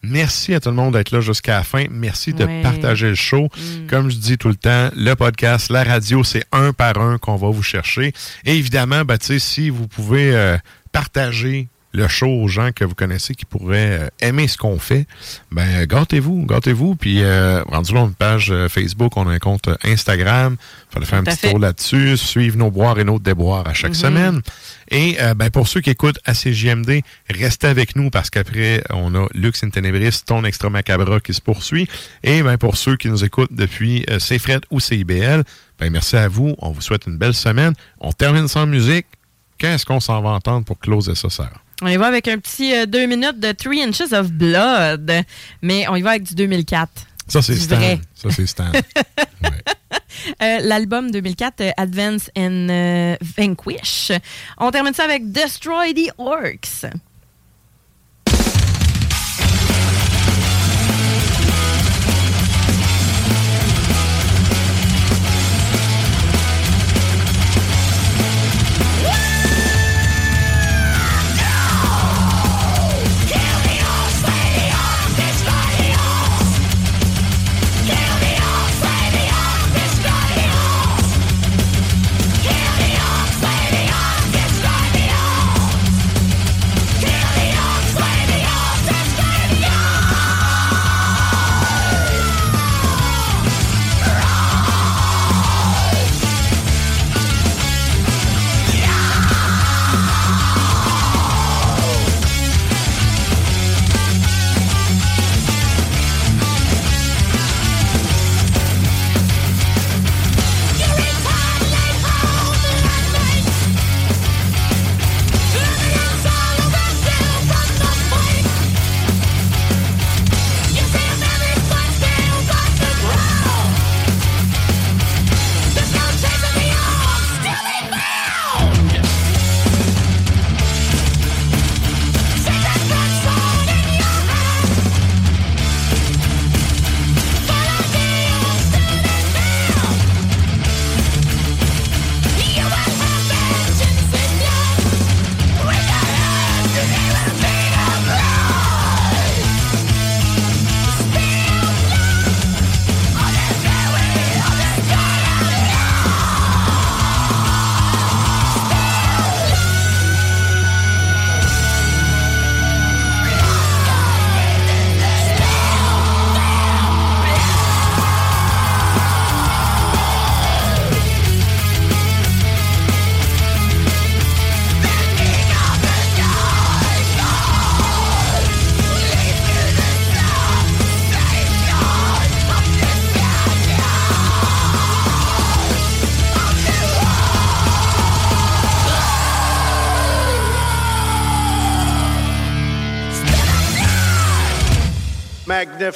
merci à tout le monde d'être là jusqu'à la fin. Merci de Ouais. partager le show. Comme je dis tout le temps, le podcast, la radio, c'est un par un qu'on va vous chercher. Et évidemment, ben, tu sais, si vous pouvez euh, partager le show aux gens que vous connaissez qui pourraient euh, aimer ce qu'on fait, ben gâtez-vous, gâtez-vous. Puis euh, a une page euh, Facebook, on a un compte euh, Instagram. Fallait faire un Tout petit fait. tour là-dessus, suivre nos boires et nos déboires à chaque Mhm. semaine. Et euh, ben, pour ceux qui écoutent à CJMD, restez avec nous parce qu'après, on a Lux in Tenebris, ton extra macabre qui se poursuit. Et ben, pour ceux qui nous écoutent depuis euh, CFRED ou CIBL, ben, merci à vous. On vous souhaite une belle semaine. On termine sans musique. Qu'est-ce qu'on s'en va entendre pour closer ça, Sarah? On y va avec un petit euh, deux minutes de Three Inches of Blood, mais on y va avec du 2004. Ça, c'est Stan. vrai. Ça, c'est Stan. Euh, L'album 2004, euh, Advance and euh, Vanquish. On termine ça avec Destroy the Orcs.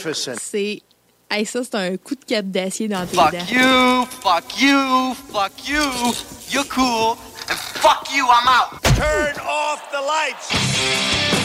Magnificent. C'est. Hey, ça, c'est un coup de cap d'acier dans tes Fuck dents. you, fuck you, fuck you. You're cool. And fuck you, I'm out. Turn off the lights.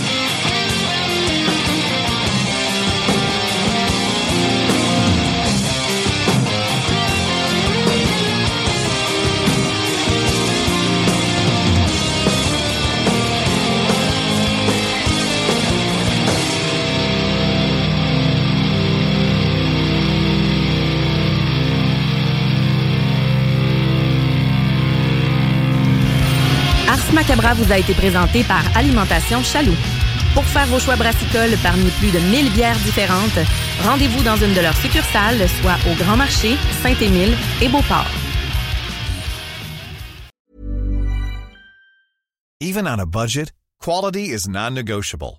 Ars Macabra vous a été présenté par Alimentation Chaloux. Pour faire vos choix brassicoles parmi plus de 1000 bières différentes, rendez-vous dans une de leurs succursales, soit au Grand Marché, Saint-Émile et Beauport. Even on a budget, quality is non-negotiable.